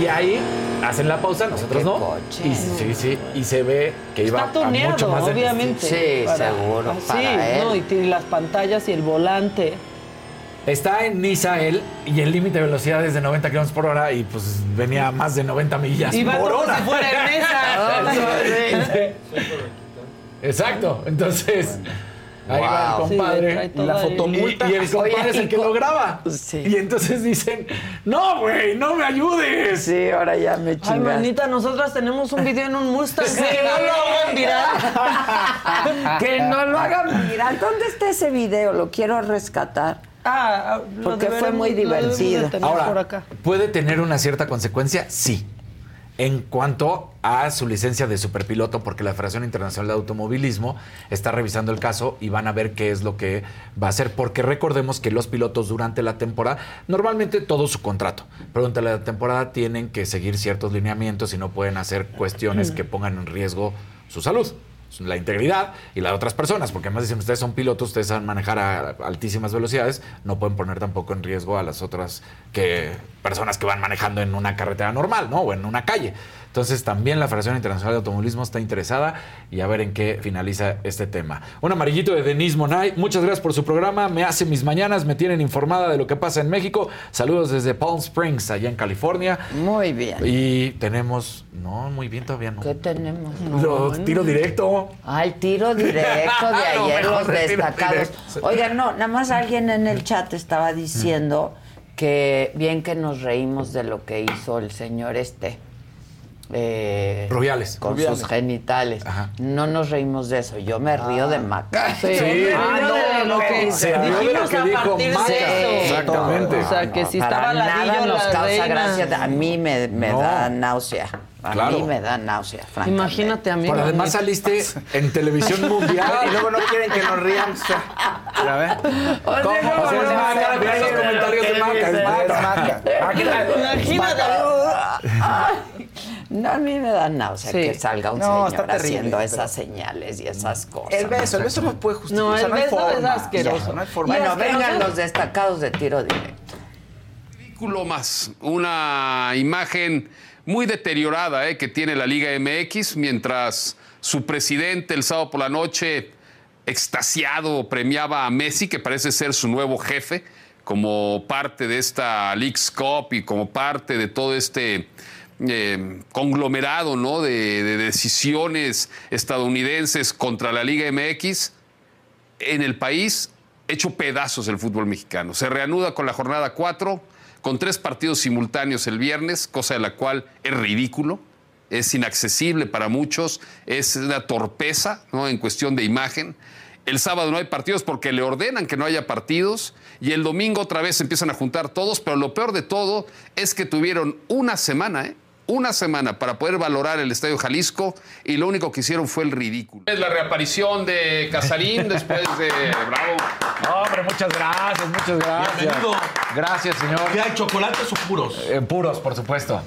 Y ahí hacen la pausa, nosotros no. coche. Y, sí, sí. Y se ve que iba Está a mucho tuneado, más obviamente. Sí, seguro, Sí, para él. no, y tiene las pantallas y el volante. Está en Niza él y el límite de velocidad es de 90 kilómetros por hora y pues venía a más de 90 millas Y por hora. si fuera en esa. Exacto. Entonces, ahí va el Wow. Sí, compadre. Y la fotomulta. y, y el compadre Oye, es el que lo graba. Sí. Y entonces dicen, no, güey, no me ayudes. Sí, ahora ya me Ay, chingaste. manita, nosotras tenemos un video en un Mustang. Que no lo hagan viral. que no lo hagan viral. ¿Dónde está ese video? Lo quiero rescatar. Ah, lo Porque fue muy divertido. Ahora, por acá. ¿puede tener una cierta consecuencia? Sí. En cuanto a su licencia de superpiloto, porque la Federación Internacional de Automovilismo está revisando el caso y van a ver qué es lo que va a hacer, porque recordemos que los pilotos durante la temporada, normalmente todo su contrato, pero durante la temporada tienen que seguir ciertos lineamientos y no pueden hacer cuestiones que pongan en riesgo su salud la integridad y la de otras personas, porque además dicen ustedes son pilotos, ustedes saben manejar a altísimas velocidades, no pueden poner tampoco en riesgo a las otras que personas que van manejando en una carretera normal, ¿no? O en una calle. Entonces también la Federación Internacional de Automovilismo está interesada y a ver en qué finaliza este tema. Un amarillito de Denise Monay, muchas gracias por su programa, me hace mis mañanas, me tienen informada de lo que pasa en México. Saludos desde Palm Springs, allá en California. Muy bien. Y tenemos, no, muy bien todavía no. ¿Qué tenemos? Lo- tiro directo. Ah, el tiro directo de No, ayer, los destacados. Oigan, no, nada más alguien en el chat estaba diciendo que bien que nos reímos de lo que hizo el señor este. Eh, Rubiales. Con Rubiales. sus genitales. No nos reímos de eso. Yo me río de Maca. Sí, yo me río de lo que Se rió de lo dijimos que a dijo partir Maca. de eso. Exactamente. O sea, que si Para estaba ladillo nos la causa reina. gracia. A mí me, me No. da náusea. A Claro. mí me da náusea, francamente. Imagínate a mí. Por además saliste en televisión mundial. Y luego no quieren que nos rían. ¿Ya ven? O sea, ¿Cómo? no, O sea, es no, Maca, no, vean los no, comentarios de Maca, es Maca. Imagínate. No, a mí me da náusea Sí. que salga un No, está señor terrible, haciendo pero- esas señales y esas cosas. El beso, el beso no puede justificar. No, el hay beso es asqueroso. No hay forma. Bueno, vengan no los destacados de tiro directo. ridículo más. Una imagen muy deteriorada eh, que tiene la Liga MX, mientras su presidente el sábado por la noche, extasiado, premiaba a Messi, que parece ser su nuevo jefe, como parte de esta League's Cup y como parte de todo este eh, conglomerado ¿no? de, de decisiones estadounidenses contra la Liga MX en el país hecho pedazos el fútbol mexicano. Se reanuda con la jornada 4, con tres partidos simultáneos el viernes, cosa de la cual es ridículo, es inaccesible para muchos, es una torpeza ¿no? en cuestión de imagen. El sábado no hay partidos porque le ordenan que no haya partidos y el domingo otra vez empiezan a juntar todos, pero lo peor de todo es que tuvieron una semana, ¿eh? Una semana para poder valorar el Estadio Jalisco y lo único que hicieron fue el ridículo. Es la reaparición de Casarín después de... Bravo. Hombre, muchas gracias, muchas gracias. Bienvenido. Gracias, señor. ¿Qué hay, chocolates o puros? Eh, puros, por supuesto.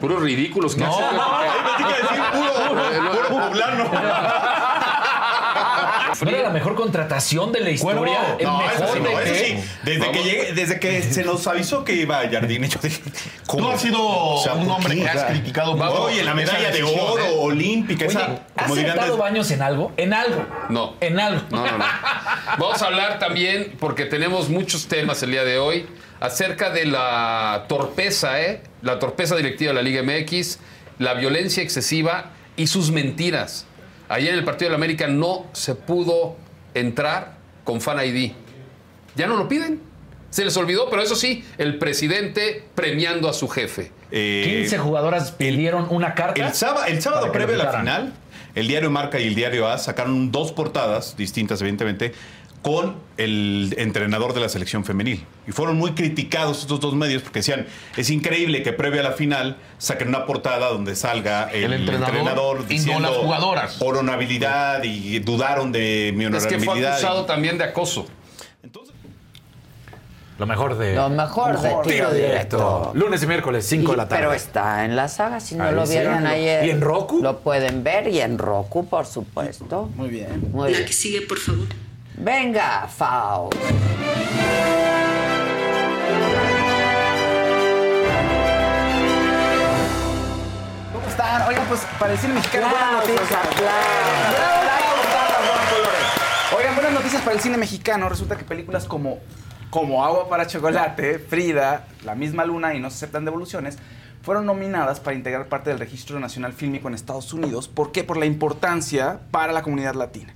Puros ridículos. ¿qué No, haces? ahí pensé que decir puro, puro poblano. ¿No era la mejor contratación de la historia? ¿El no, mejor eso sí, no, de eso qué? sí. Desde que, llegué- desde que se nos avisó que iba a Jardine, yo dije, ¿cómo? Tú has sido O sea, un ¿por hombre que has criticado mucho. Oye, la medalla de oro ¿eh? olímpica, Oye, esa, ¿has sentado baños en algo? En algo. No. En algo. No, no, no. Vamos a hablar también, porque tenemos muchos temas el día de hoy, acerca de la torpeza, ¿eh? La torpeza directiva de la Liga MX, la violencia excesiva y sus mentiras. Ayer en el partido de la América no se pudo entrar con Fan ID. Ya no lo piden. Se les olvidó, pero eso sí, el presidente premiando a su jefe. 15 jugadoras pidieron una carta. Eh, El sábado, el sábado previo a la final, el diario Marca y el diario A sacaron dos portadas distintas, evidentemente, con el entrenador de la selección femenil. Y fueron muy criticados estos dos medios porque decían, es increíble que previo a la final saquen una portada donde salga el, El entrenador entrenador, y no diciendo las jugadoras. honorabilidad y dudaron de mi Es honorabilidad. que fue acusado y- también de acoso. Lo mejor de. Lo mejor de tiro directo. Lunes y miércoles, 5 de la tarde. Pero está en la saga, si no Ahí lo sí. vieron ayer. ¿Y en Roku? Lo pueden ver y en Roku, por supuesto. Muy bien. Muy La bien. que sigue, por favor. Venga, Fau. ¿Cómo están? Oigan, pues para el cine mexicano, buenas noticias. Oigan, buenas noticias para el cine mexicano. Resulta que películas como, como Agua para Chocolate, Frida, La misma Luna y No se aceptan devoluciones fueron nominadas para integrar parte del Registro Nacional Fílmico en Estados Unidos. ¿Por qué? Por la importancia para la comunidad latina,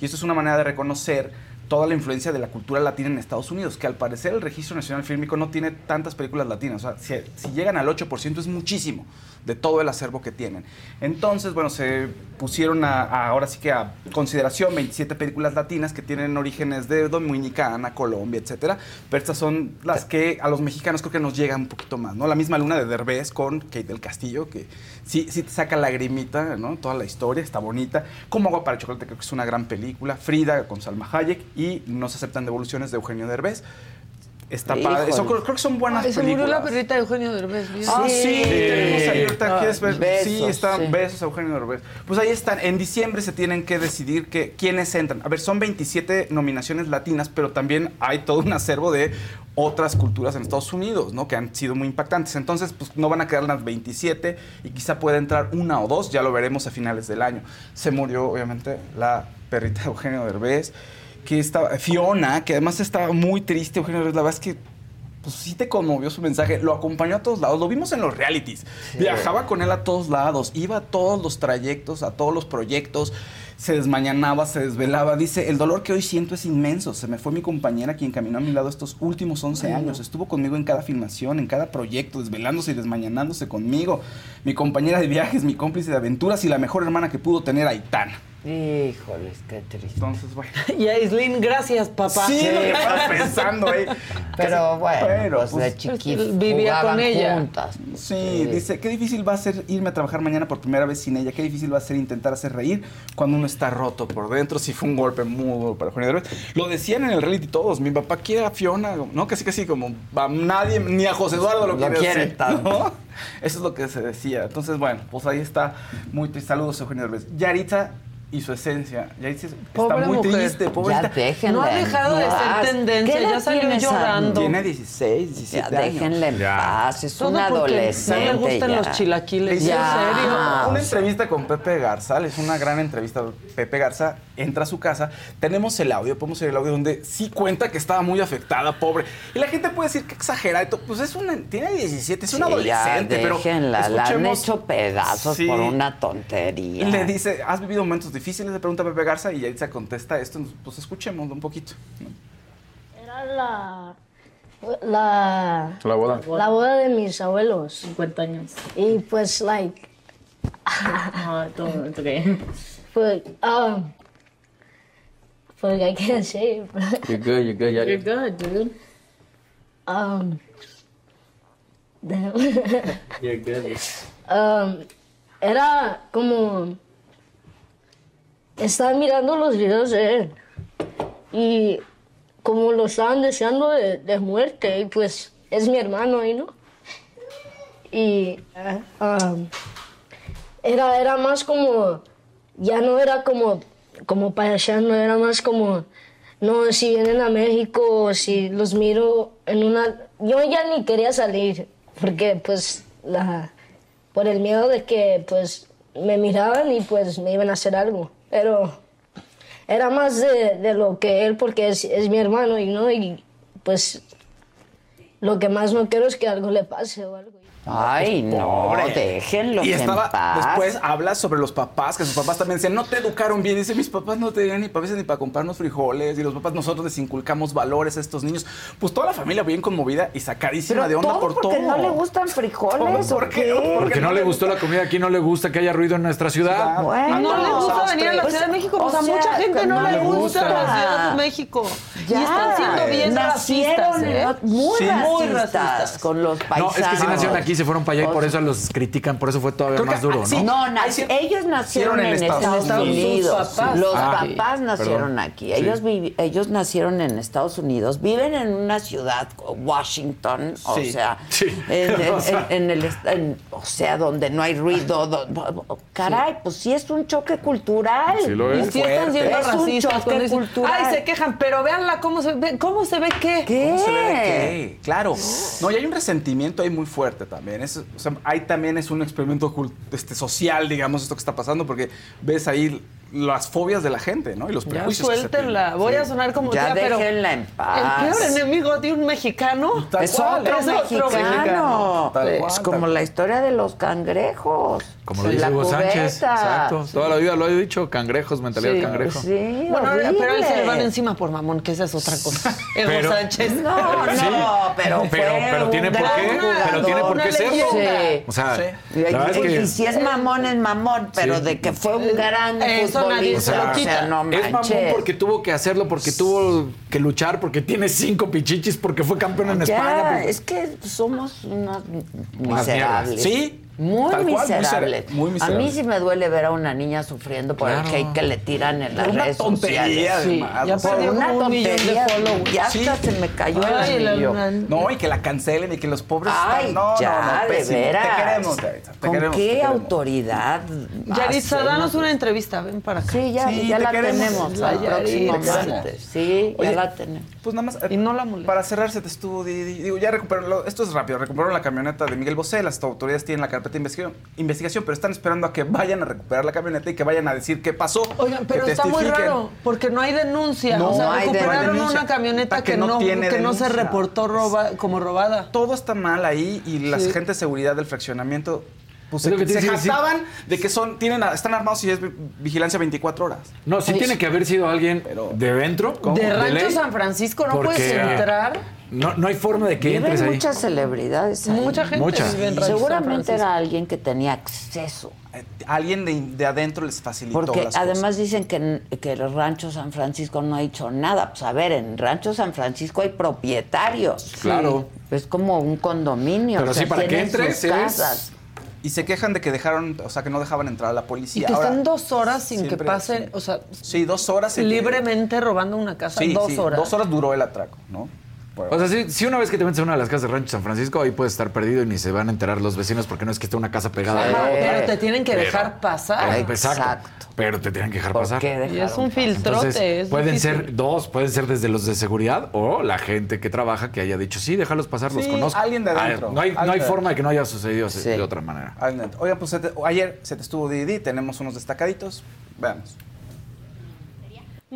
Y esto es una manera de reconocer toda la influencia de la cultura latina en Estados Unidos, que al parecer el Registro Nacional Fílmico no tiene tantas películas latinas. O sea, si, si llegan al 8% es muchísimo de todo el acervo que tienen. Entonces, bueno, se pusieron ahora sí que a consideración 27 películas latinas que tienen orígenes de Dominicana, Colombia, etcétera. Pero estas son las que a los mexicanos creo que nos llegan un poquito más, ¿no? La misma Luna de Derbez con Kate del Castillo, que sí, sí te saca lagrimita, ¿no? Toda la historia está bonita. Como Agua para Chocolate creo que es una gran película. Frida con Salma Hayek y No se aceptan devoluciones de Eugenio Derbez. Está padre. Eso, creo, creo que son buenas Ay, se películas. murió la perrita de Eugenio Derbez. Ah, sí, tenemos ahí ahorita, Ah, ¿quieres ver? besos, sí, están sí. besos a Eugenio Derbez. Pues ahí están, en diciembre se tienen que decidir que, quiénes entran. A ver, son 27 nominaciones latinas, pero también hay todo un acervo de otras culturas en Estados Unidos, ¿no? Que han sido muy impactantes. Entonces, pues no van a quedar las 27 y quizá pueda entrar una o dos, ya lo veremos a finales del año. Se murió, obviamente, la perrita de Eugenio Derbez, que estaba, Fiona, que además estaba muy triste, Eugenio Derbez, la verdad es que pues sí te conmovió su mensaje, lo acompañó a todos lados, lo vimos en los realities, viajaba con él a todos lados, iba a todos los trayectos, a todos los proyectos, se desmañanaba, se desvelaba, dice, el dolor que hoy siento es inmenso, se me fue mi compañera quien caminó a mi lado estos últimos 11 Ay, no. años, estuvo conmigo en cada filmación, en cada proyecto, desvelándose y desmañanándose conmigo, mi compañera de viajes, mi cómplice de aventuras y la mejor hermana que pudo tener Aitana. Híjoles, qué triste. Entonces, bueno. Y Aislinn, gracias, papá. Sí, lo que estaba pensando ahí. Pero bueno, Pero, pues, de pues, chiquitos vivía con ella. juntas. Sí, dice, qué difícil va a ser irme a trabajar mañana por primera vez sin ella, qué difícil va a ser intentar hacer reír cuando uno está roto por dentro, si fue un golpe muy duro para Eugenio Derbez. Lo decían en el reality todos, mi papá quiere a Fiona, no, casi casi como a nadie, ni a José Eduardo lo, Lo quiere, quiere así, tanto. ¿no? Eso es lo que se decía. Entonces, bueno, pues ahí está, muy triste. Saludos, Eugenio Derbez. Yaritza y su esencia, Yaritza está Pobre muy mujer. triste, pobrecita. Ya déjenla No ha dejado de ser tendencia, ¿Qué edad ya salió llorando. Tiene 16, 17 Ya años. déjenla en paz, es Todo una porque adolescente. no le gustan ya. los chilaquiles. Le Ya. ¿En serio? Una, una entrevista con Pepe Garza, es una gran entrevista. Pepe Garza entra a su casa, tenemos el audio, podemos oír el audio donde sí cuenta que estaba muy afectada, pobre. Y la gente puede decir que exagera, todo. pues es una, tiene 17, es un Sí, adolescente, ya, pero déjenla, la han escuchemos- hecho pedazos Sí. por una tontería. Le dice, ¿has vivido momentos difíciles? Le pregunta Pepe Garza y Yaritza contesta esto, pues escuchémoslo un poquito. Era la, la, La boda. la boda de mis abuelos. 50 años. Y pues, like, No, todo, it's okay. pues, um, pues I can't say it, but, You're good, you're good, You're good, dude. um, Um, era como estaba mirando los videos de él y como lo estaban deseando de, muerte y pues es mi hermano ahí, ¿no? Y um, era, era más como, ya no era como, como payaseando, era más como, no, si vienen a México, si los miro en una... Yo ya ni quería salir, porque pues la, por el miedo de que pues me miraban y pues me iban a hacer algo. Pero era más de, lo que él, porque es, es mi hermano y no, y pues lo que más no quiero es que algo le pase o algo. Ay, no, déjenlo Y en estaba, paz. después habla sobre los papás, que sus papás también decían, no te educaron bien. Dice, mis papás no tenían ni para veces ni para comprarnos frijoles. Y los papás, nosotros les inculcamos valores a estos niños. Pues toda la familia bien conmovida y sacadísima Pero de onda todo por porque todo. no le gustan frijoles, ¿Por ¿o qué? qué? Porque no le gustó la comida aquí, no le gusta que haya ruido en nuestra ciudad. No le gusta venir a la Pues, Ciudad de México, pues o a sea, mucha gente no, no le gusta, gusta. la Ciudad de México. Ya, y están siendo bien nacieron racistas, ¿eh? en- muy, Sí. Muy racistas racistas. con los No, paisanos. es que sí nacieron aquí, se fueron para allá y por eso los critican, por eso fue todavía Creo que- más duro, ¿no? sí. No, nac- ellos nacieron en Estados, Unidos. Sus papás. Los Ah, papás nacieron perdón. aquí. Sí. Ellos, ellos nacieron en Estados Unidos. Viven en una ciudad, Washington, o Sí. sea, Sí. en, en- O sea. en- en el, o sea, donde no hay ruido. do- caray, pues sí es un choque cultural. Sí lo Y es. sí están siendo Es un choque cultural. ay, se quejan, pero véanla cómo se ve, cómo se ve qué. ¿Cómo se ve qué? Claro. No, y hay un resentimiento ahí muy fuerte también. Es, o sea, ahí también es un experimento este, social, digamos, esto que está pasando, porque ves ahí las fobias de la gente, ¿no? Y los Ya prejuicios. que se suéltenla, voy Sí. a sonar como Ya tía, pero déjenla en paz. el peor enemigo de un mexicano Tal Es cual, otro es otro mexicano. Tal Es cual, como tal la historia de los cangrejos. Como lo En dice Hugo Sánchez. Exacto. Toda la vida lo he dicho, cangrejos, mentalidad Sí, cangrejo. Sí, Bueno, horrible. pero a él se le van encima por mamón, que esa es otra cosa. Pero- Sánchez. No, no, pero fue Pero, pero un tiene por gran qué, pero tiene por qué serlo. Sí. O sea, Y, la verdad es y- que y si es mamón, es mamón, pero Sí. de que fue un gran Eso nadie se lo o sea, quita. no es mamón porque tuvo que hacerlo, porque tuvo que luchar, porque tiene cinco pichichis, porque fue campeón en Ya, España. porque- es que somos unos miserables. Sí, Muy cual, muy miserables. misera- muy a mí sí me duele ver a una niña sufriendo por Claro. el hate que le tiran en las redes tontería, sociales. además, ya Por una un de tontería. followers. Ya Sí. hasta se me cayó Ay, el anillo. No, y que la cancelen y que los pobres Ay, están- no, ya, no, no, de veras. Te queremos, Yaritza, te ¿Con queremos, te qué queremos. autoridad? Yaritza, danos una entrevista, ven para acá. Sí, ya, Sí, ya te la queremos. tenemos La próximo martes. Sí, Oye, ya la tenemos. Pues nada más, eh, Y no la molesta. para cerrar se te estuvo, di- di- digo, ya recuperaron, esto es rápido, recuperaron la camioneta de Miguel Bosé, las autoridades tienen la carpeta de investigación, investigación, pero están esperando a que vayan a recuperar la camioneta y que vayan a decir qué pasó. Oigan, pero que está muy raro, porque no hay denuncia. No, o sea, no hay recuperaron denuncia. una camioneta Que que, no tiene que no se reportó roba, como robada. Todo está mal ahí y las Sí. agentes de seguridad del fraccionamiento pues, se, que se jactaban de que son, tienen, están armados y es vi- vigilancia 24 horas. No, sí tiene que haber sido alguien de dentro. De Rancho San Francisco no porque, puedes entrar. No, no hay forma de que Viven entres ahí. muchas celebridades. ahí. Mucha gente Mucha. vive en Rancho San Seguramente era alguien que tenía acceso. Eh, Alguien de, de adentro les facilitó Porque las además cosas. dicen que, que el Rancho San Francisco no ha hecho nada. Pues a ver, en Rancho San Francisco hay propietarios. Claro. Es como un condominio. Pero o sea, sí, para que entres casas. Y se quejan de que dejaron, o sea, que no dejaban entrar a la Y policía. que Ahora, estén dos horas sin que siempre- pase, o sea, Sí, dos horas. y que- libremente robando una casa. Sí, dos sí, horas. Dos horas duró el atraco, ¿no? Bueno, O sea, si, si una vez que te metes a una de las casas de Rancho San Francisco, ahí puedes estar perdido y ni se van a enterar los vecinos porque no es que esté una casa pegada. a la Ajá, otra. pero te tienen que Pero- dejar pasar. Pero, exacto. Pero te tienen que dejar ¿Por pasar. Y es un filtrote. Entonces, es pueden difícil. ser dos, pueden ser desde los de seguridad o la gente que trabaja que haya dicho, sí, déjalos pasar, los Sí, conozco. alguien de Ah, adentro, No hay, no alguien hay de forma de que no haya sucedido así Sí. de otra manera. Oiga, pues se te- ayer se te estuvo Didi, tenemos unos destacaditos. Veamos.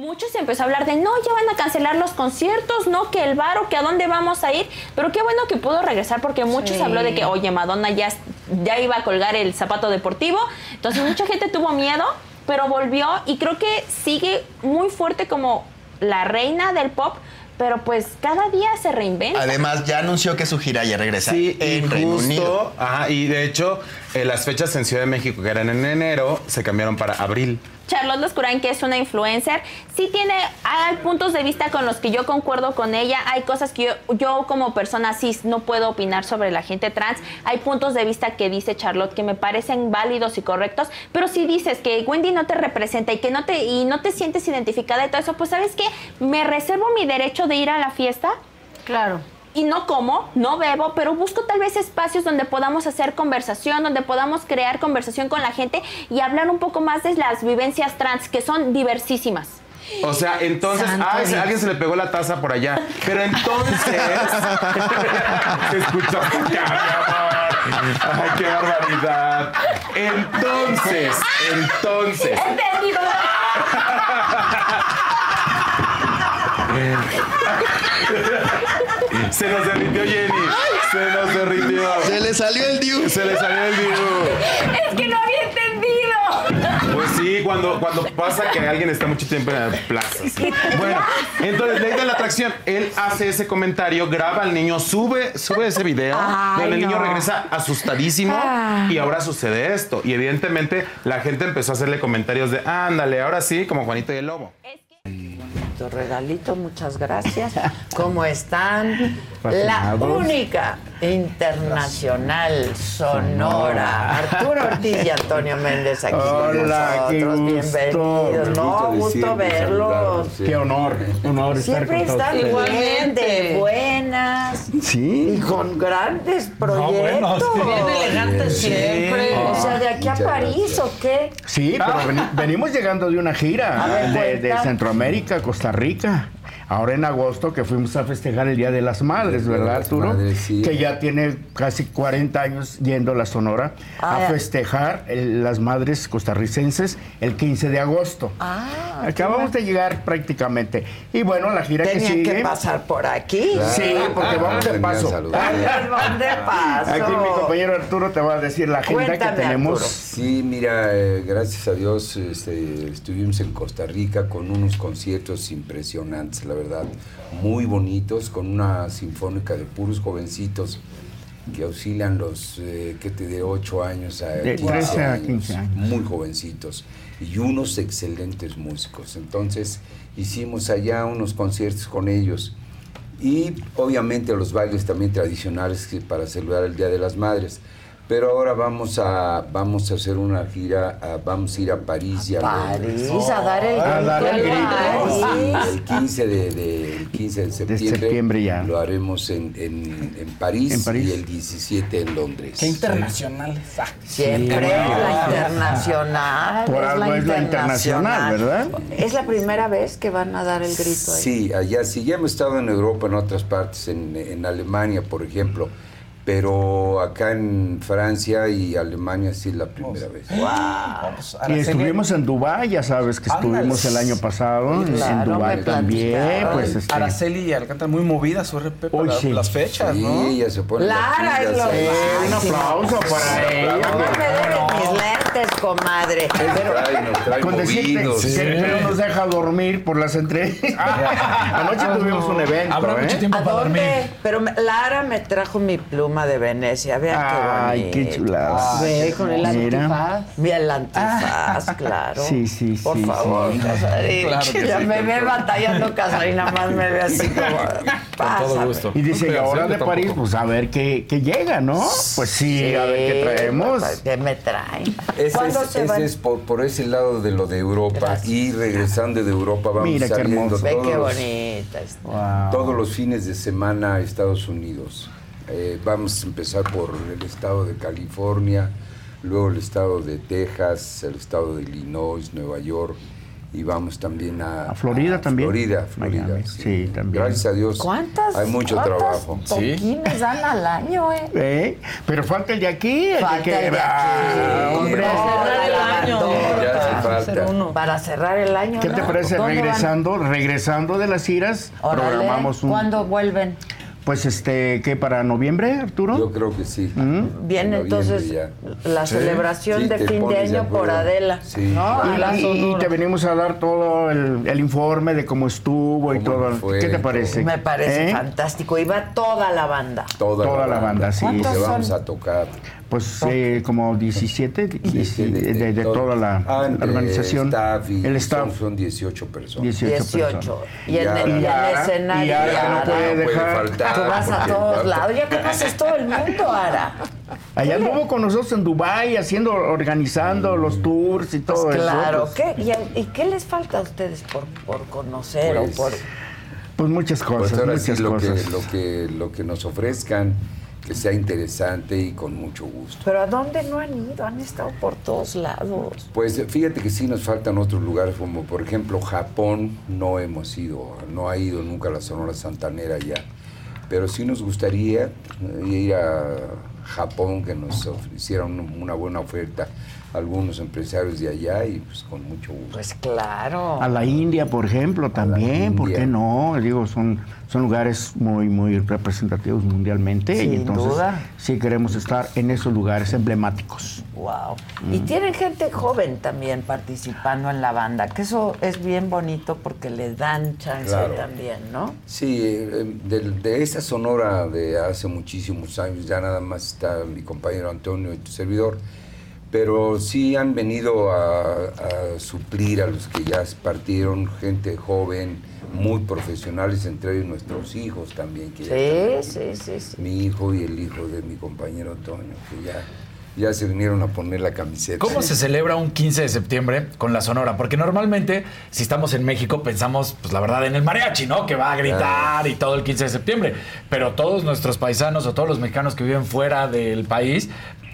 Mucho se empezó a hablar de no, ya van a cancelar los conciertos, no, que el bar o que a dónde vamos a ir. Pero qué bueno que pudo regresar porque muchos Sí. habló de que, oye, Madonna ya, ya iba a colgar el zapato deportivo. Entonces mucha gente tuvo miedo, pero volvió y creo que sigue muy fuerte como la reina del pop. Pero pues cada día se reinventa. Además, ya anunció que su gira ya regresa Sí, en Reino justo, Unido. ajá, y de hecho, eh, las fechas en Ciudad de México, que eran en enero, se cambiaron para abril. Charlotte Lascurain, que es una influencer, sí tiene, hay puntos de vista con los que yo concuerdo con ella, hay cosas que yo, yo como persona cis no puedo opinar sobre la gente trans, hay puntos de vista que dice Charlotte que me parecen válidos y correctos, pero si dices que Wendy no te representa y que no te, y no te sientes identificada y todo eso, pues sabes qué, me reservo mi derecho de ir a la fiesta. Claro y no como, no bebo, pero busco tal vez espacios donde podamos hacer conversación, donde podamos crear conversación con la gente y hablar un poco más de las vivencias trans, que son diversísimas. O sea, entonces, ay, Dios. alguien se le pegó la taza por allá. Pero entonces. se escuchó. Ay, qué barbaridad. Entonces, entonces. ¡Entendido! Se nos derritió Jenny. Se nos derritió. Se le salió el Diu. Se le salió el Diu. Es que no había entendido. Pues sí, cuando, cuando pasa que alguien está mucho tiempo en la plaza. Bueno, entonces, ley de la atracción, él hace ese comentario, graba al niño, sube, sube ese video, Ay, donde el niño no. regresa asustadísimo Ah. y ahora sucede esto. Y evidentemente la gente empezó a hacerle comentarios de, ándale, ahora sí, como Juanito y el Lobo. Tu regalito, muchas gracias. ¿Cómo están? La única internacional sonora. Arturo Ortiz y Antonio Méndez aquí Hola, con qué nosotros. gusto. Bienvenidos. No, gusto verlos. Qué honor, honor estar Siempre con todos están de buenas Sí. y con grandes proyectos. Bien elegante siempre. O sea, de aquí a París gracias. o qué? Sí, pero veni- venimos llegando de una gira ver, de, de. Centroamérica, Costa Rica. Ahora en agosto que fuimos a festejar el Día de las Madres, ¿verdad, las Arturo? Madres, sí. Que ya tiene casi 40 años yendo a la Sonora Ah, a festejar el- las madres costarricenses el 15 de agosto. Ah, Acabamos de llegar prácticamente. Y bueno, la gira que Tenían sigue. que pasar por aquí. Sí, porque vamos de paso. de paso. Aquí mi compañero Arturo te va a decir la agenda Cuéntame, que tenemos. Arturo. Sí, mira, eh, gracias a Dios este, estuvimos en Costa Rica con unos conciertos impresionantes, la verdad, muy bonitos, con una sinfónica de puros jovencitos que oscilan los, eh, que te de 8 años a De 15 13 a años, 15 años. muy jovencitos, y unos excelentes músicos. Entonces hicimos allá unos conciertos con ellos. Y obviamente los bailes también tradicionales para celebrar el Día de las Madres. Pero ahora vamos a, vamos a hacer una gira, a- vamos a ir a París y a París, Londres. a dar el A grito. dar el grito. El 15 de, de- el 15 de septiembre, septiembre ya. lo haremos en, en, en París, En París. y el 17 en Londres. Qué internacionales. Ah, Siempre Sí. es la internacional. Por es algo la es la internacional, ¿verdad? Es la primera vez que van a dar el grito ahí. Sí, allá sí. Ya hemos estado en Europa, en otras partes, en, en Alemania, por ejemplo. Pero acá en Francia y Alemania sí es la primera vez. Vamos, Y estuvimos en Dubái, ya sabes que estuvimos el año pasado en- en Claro, Dubái también, pues este, Araceli y Alcántara muy movidas su RP para sí. las fechas, Sí, ¿no? ella se pone Lara es un aplauso para ella. Comadre. Pero Trae, nos trae Con decirte que no nos deja dormir por las entrevistas. Anoche tuvimos un evento, Habrá mucho ¿eh? tiempo ¿A para dormir. dónde? Pero me- Lara me trajo mi pluma de Venecia. Vean qué bonito. Ay, qué chulada. Ve con el Mira. antifaz. Mira el antifaz, claro. Sí, sí, Por sí, favor, sí. Casarín. Claro ya sí, me con ve todo. batallando Casarín, nada más me ve así como... Pásame. Y dice, y ahora de París, pues a ver qué, qué llega, ¿no? Pues sí, a ver qué traemos. ¿Qué me traen? Ese ¿Cuándo es, se ese van? es por, por ese lado de lo de Europa y regresando de Europa vamos Mira qué saliendo. Ve todos, qué los- bonita está. Wow. todos los fines de semana a Estados Unidos. Eh, vamos a empezar por el estado de California, luego el estado de Texas, el estado de Illinois, Nueva York y vamos también a, A Florida también. Florida, Florida. Miami, sí, también. Gracias a Dios. ¿Cuántas? Hay mucho cuántas trabajo. toquines dan al año, eh? ¿Eh? Pero falta el de aquí. El Falta de que, el de Ah, aquí. hombre. No, cerrar el año. lavandora. Ya hace falta. Para cerrar el año. ¿Qué te ¿no? parece regresando, regresando de las giras? Órale, Programamos un. ¿Cuándo vuelven? Pues este, ¿qué para noviembre, Arturo? Yo creo que sí. Viene En noviembre entonces ya. la Sí. celebración Sí, de fin de año por. Adela. Sí. ¿no? Y- A la y, te venimos a dar todo el, el informe de cómo estuvo y todo. fue, ¿Qué te parece? Me parece ¿Eh? fantástico. Y va toda la banda. Toda, Toda la banda, sí. ¿Cuántos Que vamos a tocar. Pues eh, como 17 dieci- de, de- de toda la Ah, entre organización. staff y el staff. Son 18 personas. 18 18. personas. Y en, el, el escenario. y Yara no puede dejar. faltar, Tú vas a todos lados. Ya conoces todo el mundo, Ara. Allá anduvo con nosotros en Dubai haciendo, organizando los tours y todo Pues eso. claro. Pues, ¿Qué, y, y qué les falta a ustedes por, por conocer Pues, o por...? pues muchas cosas, Pues ahora muchas sí lo que, lo, que, lo que nos ofrezcan, que sea interesante y con mucho gusto. ¿Pero a dónde no han ido? Han estado por todos lados. Pues fíjate que sí nos faltan otros lugares, como por ejemplo Japón, no hemos ido, no ha ido nunca la Sonora Santanera ya. Pero sí nos gustaría eh, ir a Japón, que nos ofrecieran una buena oferta algunos empresarios de allá y pues con mucho gusto. Pues claro. A la India, por ejemplo, también, ¿por qué no? Digo, son, son lugares muy, muy representativos mundialmente y Sin entonces duda. sí queremos estar en esos lugares emblemáticos. Wow. Y tienen gente joven también participando en la banda, que eso es bien bonito porque le dan chance Claro. también, ¿no? Sí, eh, de, de esa sonora de hace muchísimos años, ya nada más está mi compañero Antonio y tu servidor, pero sí han venido a, a suplir a los que ya partieron, gente joven, muy profesionales, entre ellos nuestros hijos también. Que Sí, sí, sí, sí. Mi hijo y el hijo de mi compañero Antonio, que ya, ya se vinieron a poner la camiseta. ¿Cómo se celebra un 15 de septiembre con la Sonora? Porque normalmente, si estamos en México, pensamos, pues la verdad, en el mariachi, ¿no? Que va a gritar y todo el 15 de septiembre. Pero todos nuestros paisanos o todos los mexicanos que viven fuera del país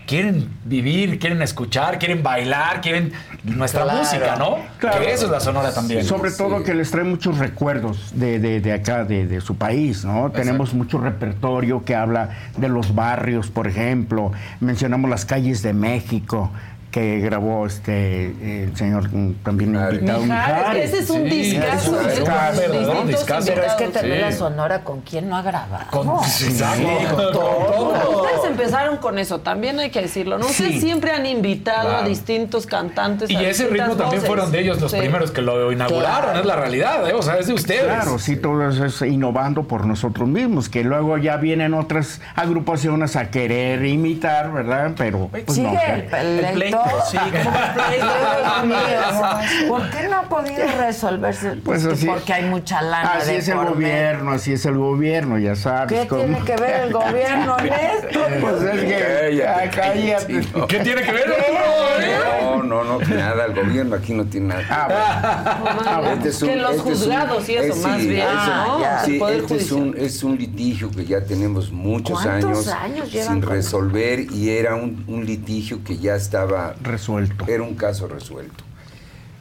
quieren vivir, quieren escuchar, quieren bailar, quieren nuestra Claro. música, ¿no? Claro. Que eso es la Sonora también. Sobre todo que les trae muchos recuerdos de, de- de acá, de, de su país, ¿no? Tenemos mucho repertorio que habla de los barrios, por ejemplo. Mencionamos las calles de México que grabó este el señor también invitado Mijares, Mijares. ese es un discazo, es un ¿eh? discazo. Pero es que también Sí. la Sonora, ¿con quién no ha grabado? Con- Sí, Exacto. con todo. Ustedes empezaron con eso, también hay que decirlo, ¿no? Ustedes Sí. siempre han invitado Claro. a distintos cantantes. Y a ese ritmo también fueron de ellos los Sí. primeros que lo inauguraron, Claro. es la realidad, ¿eh? O sea, es de ustedes. Claro, sí, todo eso es innovando por nosotros mismos, que luego ya vienen otras agrupaciones a querer imitar, ¿verdad? Pero pues no. el, el, El pleito. sí, ¿Por qué no ha podido resolverse? Pues así- porque hay mucha lana Así de es el gobierno, así es el gobierno, ya sabes. ¿Qué cómo. tiene que ver el gobierno en esto? Pues es que. ah, cállate. ¿Qué tiene que ver? No, no, no, que nada, el gobierno aquí no tiene nada. Ah, bueno. Este es Que los este es juzgados y eso, eh, más bien, ¿no? ya. El Sí, Poder este es un, es un litigio que ya tenemos muchos ¿Cuántos años, sin con- resolver y era un, un litigio que ya estaba resuelto. Era un caso resuelto.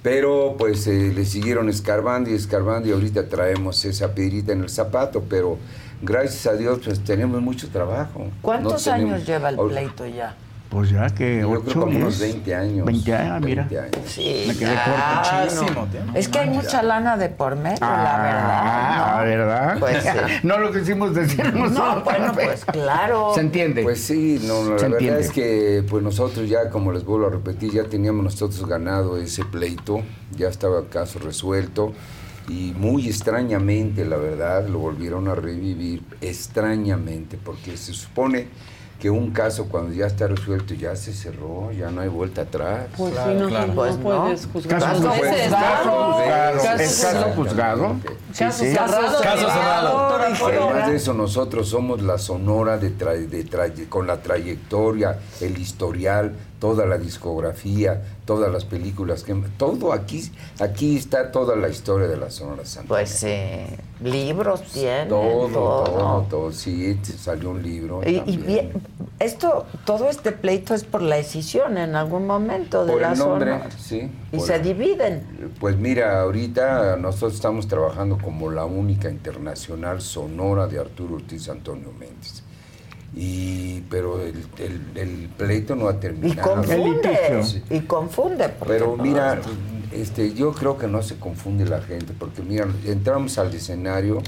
Pero pues eh, le siguieron escarbando y escarbando y ahorita traemos esa piedrita en el zapato, pero gracias a Dios pues tenemos mucho trabajo. ¿Cuántos No tenemos- años lleva el pleito ya? Pues ya que Yo creo ocho, como unos diez. 20 años. 20 años, mira. 20 años. Sí, Me quedé corto. no. Tiempo. Es que hay mucha lana de por medio, la verdad. Ah, ¿no? ¿verdad? Pues sí. no lo quisimos decir No, nosotros. bueno, pues claro. ¿Se entiende? Pues sí, no, no, la Se verdad entiende. es que pues nosotros ya, como les vuelvo a repetir, ya teníamos nosotros ganado ese pleito, ya estaba el caso resuelto y muy extrañamente, la verdad, lo volvieron a revivir, extrañamente, porque se supone que un caso cuando ya está resuelto ya se cerró, ya no hay vuelta atrás. Pues sí, no, no Pues puedes no. juzgar Caso juzgado. Caso juzgado. Caso Es caso cerrado. juzgado. Sí, Caso cerrado. Caso cerrado. Doctora Además de eso, nosotros somos la sonora de tra- de tra- con la trayectoria, el historial, toda la discografía, todas las películas que todo aquí aquí está toda la historia de la Sonora Santa. Pues sí, libros tienen. todo, todo. todo, todo, sí, salió un libro. Y, bien, esto, todo este pleito es por la decisión en algún momento de Por la el nombre, sí. Y por- se dividen. Pues mira, ahorita nosotros estamos trabajando como la única internacional sonora de Arturo Ortiz Antonio Méndez. Y, pero el, el- el pleito no ha Y terminado. confunde. Sí. Y confunde. Pero no- mira, este, yo creo que no se confunde la gente, porque mira, entramos al escenario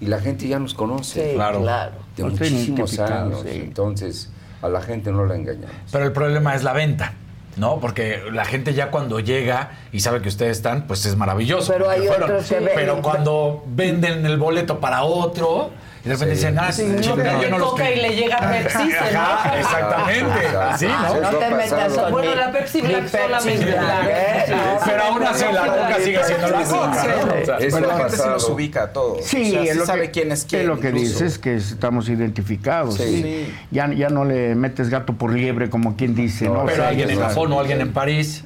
y la gente ya nos conoce. Sí, Claro. claro. De Nos muchísimos años. sí. Entonces, a la gente no la engañamos. Pero el problema es la venta. ¿No? Porque la gente ya cuando llega y sabe que ustedes están, pues es maravilloso. Pero hay porque fueron. otros que ven- Pero cuando venden el boleto para otro, y de repente Sí. dicen, ah, Sí, que yo no que- y le llega Pepsi, se Ajá, exactamente. Así, ¿no? No te metas con Bueno, la Pepsi Black solamente. ¿eh? Sí, No, Pero aún así la coca sigue siendo la coca. ¿no? Pero la gente sí los ubica a todos. Sí, lo sabe quién es quién. es lo que dices, que estamos identificados. Sí. sí. Ya, ya no le metes gato por liebre, como quien dice, ¿no? Pero alguien en Japón o alguien en París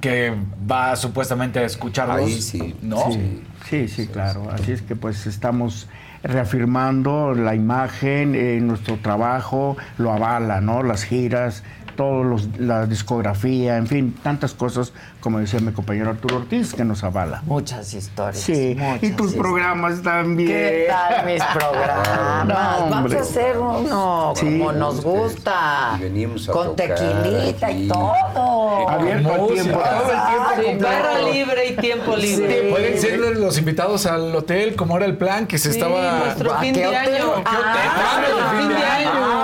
que va supuestamente a escucharlos. Ahí sí. ¿No? Sí, sí, sí, claro. Así es que pues estamos reafirmando la imagen, eh, nuestro trabajo lo avala, ¿no? Las giras, todos los, la discografía, en fin, tantas cosas, como decía mi compañero Arturo Ortiz, que nos avala. Muchas historias. Sí, muchas y tus historias. programas también. ¿Qué tal mis programas? No, Vamos a hacer uno Sí. como nos gusta. Y venimos a Con tocar tequilita aquí. y todo. Abierto al tiempo, todo el tiempo. Barra libre y tiempo libre. Pueden ser los invitados al hotel, como era el plan que se Sí, estaba. nuestro ¿A fin qué de hotel? año. Ah, nuestro fin de año.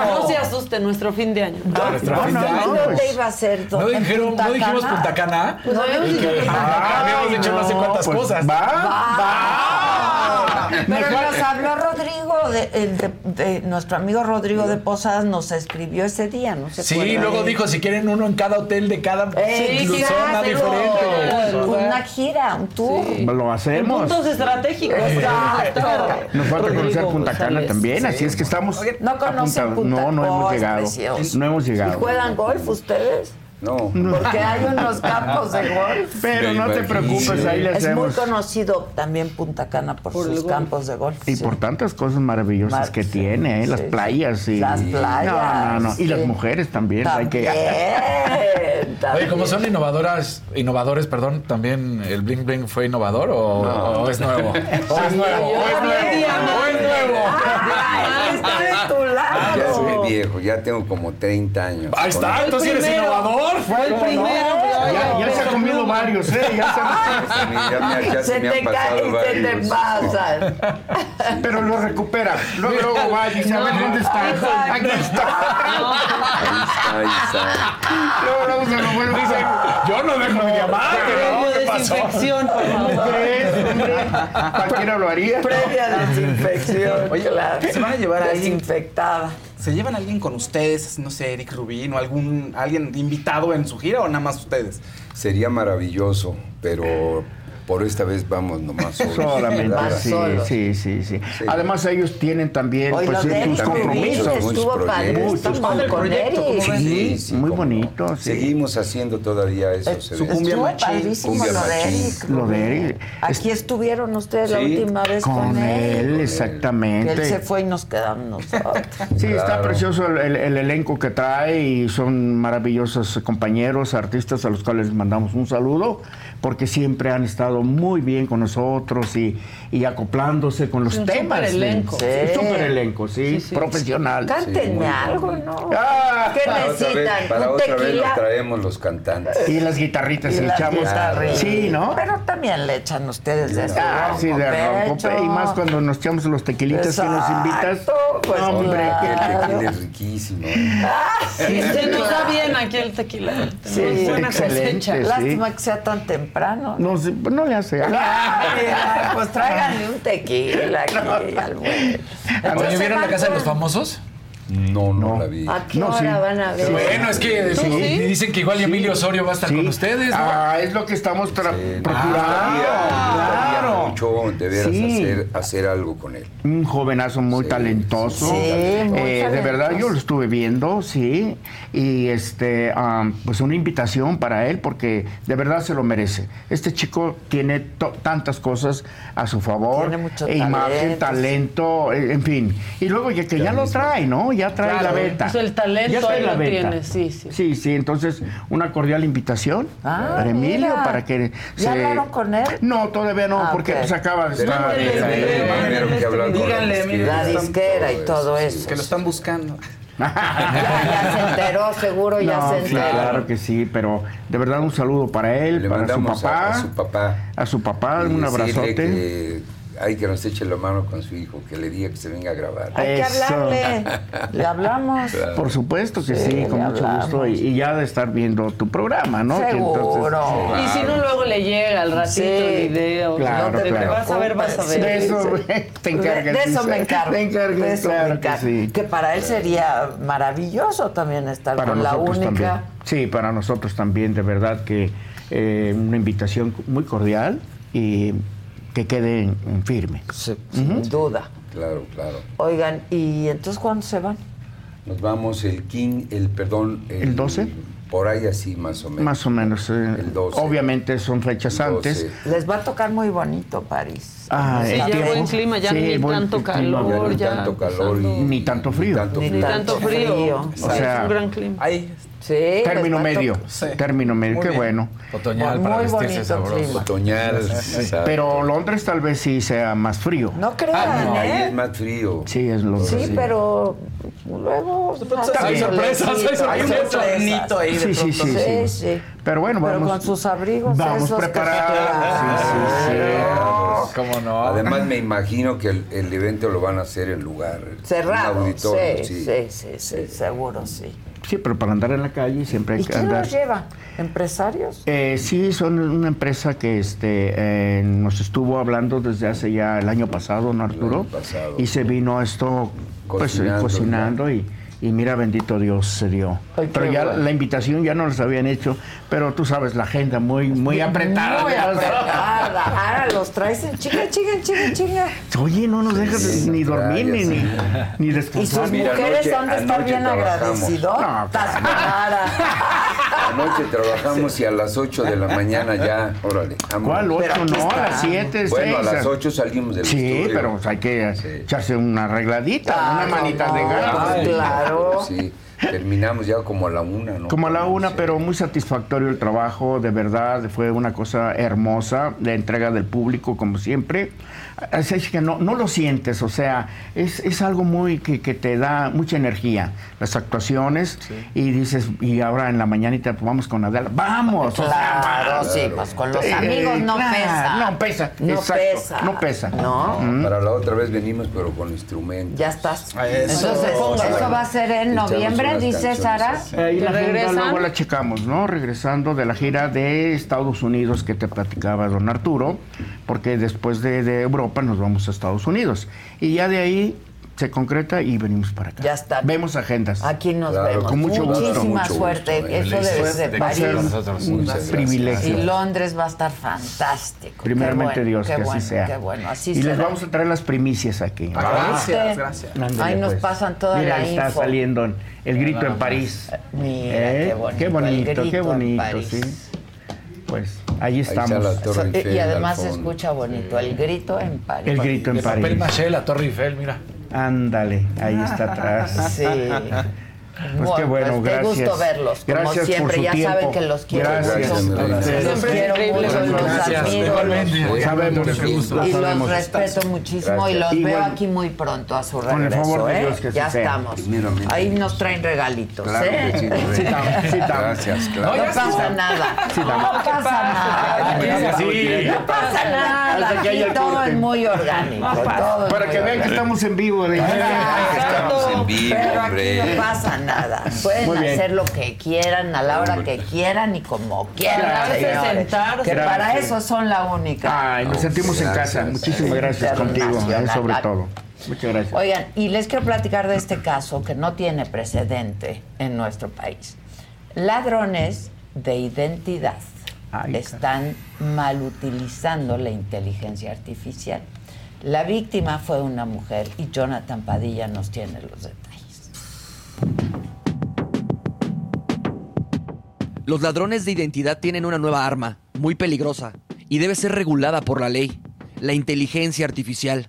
Nuestro fin de año. Nuestro No, fin de no, año. ¿dónde iba a ser? No, ¿En dijeron, Punta no dijimos? Punta Cana. Pues no habíamos dicho que- Punta Ah, Cana. habíamos dicho no sé cuántas pues, cosas. Va, Pero nos habló Rodrigo, de, el de- de- nuestro amigo Rodrigo de Posadas nos escribió ese día, no se Sí, luego dijo si quieren uno en cada hotel de cada Eh, zona diferente. Una gira, un tour. Lo hacemos. puntos estratégicos. Exacto. Nos falta Rodrigo conocer Punta Cana también, así es que estamos. No conocen. Punta No, no hemos llegado. precioso. No hemos ¿Y llegado. juegan golf ustedes? No. Porque hay unos campos de golf. Pero no te preocupes, ahí le Es muy conocido también Punta Cana por, sus campos de golf. Y sí. por tantas cosas maravillosas Mar- que sí, tiene, ¿eh? las sí, playas y Las playas, No, no, no. Y las mujeres también. hay que- También, Oye, como son innovadoras, innovadores, perdón, ¿también el Bling Bling fue innovador o, o es nuevo? ¿O es nuevo? ¿O es nuevo? ¿O es nuevo? Ay, está de tu lado. Viejo, ya tengo como 30 años. Ahí está, entonces eres innovador. Fue el primero. Ya, ya se ha comido varios, ¿eh? Ya se Ya me, ya se Se me han te pasado cae y se te varios. pasan. Pero lo recupera. Luego, luego va y dice, a ver, ¿dónde está? Aquí está. Ahí está. Luego, luego se lo vuelve a Dice, yo no dejo mi diamante, ¿no? Previo ¿Qué pasó? desinfección, por favor. Cualquiera lo haría. Previa desinfección. Oye, claro. ¿se van a llevar a alguien? Desinfectada. ¿Se llevan alguien con ustedes, no sé, Eric Rubín o algún alguien invitado en su gira o nada más ustedes? Sería maravilloso, pero por esta vez vamos nomás solos. Solamente, sí, solos. sí, sí, sí, Sí. Además ellos tienen también Hoy pues, sus compromisos. muchos estuvo proyectos. Padre el con proyecto, Eric. ¿cómo ven? Sí, Sí, muy bonito. Sí. Seguimos haciendo todavía esos su eventos. cumbia Estuvo machín. padrísimo Cumbia lo de. Eric. Lo de. Eric. Aquí estuvieron ustedes la última vez con, Con él, él. exactamente. Él se fue y nos quedamos nosotros. Sí, está precioso el, el- el elenco que trae y son maravillosos compañeros, artistas a los cuales les mandamos un saludo, porque siempre han estado muy bien con nosotros y, y acoplándose con los Un temas. súper elenco. Sí, Sí. súper elenco, sí, profesional. Cántenme algo. ¿no? Ah, ¿Qué Para otra vez, necesitan? para ¿Un otra vez tequila? nos traemos los cantantes. y las guitarritas, Y le las echamos. guitarritas. Sí, ¿no? Pero también le echan ustedes de ese Ah, sí, de ronco, pecho. pe- y más cuando nos echamos los tequilitas que nos invitas. Pues, hombre, El claro. tequila es riquísimo. Se nos da bien aquí el tequila. Sí, buena excelente. cosecha. Sí. Lástima que sea tan temprano. ¿No? no, sé, no le hace. Pues tráiganle un tequila aquí al güey. ¿vieron la casa de los famosos? No, no, la vi. ¿A qué No, hora sí. van a ver? Bueno, es que Sí. dicen que igual Emilio Osorio va a estar Sí. con ustedes, ¿no? Ah, es lo que estamos tra- procurando. Gustaría claro. mucho de veras Sí. hacer, hacer algo con él. Un jovenazo muy talentoso. Sí, muy Eh, de verdad, talentoso. yo lo estuve viendo, sí. Y este, am, pues una invitación para él, porque de verdad se lo merece. Este chico tiene to- tantas cosas a su favor. Tiene mucho Imagen, talento. talento, eh, en fin. Y luego ya que ya lo trae, ¿no? Ya trae Claro, la beta. pues el talento Ya trae ahí la lo beta. tiene, sí, sí. Sí, sí, entonces una cordial invitación Ah, para Emilio mira. para que ¿Ya hablaron con él? No, todavía no, Ah, porque ok. pues acaba de estar. con Díganle, la disquera. y todo eso. Que lo están buscando. Ya, ya se enteró, seguro ya se enteró. claro que sí, pero de verdad un saludo para él, Le para su papá, a, a su papá. a su papá, y un abrazote. que Hay que nos eche la mano con su hijo, que le diga que se venga a grabar. Hay que Eso. hablarle. Le hablamos. Claro. Por supuesto que Sí, sí, con mucho gusto. Y, ya de estar viendo tu programa, ¿no? Que Seguro. Y si no, luego le llega al ratito Sí. el video. Claro, no te, te claro. vas a ver, vas a ver. De eso te encargas. De, eso me encargo. Te encargas, de eso claro me que encargo. sí. Que para él sería maravilloso también estar Para con la única. también. Sí, para nosotros también, de verdad que eh, una invitación muy cordial y que quede en, en firme. Sin duda. Claro, claro. Oigan, ¿y entonces cuándo se van? Nos vamos el King, el perdón. ¿El 12? Por ahí así más o menos. Más o menos. eh, El 12. Obviamente son fechas El 12. antes. Les va a tocar muy bonito París. Ah, Sí, el ya tiempo. buen clima, ya Sí, ni buen tanto calor, ni ya. tanto calor y- empezando. Ni tanto frío. tanto Ni frío. tanto tanto frío. frío. Sí, O sea, es un gran clima. Ahí. Sí. Término medio. Sí. Término medio. Muy Qué bien. bueno. Otoñal Muy para vestirse bonito sabroso. clima. Otoñal. exacto. Pero Londres tal vez sí sea más frío. No crean, Ah, no, ahí ¿eh? es más frío. Sí, es Londres. Sí, pero luego. Hay sorpresas, hay sorpresas. Hay un tornito ahí de Sí, sí, pronto. sí, Sí, sí. Pero bueno, Pero vamos. con sus abrigos Vamos preparados. Sí, sí, sí. ¿Cómo no? Además me imagino que el, el evento lo van a hacer en lugar. Cerrado. Auditorio, sí, sí. sí, sí, sí, seguro sí. Sí, pero para andar en la calle siempre hay ¿Y que quién andar. los lleva? ¿Empresarios? Eh, sí, son una empresa que este, eh, nos estuvo hablando desde hace ya el año pasado, ¿no, Arturo? año pasado. Y se vino esto pues, eh, Cocinando, cocinando y, y mira, bendito Dios, se dio. Ay, pero ya bueno. la invitación ya no las habían hecho, pero tú sabes, la agenda muy, muy apretada. Muy apretada. Ahora los traes en chinga, chinga, chinga, chinga. Oye, no nos dejas Sí, ni no dormir ni, ni, ni Y descansar. sus Mira, mujeres anoche- han de estar bien agradecidotas. Clara. Anoche trabajamos y a las 8 de la mañana ya, órale. vámonos. ¿Cuál? Pero ¿Ocho? aquí No, a las siete, Bueno, a las 8 salimos del Sí, estudio. pero pues, hay que Sí. echarse una arregladita, Ah, una manita no, de gato. Claro. Sí, terminamos ya como a la una, ¿no? Como a la una, pero muy satisfactorio el trabajo, de verdad, fue una cosa hermosa, la entrega del público, como siempre. Así es que no, no lo sientes, o sea, es, es algo muy que, que te da mucha energía, las actuaciones, y dices, y ahora en la mañanita pues, vamos con Adela, vamos, o sea, Claro, vamos. sí, pues con los Eh, amigos no claro, pesa. No pesa, No exacto, pesa. no pesa. No. Mm. Para la otra vez venimos, pero con instrumentos. Ya estás. Eso. Entonces, eso va a ser en noviembre, dice Sara. así. Ahí la luego la checamos, ¿no? Regresando de la gira de Estados Unidos que te platicaba don Arturo, porque después de, de Europa nos vamos a Estados Unidos. Y ya de ahí se concreta y venimos para acá. Ya está. Vemos agendas. Aquí nos Claro, vemos. con mucho gusto, Muchísima suerte. gusto, eh. Eso debe ser de Va a París. ser un, gracias. privilegio. Y Londres va a estar fantástico. Primeramente Qué bueno, Dios, qué que bueno, así sea. Qué bueno, así y les vamos a traer las primicias aquí. Gracias, gracias. Ándale, Ahí nos pues. pasan toda Mira, la está info. saliendo en el grito en París. Mira, ¿Eh? qué bonito. Qué bonito, qué bonito, sí. Pues ahí está estamos. la Torre Eso- y- Eiffel y al además se escucha bonito. El grito en París. El grito en De papel París. maché, la Torre Eiffel, mira. Ándale, ahí está atrás. Sí. Pues qué bueno, qué gracias. gusto verlos. Como Gracias por siempre, su ya tiempo. saben que los quiero Gracias. mucho. ustedes. Los quiero mucho, los Gracias, admiro. igualmente. los- Sabemos, Qué gusto. lo Y los respeto muchísimo y los veo aquí muy pronto a su Con el regreso. favor de ¿eh? Dios que ya sea. estamos. Ahí nos traen regalitos. Claro ¿eh? que sí. Sí, Gracias, claro. No pasa nada. No pasa nada. Sí. No pasa nada. Aquí todo es muy orgánico. Para que vean que estamos en vivo. Estamos en vivo, hombre. no pasa nada. Pueden Muy bien. hacer lo que quieran, a la hora que quieran y como quieran. Señores. sentarse. Que para eso son la única. Ay, nos sentimos en casa. Muchísimas gracias contigo, eh, sobre todo. Muchas gracias. Oigan, y les quiero platicar de este caso que no tiene precedente en nuestro país. Ladrones de identidad Ay, están mal utilizando la inteligencia artificial. La víctima fue una mujer y Jonathan Padilla nos tiene los detalles. Los ladrones de identidad tienen una nueva arma, muy peligrosa, y debe ser regulada por la ley, la inteligencia artificial.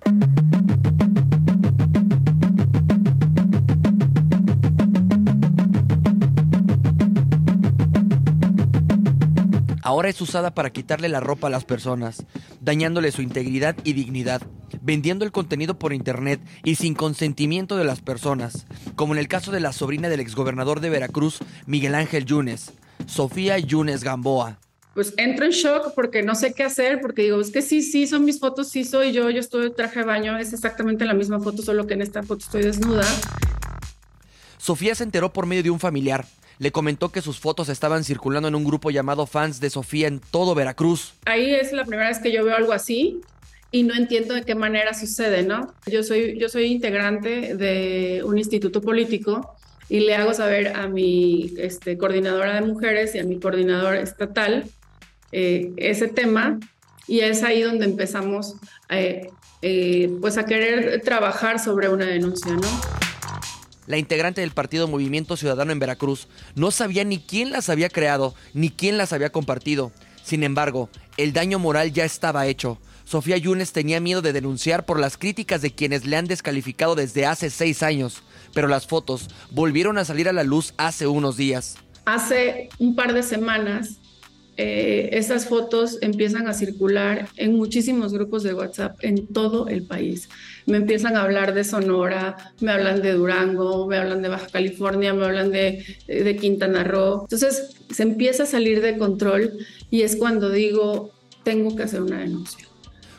Ahora es usada para quitarle la ropa a las personas, dañándole su integridad y dignidad, vendiendo el contenido por internet y sin consentimiento de las personas, como en el caso de la sobrina del exgobernador de Veracruz, Miguel Ángel Yunes, Sofía Yunes Gamboa. pues entro en shock porque no sé qué hacer, porque digo, es que sí, sí, son mis fotos, sí soy yo, yo estoy en traje de baño, es exactamente la misma foto, solo que en esta foto estoy desnuda. Sofía se enteró por medio de un familiar. Le comentó que sus fotos estaban circulando en un grupo llamado Fans de Sofía en todo Veracruz. Ahí es la primera vez que yo veo algo así y no entiendo de qué manera sucede, ¿no? Yo soy, yo soy integrante de un instituto político y le hago saber a mi este, coordinadora de mujeres y a mi coordinador estatal eh, ese tema y es ahí donde empezamos eh, eh, pues a querer trabajar sobre una denuncia, ¿no? La integrante del partido Movimiento Ciudadano en Veracruz no sabía ni quién las había creado, ni quién las había compartido. Sin embargo, el daño moral ya estaba hecho. Sofía Yunes tenía miedo de denunciar por las críticas de quienes le han descalificado desde hace seis años, pero las fotos volvieron a salir a la luz hace unos días. Hace un par de semanas eh, esas fotos empiezan a circular en muchísimos grupos de WhatsApp en todo el país. Me empiezan a hablar de Sonora, me hablan de Durango, me hablan de Baja California, me hablan de, de Quintana Roo. Entonces se empieza a salir de control y es cuando digo, tengo que hacer una denuncia.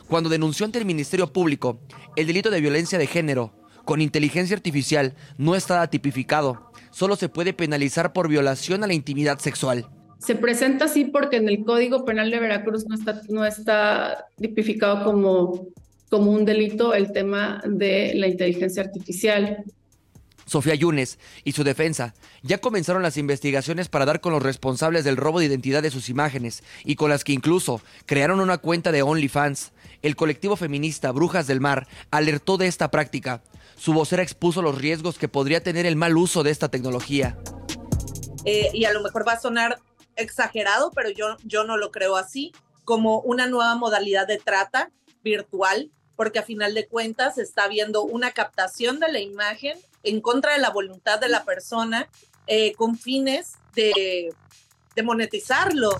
Cuando denunció ante el Ministerio Público el delito de violencia de género con inteligencia artificial no estaba tipificado. Solo se puede penalizar por violación a la intimidad sexual. Se presenta así porque en el Código Penal de Veracruz no está, no está tipificado como, como un delito el tema de la inteligencia artificial. Sofía Yunes y su defensa ya comenzaron las investigaciones para dar con los responsables del robo de identidad de sus imágenes y con las que incluso crearon una cuenta de OnlyFans. El colectivo feminista Brujas del Mar alertó de esta práctica. Su vocera expuso los riesgos que podría tener el mal uso de esta tecnología. Eh, y a lo mejor va a sonar exagerado, pero yo, yo no lo creo así, como una nueva modalidad de trata virtual, porque a final de cuentas está habiendo una captación de la imagen en contra de la voluntad de la persona eh, con fines de monetizarlo.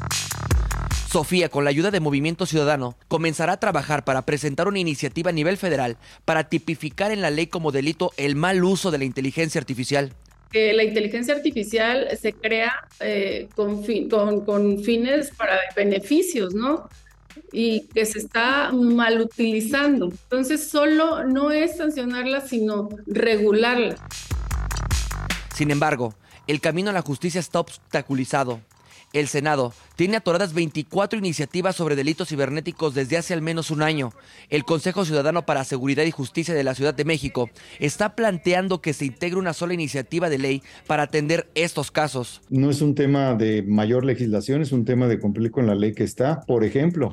Sofía, con la ayuda de Movimiento Ciudadano, comenzará a trabajar para presentar una iniciativa a nivel federal para tipificar en la ley como delito el mal uso de la inteligencia artificial. Que la inteligencia artificial se crea eh, con, fin- con, con fines para beneficios, ¿no? Y que se está mal utilizando. Entonces, solo no es sancionarla, sino regularla. Sin embargo, el camino a la justicia está obstaculizado. El Senado tiene atoradas 24 iniciativas sobre delitos cibernéticos desde hace al menos un año. El Consejo Ciudadano para Seguridad y Justicia de la Ciudad de México está planteando que se integre una sola iniciativa de ley para atender estos casos. No es un tema de mayor legislación, es un tema de cumplir con la ley que está. Por ejemplo,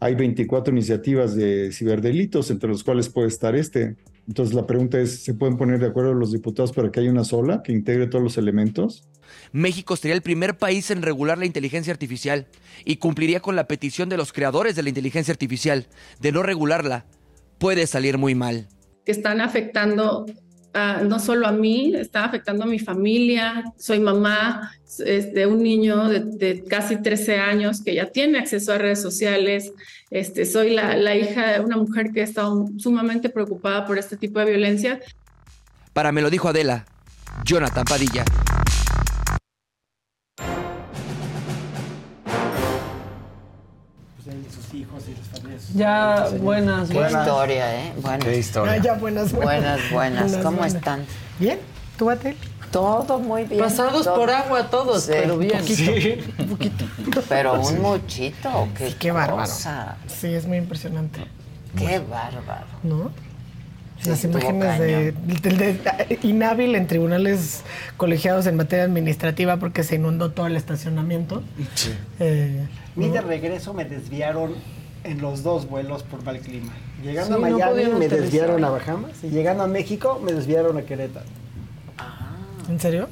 hay 24 iniciativas de ciberdelitos, entre los cuales puede estar este. Entonces la pregunta es, ¿se pueden poner de acuerdo los diputados para que haya una sola que integre todos los elementos? México sería el primer país en regular la inteligencia artificial y cumpliría con la petición de los creadores de la inteligencia artificial de no regularla. Puede salir muy mal. que están afectando a- no solo a mí, están afectando a mi familia. Soy mamá de un niño de, casi 13 años que ya tiene acceso a redes sociales. Este, soy la, la hija de una mujer que ha estado sumamente preocupada por este tipo de violencia. Para me lo dijo Adela, Jonathan Padilla. Ya, buenas, Qué buenas. historia, ¿eh? Buenas. Qué historia. Ah, ya, buenas, buenas. Buenas, buenas. ¿Cómo buenas. están? Bien, ¿tú, Atel? Todo muy bien. Pasados todo. por agua todos, Sí. pero bien. Sí. Un poquito. Pero un muchito, qué, Qué bárbaro. Sí, es muy impresionante. Qué bárbaro. ¿No? Sí, Las imágenes de, de- inhábil en tribunales colegiados en materia administrativa porque se inundó todo el estacionamiento. Eh, Mi de ¿no? regreso me desviaron en los dos vuelos por mal clima. Llegando Sí, a Miami me desviaron a Bahamas y llegando a México me desviaron a Querétaro. ¿En serio?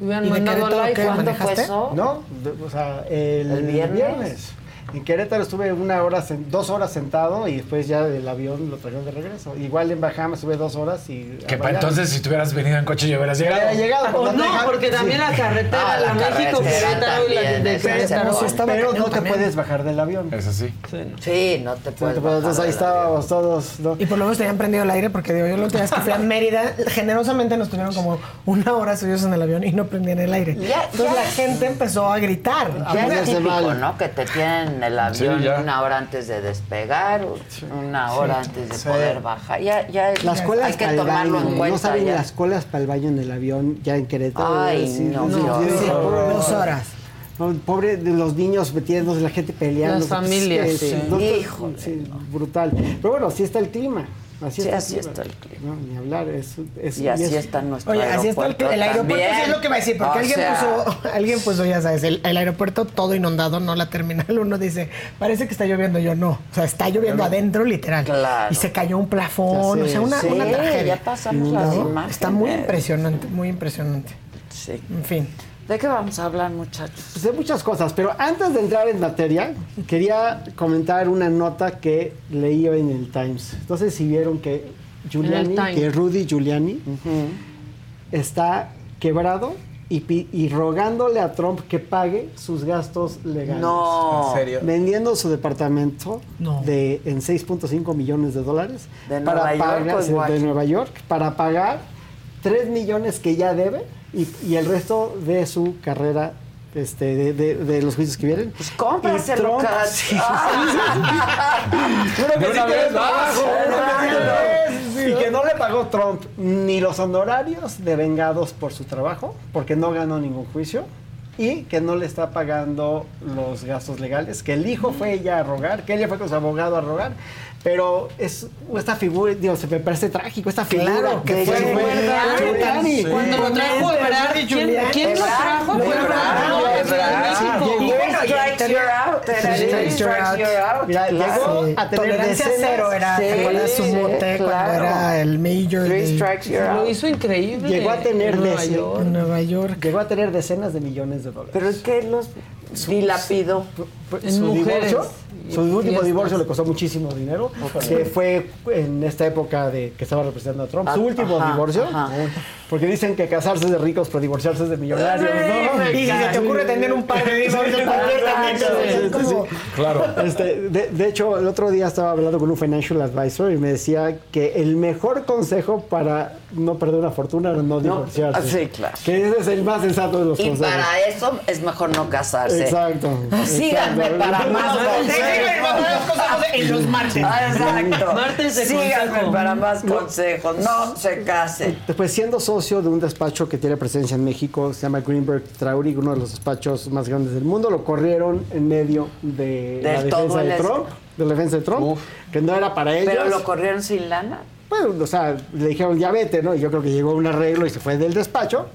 ¿Y de mandado Querétaro qué manejaste? ¿Cuándo fue eso? No, de- o sea, el, ¿El viernes? viernes. En Querétaro estuve una hora, dos horas sentado y después ya el avión lo trajeron de regreso. Igual en Bahamas estuve dos horas y... Que para entonces, si tú hubieras venido en coche, ya hubieras llegado. Llegado, O no, porque también la carretera, Ah, la México, carretera Querétaro y la de Querétaro. Pero no te también. puedes bajar del avión. Es así. Sí, no te Sí, puedes te puedes- bajar entonces ahí del estábamos todos. ¿no? Y por lo menos tenían prendido el aire porque digo, yo última vez que fui a Mérida, generosamente nos tuvieron como una hora subidos en el avión y no prendían el aire. Ya- Entonces ya la gente empezó a gritar. Ya es típico. ¿no? Que te tienen en el avión Sí, una hora antes de despegar, una hora Sí. antes de Sí. poder bajar. Ya, ya Las colas hay que para el tomarlo baño, en no cuenta. saben ya. las colas para el baño en el avión ya en Querétaro. Ay, Sí, no, sí, sí, sí, Dos horas. No, pobre de los niños metiéndose, la gente peleando. Las familias, sí. no, sí, brutal. Pero bueno, así está el clima. Así Sí, está, así está el clima. No, ni hablar. Es, es- Y así es- está nuestro Oye, así está el, aeropuerto el aeropuerto, también. sí es lo que va a decir, porque O alguien sea, puso, alguien puso, ya sabes, el, el aeropuerto todo inundado, no la terminal. Uno dice, parece que está lloviendo, yo no. O sea, está lloviendo adentro, literal. Claro. Y se cayó un plafón, o sea, una, sí, una tragedia. ya pasamos las ¿No? imágenes. Está muy impresionante, muy impresionante. Sí. En fin. ¿De qué vamos a hablar, muchachos? Pues de muchas cosas, pero antes de entrar en materia, quería comentar una nota que leí hoy en el Times. Entonces, si vieron que Giuliani, Times. que Rudy Giuliani, está quebrado y, y rogándole a Trump que pague sus gastos legales. No. ¿En serio? Vendiendo su departamento No. de, en 6.5 millones de dólares ¿De Nueva York pagar, igual? de Nueva York para pagar 3 millones que ya debe y, y el resto de su carrera este, de, de- de los juicios que vienen. Pues cómpraselo, tiene- Y que no le pagó Trump ni los honorarios de vengados por su trabajo, porque no ganó ningún juicio, y que no le está pagando los gastos legales, que el hijo fue ella a rogar, que ella fue con su abogado a rogar, pero es esta figura, digo, se me parece trágico, esta figura Claro, que fue. Cuando lo trajo Ebrard, ¿quién, ¿quién lo trajo? Fue Ebrard, llegó a tener Tolerancia decenas- cero era, ¿te Sí, acuerdas su mote cuando era el mayor Lo hizo increíble. Llegó a tener Nueva York. Llegó a tener decenas de millones de dólares. Pero es que los dilapidó. En su divorcio, y su último divorcio le costó muchísimo dinero, que fue en esta época de que estaba representando a Trump. Su Ah, último ajá, divorcio, ajá. porque dicen que casarse es de ricos, pero divorciarse es de millonarios, ¿no? Y si se te ocurre tener un par de divorcios, Claro. Este, de, de hecho, el otro día estaba hablando con un financial advisor y me decía que el mejor consejo para no perder una fortuna era no divorciarse. ah, sí, claro. Que ese es el más sensato de los Y consejos. para eso es mejor no casarse. Exacto. Síganme exacto. para más consejos en los martes. Ah, Exacto. Martes de Síganme consejo. para más consejos. No se casen. Después, siendo socio de un despacho que tiene presencia en México, se llama Greenberg Traurig, uno de los despachos más grandes del mundo, lo corrieron en medio de la defensa de Trump, de la defensa de Trump, que no era para ellos. Pero lo corrieron sin lana. Bueno, o sea, le dijeron ya vete, ¿no? Y yo creo que llegó un arreglo y se fue del despacho.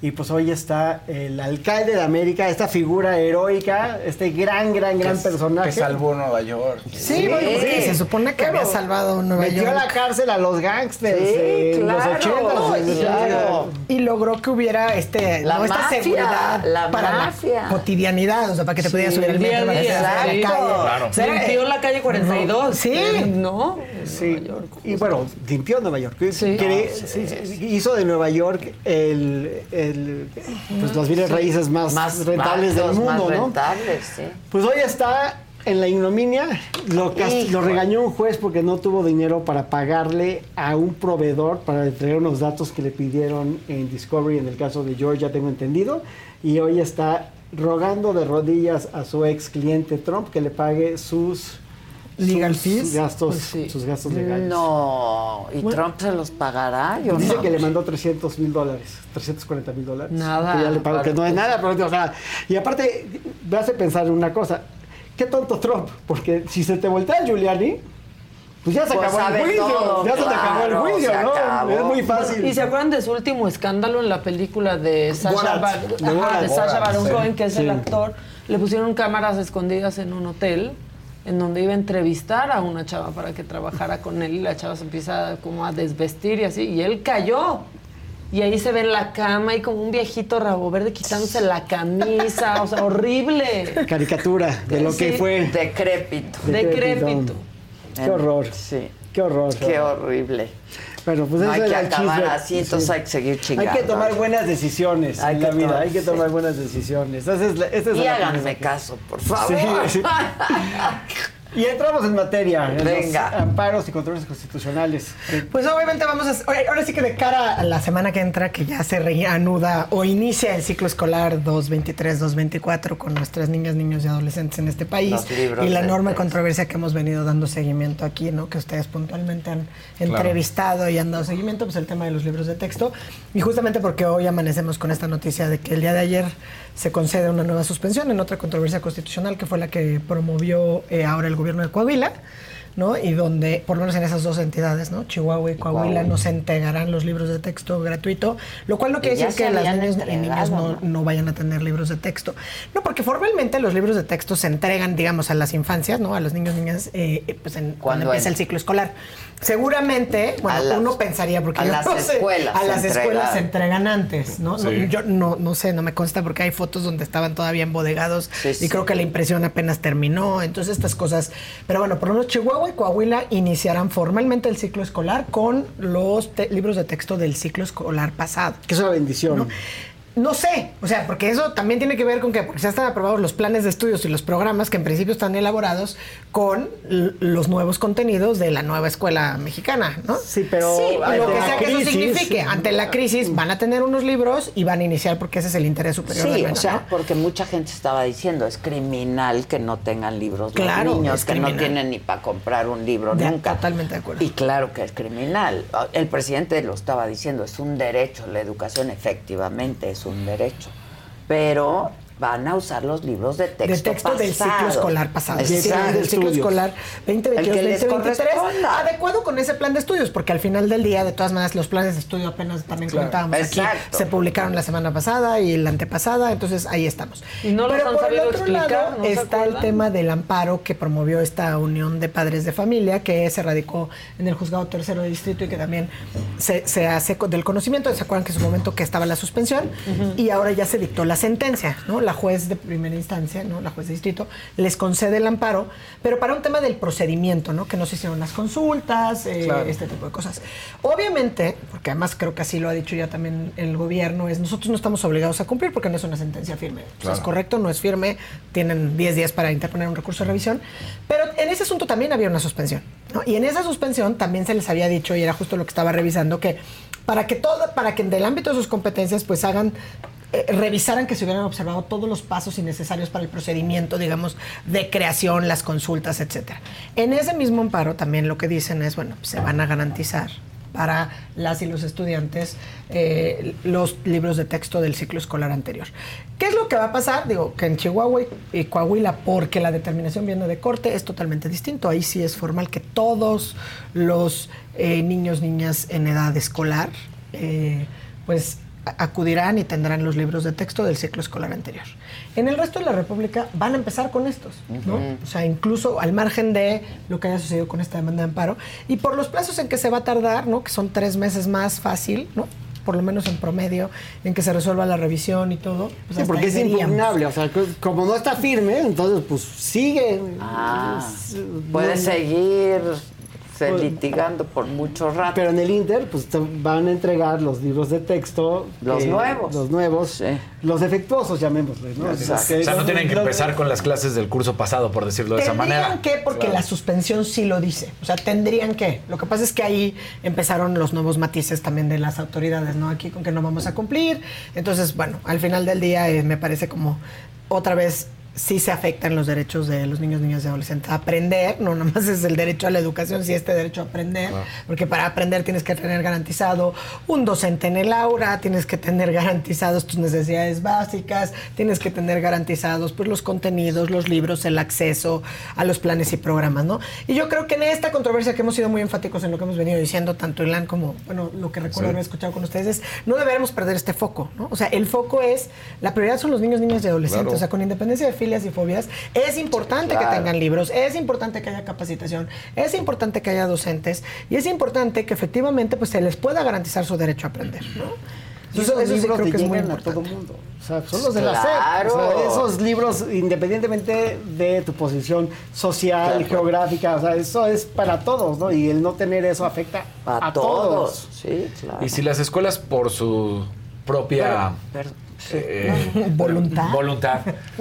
Y pues hoy está el alcalde de América, esta figura heroica, este gran, gran, gran personaje. Que salvó Nueva York. Sí, bueno, se supone que había salvado Nueva Metió York. a la cárcel a los gangsters Sí, en claro, los 80 claro. Y logró que hubiera este, La no, esta mafia, seguridad la para mafia. la cotidianidad, o sea, para que te pudieras subir al metro, para que la calle. Claro. O sea, Limpió la calle 42. Sí. ¿No? Sí, y bueno, limpió Nueva York. Sí. Quiere- sí, sí, hizo de Nueva York el, el, pues, las raíces más, Más rentables del mundo, más ¿no? rentables, sí. Pues hoy está en la ignominia. Lo, lo regañó un juez porque no tuvo dinero para pagarle a un proveedor para entregar unos datos que le pidieron en Discovery, en el caso de Georgia, tengo entendido. Y hoy está rogando de rodillas a su ex cliente Trump que le pague sus Legal sus fees. gastos, Pues sí. sus gastos legales. No, ¿y Trump se los pagará? Yo Dice no. que le mandó 300 mil dólares, 340 mil dólares. Nada. Que ya le pagó, que no es nada, pero o sea, y aparte me hace pensar en una cosa, qué tonto Trump, porque si se te voltea Giuliani, pues ya se Pues acabó el juicio, todo, ya se te acabó el juicio, ¿no? acabó. Es muy fácil. ¿Y se acuerdan de su último escándalo en la película de Sasha, Bar- de Ajá, de Baron sí. Cohen, que es el actor? Le pusieron cámaras escondidas en un hotel en donde iba a entrevistar a una chava para que trabajara con él y la chava se empieza como a desvestir y así y él cayó. Y ahí se ve en la cama y como un viejito rabo verde quitándose la camisa, o sea, horrible. Caricatura de lo que fue. Decrépito. Decrépito. Qué horror. Sí. Qué horror. Qué horrible. Pues No hay que acabar chisme. así, entonces hay que seguir chingando. Hay que tomar buenas decisiones Hay en que la vida, tomar- hay que tomar buenas decisiones. Esa es la- esa es Y la háganme caso, por favor. Sí, sí. Y entramos en materia, en Venga. los amparos y controles constitucionales. Pues obviamente vamos a... oye, Ahora sí que de cara a la semana que entra, que ya se reanuda o inicia el ciclo escolar 2023-2024 con nuestras niñas, niños y adolescentes en este país Los libros y la enorme controversia que hemos venido dando seguimiento aquí, ¿no? Que ustedes puntualmente han entrevistado y han dado seguimiento, pues el tema de los libros de texto. Y justamente porque hoy amanecemos con esta noticia de que el día de ayer se concede una nueva suspensión en otra controversia constitucional que fue la que promovió eh, ahora el gobierno de Coahuila. ¿No? Y donde, por lo menos en esas dos entidades, ¿no? Chihuahua y Coahuila, Coahuila. no se entregarán los libros de texto gratuito, lo cual no quiere decir que las niñas y niñas no, no vayan a tener libros de texto. No, porque formalmente los libros de texto se entregan, digamos, a las infancias, ¿no? A los niños y niñas, eh, eh, pues en, cuando ¿Cuándo empieza en? el ciclo escolar. Seguramente, bueno, las- uno pensaría, porque a yo las no sé, escuelas a se las escuelas se entregan. antes, ¿no? No, yo no, no sé, no me consta porque hay fotos donde estaban todavía embodegados Sí, y sí. creo que la impresión apenas terminó, entonces estas cosas. Pero bueno, por lo menos Chihuahua Coahuila iniciarán formalmente el ciclo escolar con los libros de texto del ciclo escolar pasado. Que es una bendición. No sé, o sea, porque eso también tiene que ver con que porque ya están aprobados los planes de estudios y los programas que en principio están elaborados con los nuevos contenidos de la nueva escuela mexicana, ¿no? Sí, pero Sí, ante lo que la sea que eso crisis- signifique, ante la crisis van a tener unos libros y van a iniciar porque ese es el interés superior Sí, o sea, ¿no? porque mucha gente estaba diciendo, es criminal que no tengan libros Claro, los niños, que no tienen ni para comprar un libro Ya, nunca. Totalmente de acuerdo. Y claro que es criminal. El presidente lo estaba diciendo, es un derecho, la educación efectivamente es un derecho. Pero van a usar los libros de texto de texto del ciclo escolar pasado. Sí, del ciclo escolar El que les 2022-2023. corresponda. Adecuado con ese plan de estudios, porque al final del día, de todas maneras, los planes de estudio apenas también Claro. comentábamos aquí, se publicaron la semana pasada y la antepasada, entonces ahí estamos. Y no los Pero han por el sabido otro explicar, lado ¿no se está el tema del amparo que promovió esta unión de padres de familia, que se radicó en el juzgado tercero de distrito y que también se, se hace del conocimiento. ¿Se acuerdan que en su momento que estaba la suspensión? Y ahora ya se dictó la sentencia, ¿no? La juez de primera instancia, ¿no? La juez de distrito les concede el amparo, pero para un tema del procedimiento, ¿no? Que no se hicieron las consultas, eh, Claro. este tipo de cosas. Obviamente, porque además creo que así lo ha dicho ya también el gobierno, es nosotros no estamos obligados a cumplir porque no es una sentencia firme. O sea, Claro. es correcto, no es firme, tienen 10 días para interponer un recurso de revisión, pero en ese asunto también había una suspensión. ¿no? Y en esa suspensión también se les había dicho, y era justo lo que estaba revisando, que para que todo, para que del ámbito de sus competencias, pues hagan eh, revisaran que se hubieran observado todos los pasos innecesarios para el procedimiento, digamos, de creación, las consultas, etcétera. En ese mismo amparo también lo que dicen es, bueno, se van a garantizar para las y los estudiantes eh, los libros de texto del ciclo escolar anterior. ¿Qué es lo que va a pasar? Digo, que en Chihuahua y- Coahuila, porque la determinación viene de corte, es totalmente distinto. Ahí sí es formal que todos los eh, niños, niñas en edad escolar, pues acudirán y tendrán los libros de texto del ciclo escolar anterior. En el resto de la República van a empezar con estos, ¿no? O sea, incluso al margen de lo que haya sucedido con esta demanda de amparo y por los plazos en que se va a tardar, ¿no? Que son tres meses más fácil, ¿no? Por lo menos en promedio, en que se resuelva la revisión y todo. pues Sí, porque es impugnable, o sea, co- como no está firme, entonces pues sigue. Ah, Es- puede no- seguir se Pues- litigando por mucho rato. Pero en el Inter, pues te van a entregar los libros de texto. Los nuevos. Los nuevos. Los defectuosos, llamémosles, ¿no? Exacto. O sea, no tienen que empezar con las clases del curso pasado, por decirlo de esa Tendrían manera. que, porque Claro. la suspensión sí lo dice. O sea, tendrían que. Lo que pasa es que ahí empezaron los nuevos matices también de las autoridades, ¿no? Aquí con que no vamos a cumplir. Entonces, bueno, al final del día eh, me parece como otra vez sí se afectan los derechos de los niños, niñas y adolescentes aprender, no nada más es el derecho a la educación, sí este derecho a aprender, porque para aprender tienes que tener garantizado un docente en el aula, tienes que tener garantizados tus necesidades básicas, tienes que tener garantizados pues los contenidos, los libros, el acceso a los planes y programas, ¿no? Y yo creo que en esta controversia que hemos sido muy enfáticos en lo que hemos venido diciendo, tanto Ilan como, bueno, lo que recuerdo Sí. haber escuchado con ustedes, es no deberemos perder este foco, ¿no? O sea, el foco es, la prioridad son los niños, niñas y adolescentes, Claro. o sea, con independencia de filias y fobias, es importante que tengan libros, es importante que haya capacitación, es importante que haya docentes y es importante que efectivamente pues se les pueda garantizar su derecho a aprender, ¿no? Esos eso sí libros creo que es muy a todo mundo. O sea, son los de la Claro. SEP. O sea, esos libros, independientemente de tu posición social, Claro. geográfica, o sea, eso es para todos, ¿no? Y el no tener eso afecta a, todos. Sí, claro. Y si las escuelas por su propia Pero- eh, voluntad. voluntad,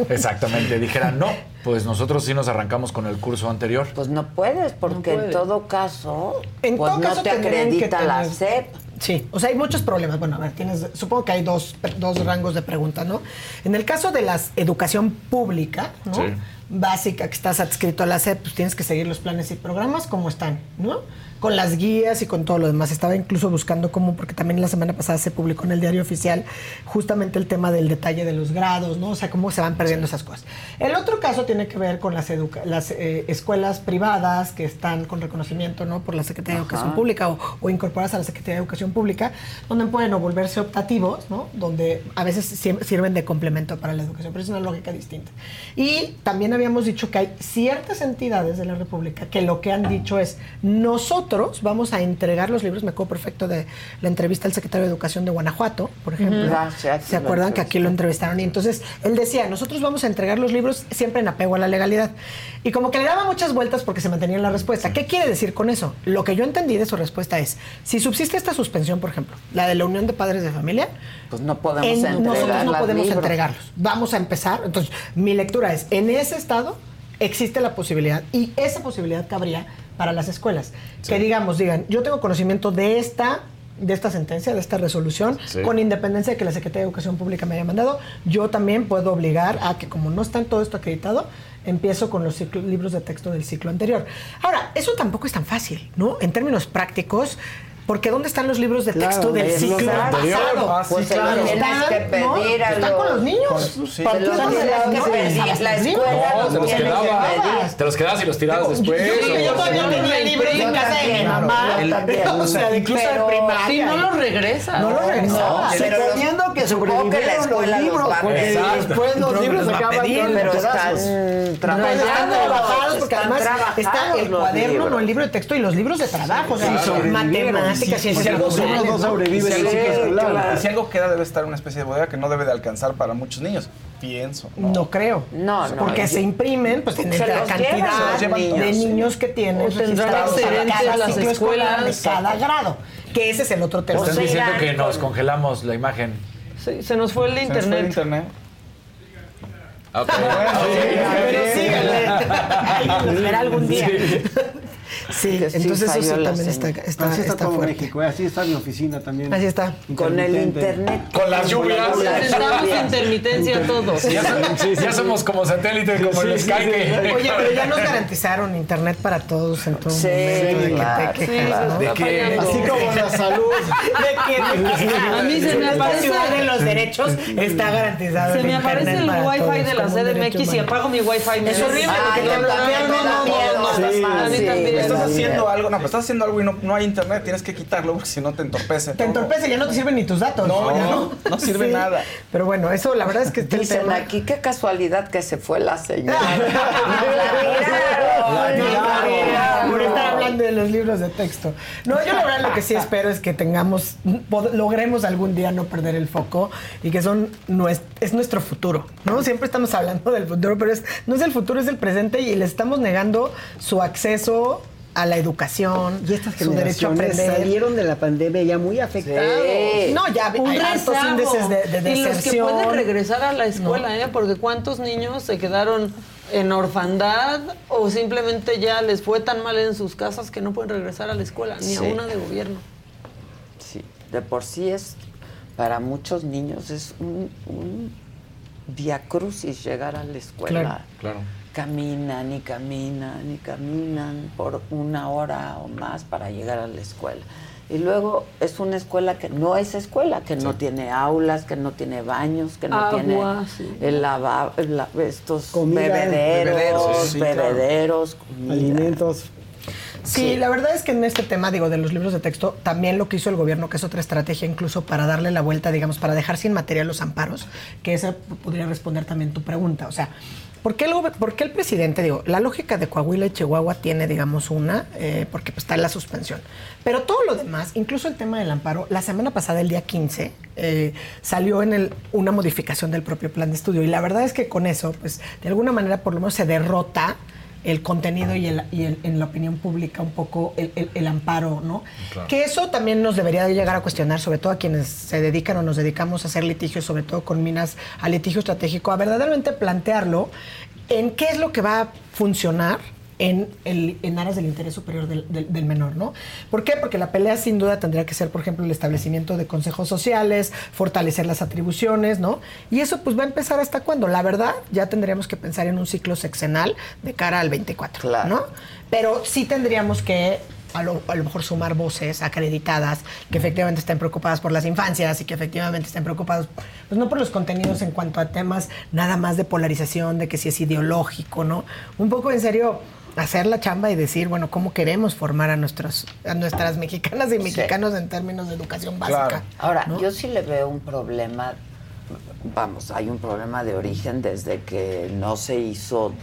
exactamente, dijeran, no, pues nosotros sí nos arrancamos con el curso anterior. Pues no puedes, porque en todo caso, En pues todo no caso te acredita la SEP. Sí, o sea, hay muchos problemas. Bueno, a ver, tienes, supongo que hay dos, dos rangos de preguntas, ¿no? En el caso de la educación pública, ¿no? Sí. Básica, que estás adscrito a la SEP, pues tienes que seguir los planes y programas como están, ¿no? Con las guías y con todo lo demás. Estaba incluso buscando cómo, porque también la semana pasada se publicó en el diario oficial justamente el tema del detalle de los grados, ¿no? O sea, cómo se van perdiendo esas cosas. El otro caso tiene que ver con las, educa- las eh, escuelas privadas que están con reconocimiento, ¿no? Por la Secretaría de Educación. Pública o, o incorporadas a la Secretaría de Educación Pública, donde pueden o volverse optativos, ¿no? Donde a veces sirven de complemento para la educación, pero es una lógica distinta. Y también habíamos dicho que hay ciertas entidades de la República que lo que han dicho es, nosotros vamos a entregar los libros, me acuerdo perfecto de la entrevista al secretario de Educación de Guanajuato, por ejemplo. ¿Se lo acuerdan que aquí lo entrevistaron? Y entonces él decía, nosotros vamos a entregar los libros siempre en apego a la legalidad. Y como que le daba muchas vueltas porque se mantenía en la respuesta. ¿Qué quiere decir con eso? Lo que yo entendí de su respuesta es, si subsiste esta suspensión, por ejemplo, la de la Unión de Padres de Familia, Pues no podemos en- entregar nosotros no podemos libros. entregarlos. Vamos a empezar. Entonces, mi lectura es, en ese estado existe la posibilidad y esa posibilidad cabría para las escuelas. Que digamos, digan, yo tengo conocimiento de esta de esta sentencia, de esta resolución, Sí. con independencia de que la Secretaría de Educación Pública me haya mandado, yo también puedo obligar a que como no está todo esto acreditado, empiezo con los ciclo- libros de texto del ciclo anterior. Ahora, eso tampoco es tan fácil, ¿no? En términos prácticos, porque ¿dónde están los libros de Claro, texto del es lo ciclo pasado? Ah, sí, Pues se claro. tienes Están, que pedir a Están con los- los niños. Pues, sí. Se los la- los La libros. escuela No, los te los tiene que quedabas. pedir. Te los quedabas y los tirabas después. Yo, o- yo todavía tenía libros en casa de mi Claro, mamá. yo también. O sea, incluso de primaria. Sí, no los regresa. No los los- Suponiendo que la sobrevivieron los los libros, porque después los libros los a acaban Pero pedazos. están Trabajados, porque además está el los cuaderno, no el libro de texto y los libros de trabajo, o sea, Sí, si algo-. Y si algo queda, debe estar una especie de bodega que no debe de alcanzar para muchos niños. Pienso. No creo. No, no. Porque se imprimen, pues tienen la cantidad llevan, de sí. niños que tienen O tendrán cada las ciclo escolar de escuelas. cada grado. Que ese es el otro tema. Están se diciendo que nos con- congelamos la imagen. Sí, se nos fue el Se nos fue el internet. internet. Ok. Pero síganle. Espera algún día. Sí, Que sí entonces eso sí la también está, Así está, está todo fuerte. México, ¿eh? así está mi oficina también. Así está. Con el internet. Con las lluvias. Lluvias. intermitencia todos. Ya, son- ya somos como satélite, como el Sky. que- Oye, pero ya nos garantizaron internet para todos en todo Sí, momento. ¿De qué? Así como la salud. ¿De quejas? A mí se me aparece- de los derechos está garantizado Se el me aparece el wifi de la CDMX y apago mi wifi. me Es horrible Ah, porque te bloquean. No, no, no. Sí, A mí sí, también. Estás haciendo algo, no, pero estás haciendo algo y no, no hay internet, tienes que quitarlo porque si no te entorpece. Te entorpece, ya no te sirven ni tus datos. No, Ya no, no sirve nada. Pero bueno, eso la verdad es que está el Dicen tema. aquí, qué casualidad que se fue la señal. La tiraron. Por estar hablando de los libros de texto. No, yo la verdad lo que sí espero es que tengamos, logremos algún día no perder el foco y que son es nuestro futuro, ¿no? Siempre estamos hablando del futuro, pero es, no es el futuro, es el presente y les estamos negando su acceso a la educación, Y estas su derecho a aprender. salieron de la pandemia ya muy afectados. Sí. No, ya Un hay altos índices de, de y los que deserción. pueden regresar a la escuela, ¿eh? Porque cuántos niños se quedaron en orfandad o simplemente ya les fue tan mal en sus casas que no pueden regresar a la escuela, ni a una de gobierno. Sí, de por sí es, para muchos niños es un, un viacrucis llegar a la escuela. Claro. Claro. Caminan y caminan y caminan por una hora o más para llegar a la escuela. Y luego es una escuela que no es escuela, que no tiene aulas, que no tiene baños, que no Agua, tiene sí. el lava- el la- estos Comida, bebederos, bebederos, sí, claro. bebederos, comida. Alimentos. Sí, la verdad es que en este tema, digo, de los libros de texto, también lo que hizo el gobierno, que es otra estrategia incluso para darle la vuelta, digamos, para dejar sin material los amparos, que esa podría responder también tu pregunta. O sea, ¿por qué el, por qué el presidente, digo, la lógica de Coahuila y Chihuahua tiene, digamos, una, eh, porque pues, está en la suspensión. Pero todo lo demás, incluso el tema del amparo, la semana pasada, el día 15, eh, salió en el, una modificación del propio plan de estudio. Y la verdad es que con eso, pues, de alguna manera, por lo menos se derrota el contenido y, el- y el- en la opinión pública un poco el, amparo, ¿no? Claro. Que eso también nos debería de llegar a cuestionar, sobre todo a quienes se dedican o nos dedicamos a hacer litigios, sobre todo con minas a litigio estratégico, a verdaderamente plantearlo en qué es lo que va a funcionar en, el, en aras del interés superior del, del- del menor, ¿no? ¿Por qué? Porque la pelea sin duda tendría que ser, por ejemplo, el establecimiento de consejos sociales, fortalecer las atribuciones, ¿no? Y eso pues va a empezar hasta cuándo. La verdad, ya tendríamos que pensar en un ciclo sexenal de cara al 24, ¿no? Pero sí tendríamos que a lo, a lo mejor sumar voces acreditadas que efectivamente estén preocupadas por las infancias y que efectivamente estén preocupados, pues no por los contenidos en cuanto a temas nada más de polarización, de que si es ideológico, ¿no? Un poco en serio hacer la chamba y decir, bueno, cómo queremos formar a nuestros a nuestras mexicanas y mexicanos en términos de educación básica. Ahora, ¿no? yo sí le veo un problema, vamos, hay un problema de origen desde que no se hizo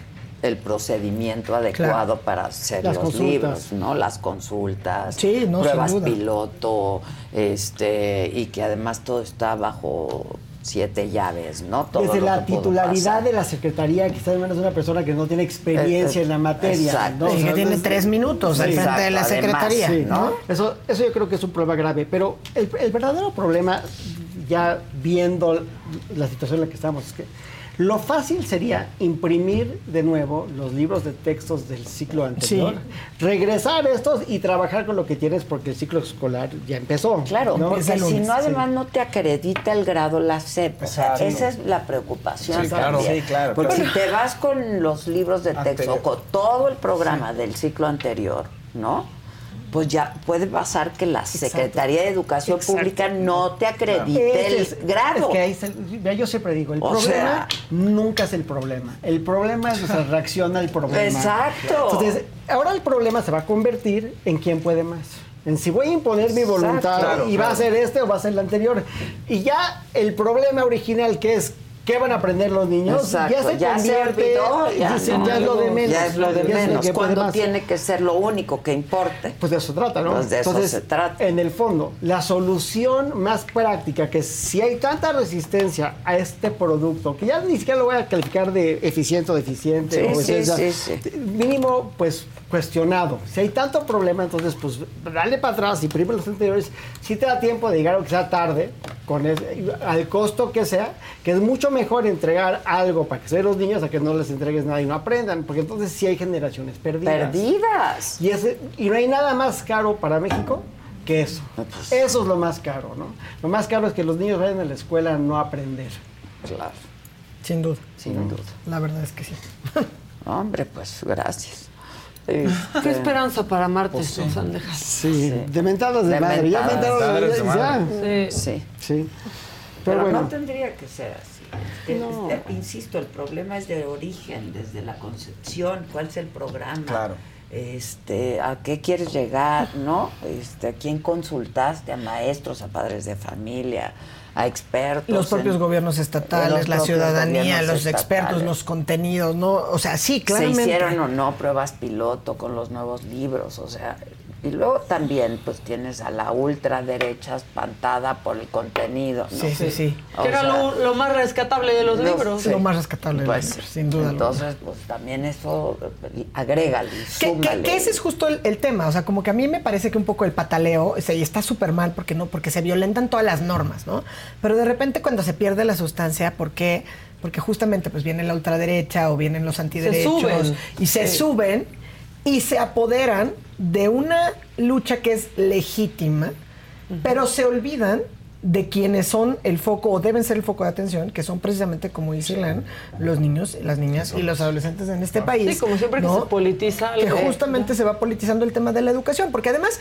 el procedimiento adecuado para hacer Las los consultas. libros, ¿no? Las consultas, Sí, no, sin pruebas piloto, este, y que además todo está bajo siete llaves, ¿no? Todo Desde lo la titularidad de la secretaría, que está en manos de una persona que no tiene experiencia Eh, eh, en la materia. exacto. ¿no? Y que tiene es- tres minutos al frente de la secretaría, sí, ¿no? Eso, eso yo creo que es un problema grave. Pero el, el verdadero problema, ya viendo la situación en la que estamos, es que lo fácil sería imprimir de nuevo los libros de textos del ciclo anterior, regresar estos y trabajar con lo que tienes porque el ciclo escolar ya empezó. Claro, ¿no? porque si no, además no te acredita el grado la SEP. O sea, esa es la preocupación Sí, claro. también. Sí, claro, Porque claro. si te vas con los libros de texto, Anterior. con todo el programa del ciclo anterior, ¿no? Pues ya puede pasar que la Secretaría de Educación Exacto. Pública no te acredite el es- grado. es que ahí se- yo siempre digo, el O problema sea- nunca es el problema. El problema es nuestra reacción al problema. Exacto. Entonces, ahora el problema se va a convertir en quién puede más. En si voy a imponer mi Exacto. voluntad Claro, y va a ser este o va a ser el anterior. Y ya el problema original que es ¿Qué van a aprender los niños? Exacto, ya se ya se convierte, olvidó, ya, dicen, no. ya es lo de menos. Ya es lo de menos. Cuando tiene que ser lo único que importe. Pues de eso se trata, ¿no? Pues de eso Entonces, se trata. en el fondo, la solución más práctica, que si hay tanta resistencia a este producto, que ya ni siquiera lo voy a calificar de eficiente o deficiente, Sí, o sí, mínimo, pues cuestionado. Si hay tanto problema, entonces, pues dale para atrás, imprime los anteriores. Si te da tiempo de llegar, aunque sea tarde, con ese- al costo que sea, que es mucho mejor entregar algo para que se vean los niños a que no les entregues nada y no aprendan, porque entonces sí hay generaciones perdidas. Perdidas. Y, ese, y no hay nada más caro para México que eso. Eso es lo más caro, ¿no? Lo más caro es que los niños vayan a la escuela a no aprender. Claro. Sin duda. Sin duda. La verdad es que sí. Hombre, pues gracias. Qué Este, esperanza para Marte pues sí. nos han dejado. Sí, de mentadas de, De madre. Ya mentadas. mentadas Madres de de madre. madre. Sí. Sí. Pero, Pero bueno. no tendría que ser así. Este, No. este, insisto, el problema es de origen, desde la concepción, cuál es el programa. Claro. Este, a qué quieres llegar, ¿no? Este, a quién consultaste, a maestros, a padres de familia, a expertos. Los propios en- gobiernos estatales, la ciudadanía, los expertos, los contenidos, ¿no? O sea, sí, claramente. Se hicieron o no pruebas piloto con los nuevos libros, o sea, y luego también pues tienes a la ultraderecha espantada por el contenido, ¿no? Sí, sí, sí. Que era sea, lo, lo más rescatable de los los- libros. sí. Lo más rescatable de los libros, sin duda alguna. Entonces, pues también eso, agrégale, Que, que- que ese es justo el, el tema, o sea, como que a mí me parece que un poco el pataleo, o sea, y está súper mal porque no, porque se violentan todas las normas, ¿no? Pero de repente cuando se pierde la sustancia, ¿por qué? Porque justamente pues viene la ultraderecha o vienen los antiderechos suben. y se Sí. suben y se apoderan de una lucha que es legítima, pero se olvidan de quienes son el foco o deben ser el foco de atención, que son precisamente, como dice Ilan, los niños, las niñas y los adolescentes en este país. Sí, como siempre que ¿no? se politiza que justamente se va politizando el tema de la educación, porque además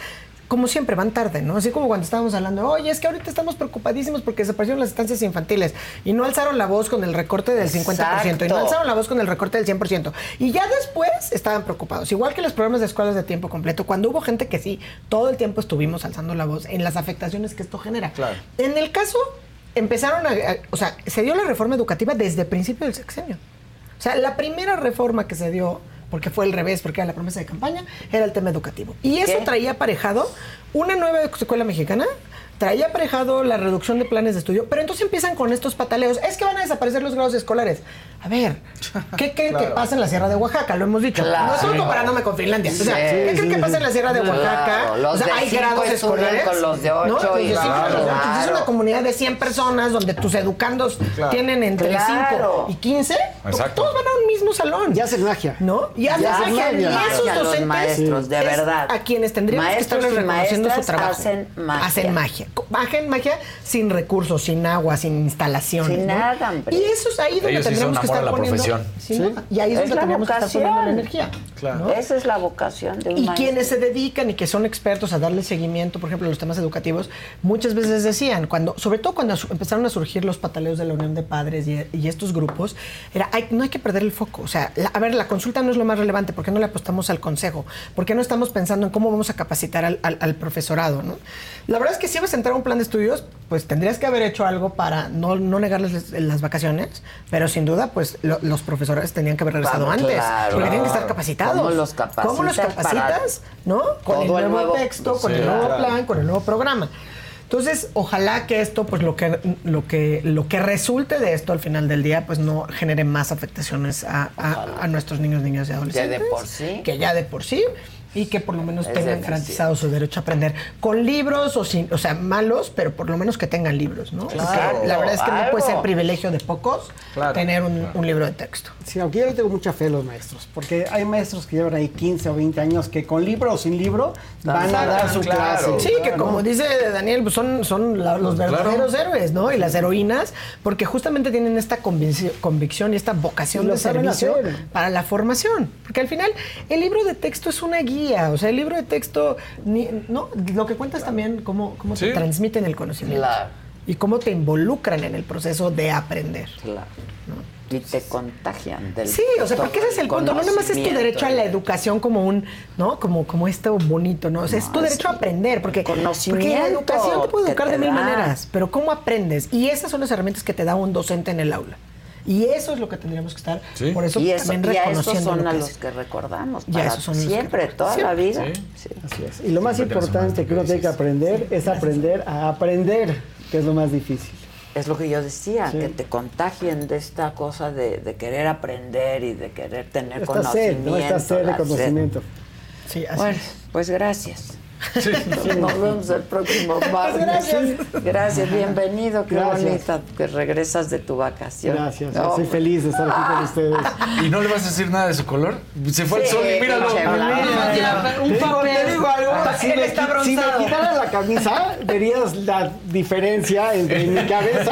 como siempre, van tarde, ¿no? Así como cuando estábamos hablando, oye, es que ahorita estamos preocupadísimos porque desaparecieron las estancias infantiles y no alzaron la voz con el recorte del 50% y no alzaron la voz con el recorte del 100%. Y ya después estaban preocupados. Igual que los programas de escuelas de tiempo completo, cuando hubo gente que sí, todo el tiempo estuvimos alzando la voz en las afectaciones que esto genera. Claro. En el caso, empezaron a, a- o sea, se dio la reforma educativa desde el principio del sexenio. O sea, la primera reforma que se dio, porque fue al revés, porque era la promesa de campaña, era el tema educativo. Y eso ¿Qué? traía aparejado una nueva escuela mexicana, traía aparejado la reducción de planes de estudio, pero entonces empiezan con estos pataleos. Es que van a desaparecer los grados escolares. A ver, ¿qué creen que Claro. pasa en la Sierra de Oaxaca? Lo hemos dicho. Claro. No estoy comparándome con Finlandia. O sea, Sí, ¿qué creen que pasa en la Sierra de Oaxaca? Claro, los o sea, de hay grados escolares. con los de Es una comunidad de 100 personas donde tus educandos Claro. tienen entre Claro. 5 y 15. Exacto. Todos van a un mismo salón. Ya hacen magia. ¿No? Y hacen Ya magia. Y esos los docentes maestros, de verdad. A quienes tendríamos Maestros que estarles y reconociendo su trabajo. hacen magia. Hacen magia. Hacen magia sin recursos, sin agua, sin instalaciones. Sin ¿no? nada, hombre. Y eso es ahí donde Ellos son que amor a la poniendo. profesión. Sí, ¿no? Y ahí es, Es donde la tendríamos que estar poniendo la vocación. energía. Claro. ¿no? Esa es la vocación de un Y maestro. quienes se dedican y que son expertos a darle seguimiento, por ejemplo, a los temas educativos, muchas veces decían, cuando, sobre todo cuando empezaron a surgir los pataleos de la Unión de Padres y, y estos grupos, era, "Ay, no hay que perder el foco. O sea, la- a ver, la consulta no es lo más relevante, ¿por qué no le apostamos al consejo? ¿Por qué no estamos pensando en cómo vamos a capacitar al, al- al profesorado? ¿no? La verdad es que si vas a entrar a un plan de estudios, pues tendrías que haber hecho algo para no, no negarles las vacaciones, pero sin duda, pues lo- los profesores tenían que haber regresado Vamos, antes, claro. porque tienen que estar capacitados. ¿Cómo los capacitas ¿Cómo los capacitas? ¿no? Con el nuevo, el nuevo- texto, con Sí, el nuevo claro. plan, con el nuevo programa. Entonces, ojalá que esto, pues lo que, lo que, lo que resulte de esto al final del día, pues no genere más afectaciones a, a- a nuestros niños, niñas y adolescentes. por sí. Que ya de por sí. Y que por lo menos Es tengan garantizado su derecho a aprender con libros o sin, o sea, malos, pero por lo menos que tengan libros, ¿no? Claro. La verdad es que no puede ser privilegio de pocos Claro. tener un, un libro de texto. Sí, aunque yo le tengo mucha fe a los maestros, porque hay maestros que llevan ahí 15 o 20 años que con libro o sin libro van a dar su clase. Sí, que Claro, como ¿no? dice Daniel, pues son, son la- los verdaderos héroes, ¿no? Y las heroínas, porque justamente tienen esta convicción y esta vocación lo de servicio hacer. para la formación. Porque al final, el libro de texto es una guía, o sea, el libro de texto, ni- no, lo que cuenta es también cómo, cómo te Sí. transmiten el conocimiento. Claro. Y cómo te involucran en el proceso de aprender. Claro. Y te contagian del Sí, o sea, porque ese es el punto. No nada más es tu conocimiento. derecho a la educación como un, ¿no? Como, como esto bonito, ¿no? O sea, es tu derecho a aprender. Porque, porque la conocimiento educación te puede educar te de mil da. maneras. Pero ¿cómo aprendes? Y esas son las herramientas que te da un docente en el aula. Y eso es lo que tendríamos que estar, por eso y, eso, también y a esos reconociendo son lo a los que recordamos. Para esos son los que siempre, toda la vida. Sí. Así es. Y lo más importante que uno tiene que aprender es aprender a aprender, que es lo más difícil. Es lo que yo decía, Sí. que te contagien de esta cosa de, de querer aprender y de querer tener Esta sed, conocimiento. ¿no? Esta sed de conocimiento. Sí, así Bueno, es. pues gracias. Nos vemos el próximo martes. gracias. Gracias, bienvenido. Qué Gracias. bonita que regresas de tu vacación. Gracias, No, soy feliz de estar aquí con ustedes. ¿Y no le vas a decir nada de su color? Se fue al Sí, sol y míralo. Te digo- digo algo, si Él me, si me la camisa, verías la diferencia entre mi cabeza.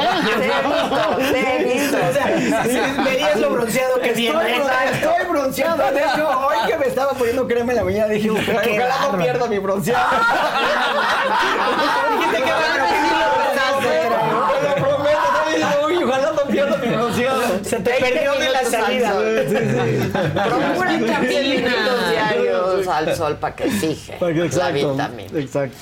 Te he visto, te he visto. Sí, verías lo bronceado que estoy, viene. bron- estoy bronceado. De hecho, hoy que me estaba poniendo crema en la mañana, dije, ojalá, no pierda mi bronceado. Dijiste que bárbaro, que sí lo pensaste, pero- Te lo prometo, te digo, uy, ojalá no pierda mi bronceado. Se te perdió de la salida. Procura Sí, 15 sí. minutos diarios al sol para que que- la vitamina. exacto.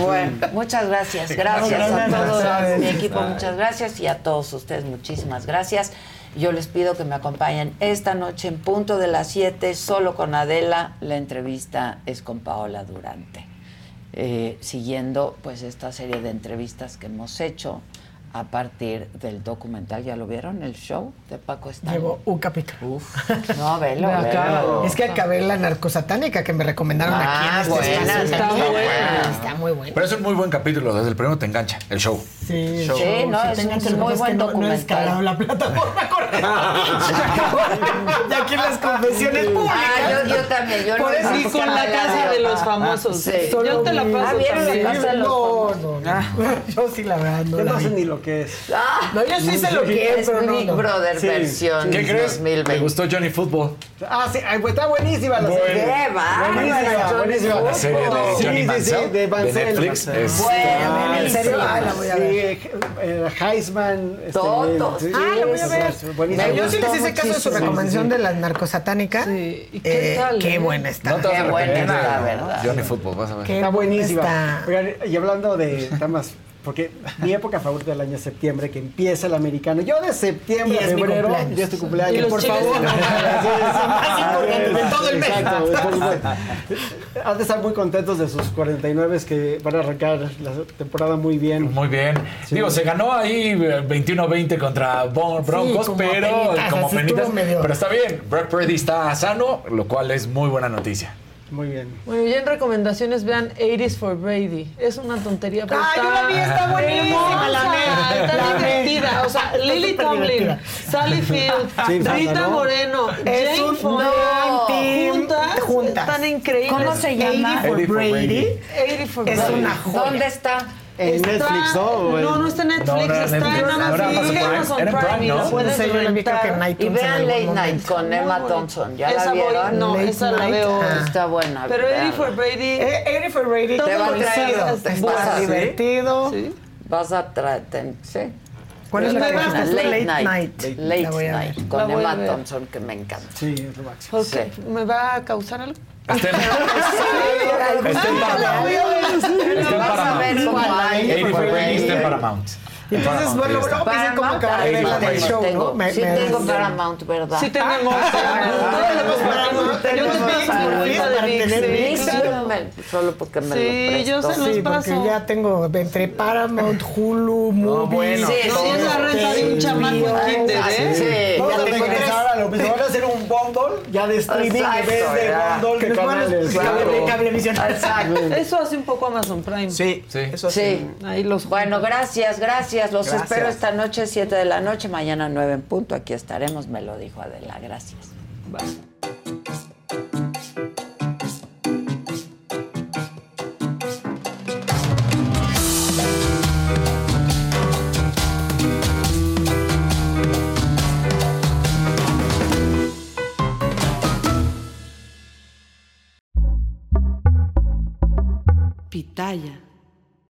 Bueno, muchas gracias. Gracias a todos mi equipo, muchas gracias. Y a todos ustedes, muchísimas gracias. Yo les pido que me acompañen esta noche en punto de las 7, solo con Adela. La entrevista es con Paola Durante. Eh, siguiendo pues esta serie de entrevistas que hemos hecho a partir del documental. ¿Ya lo vieron? El show de Paco Stanley. Llevo un capítulo. No, velo, acabo. velo. Es que acabé la narcosatánica que me recomendaron Ah, aquí en este buena, espacio. está Está buena. Está muy buena. Pero es un muy buen capítulo, desde el primero te engancha, el show. Sí, Sí, no, es tengan muy es que buen no- No documental. descargado la plataforma correcta. ya aquí las confesiones públicas. Ah, yo, yo también, yo Por no eso no, y con la no, casa no, de los no, famosos. sí. Yo te la paso Ah, ¿vieron la también. casa de los No, famosos? no, no. Yo sí la verdad no Yo la no sé vi. ni lo que es. Ah, No, yo sí sé lo que es, pero no, Big no. Brother Sí. versión ¿Qué crees? 2020. Me gustó Johnny Football. Ah, sí, ay, pues está buenísima la Bueno. serie. Buenísima, buenísima. La serie de Sí, sí, sí, de de Mansell. Netflix. Bueno, ¿En serio? la voy a Sí, ver. Eh, Heisman. este, Todos. Ah, voy a ver. Me Yo sí les hice caso de su recomendación de la narcosatánica. Sí, ¿y qué Eh, tal, Qué eh? buena está. No te Qué buena está, Football, vas a ver. Qué Está buenísima. Oigan, y hablando de temas, porque mi época favorita del año es septiembre, que empieza el americano. Yo de septiembre Y a es febrero, ya es tu cumpleaños. Y los por favor. de Sí, sí, más importantes de todo el mes. Exacto. Han de estar muy contentos de sus 49 que van a arrancar la temporada muy bien. Muy bien. Digo, se ganó ahí eh, 21-20 contra Bon- Broncos, como pero penitas, como penitas. Pero está bien. Brock Purdy está sano, lo cual es muy buena noticia. Muy bien. Bueno, y en recomendaciones vean 80s for Brady. Es una tontería, pero Ah, está yo la vi, está buenísima, la amé, Está la divertida. O sea, Lily Tomlin. Sally Field, Sí, Rita ¿no? Moreno, Es Jane Fonda, team juntas, juntas. están increíbles. ¿Cómo se llama? 80 for 80 for Brady. 80 for Es Brady. una joya. ¿Dónde está? En Está- Netflix, ¿no? No, no está en Netflix, No, no está Netflix. en Amazon, Prime. ¿no? yo que rentar. iTunes Y vean Late Night con Emma. Thompson. ¿Ya Esa la voy- vieron? no, Late esa la veo. ah. Está buena. Pero 80 véanla. for Brady. Eh, 80 for Brady. Te va a Está vas a- divertido. Sí. Vas a traer... Sí. ¿Cuál es la Late que? Late Late Night. Night. Late. Night. Con Emma. Thompson, que me encanta. Sí, es lo máximo. ¿Me va a causar algo? Está en Paramount. Está en Vas a ver Paramount. cómo hay. 80 for Brady está en Paramount. Entonces, Paramount, bueno, luego dicen cómo acabar de ver la del Paramount. show, tengo, ¿no? Me- sí tengo Paramount, ¿verdad? Sí tenemos. Todos tenemos Paramount. Yo te Paramount de para tener Solo porque me Sí, yo lo se los Sí, porque paso. ya tengo entre Paramount, Hulu, bueno. Sí, es la renta de un chamaco en kinder, ¿eh? Sí. Ya a tengo regresar tres. a lo mismo. Van a hacer un bundle ya de streaming en Exacto, vez de ya. bundle de Que nos van a- canales. cable- de cablevisión. Exacto. Eso hace un poco Amazon Prime. Sí, Sí. eso Sí. Ahí los Bueno, gracias, gracias. Los Gracias. espero esta noche, 7 de la noche, mañana 9 en punto. Aquí estaremos, me lo dijo Adela. Gracias. Pitaya.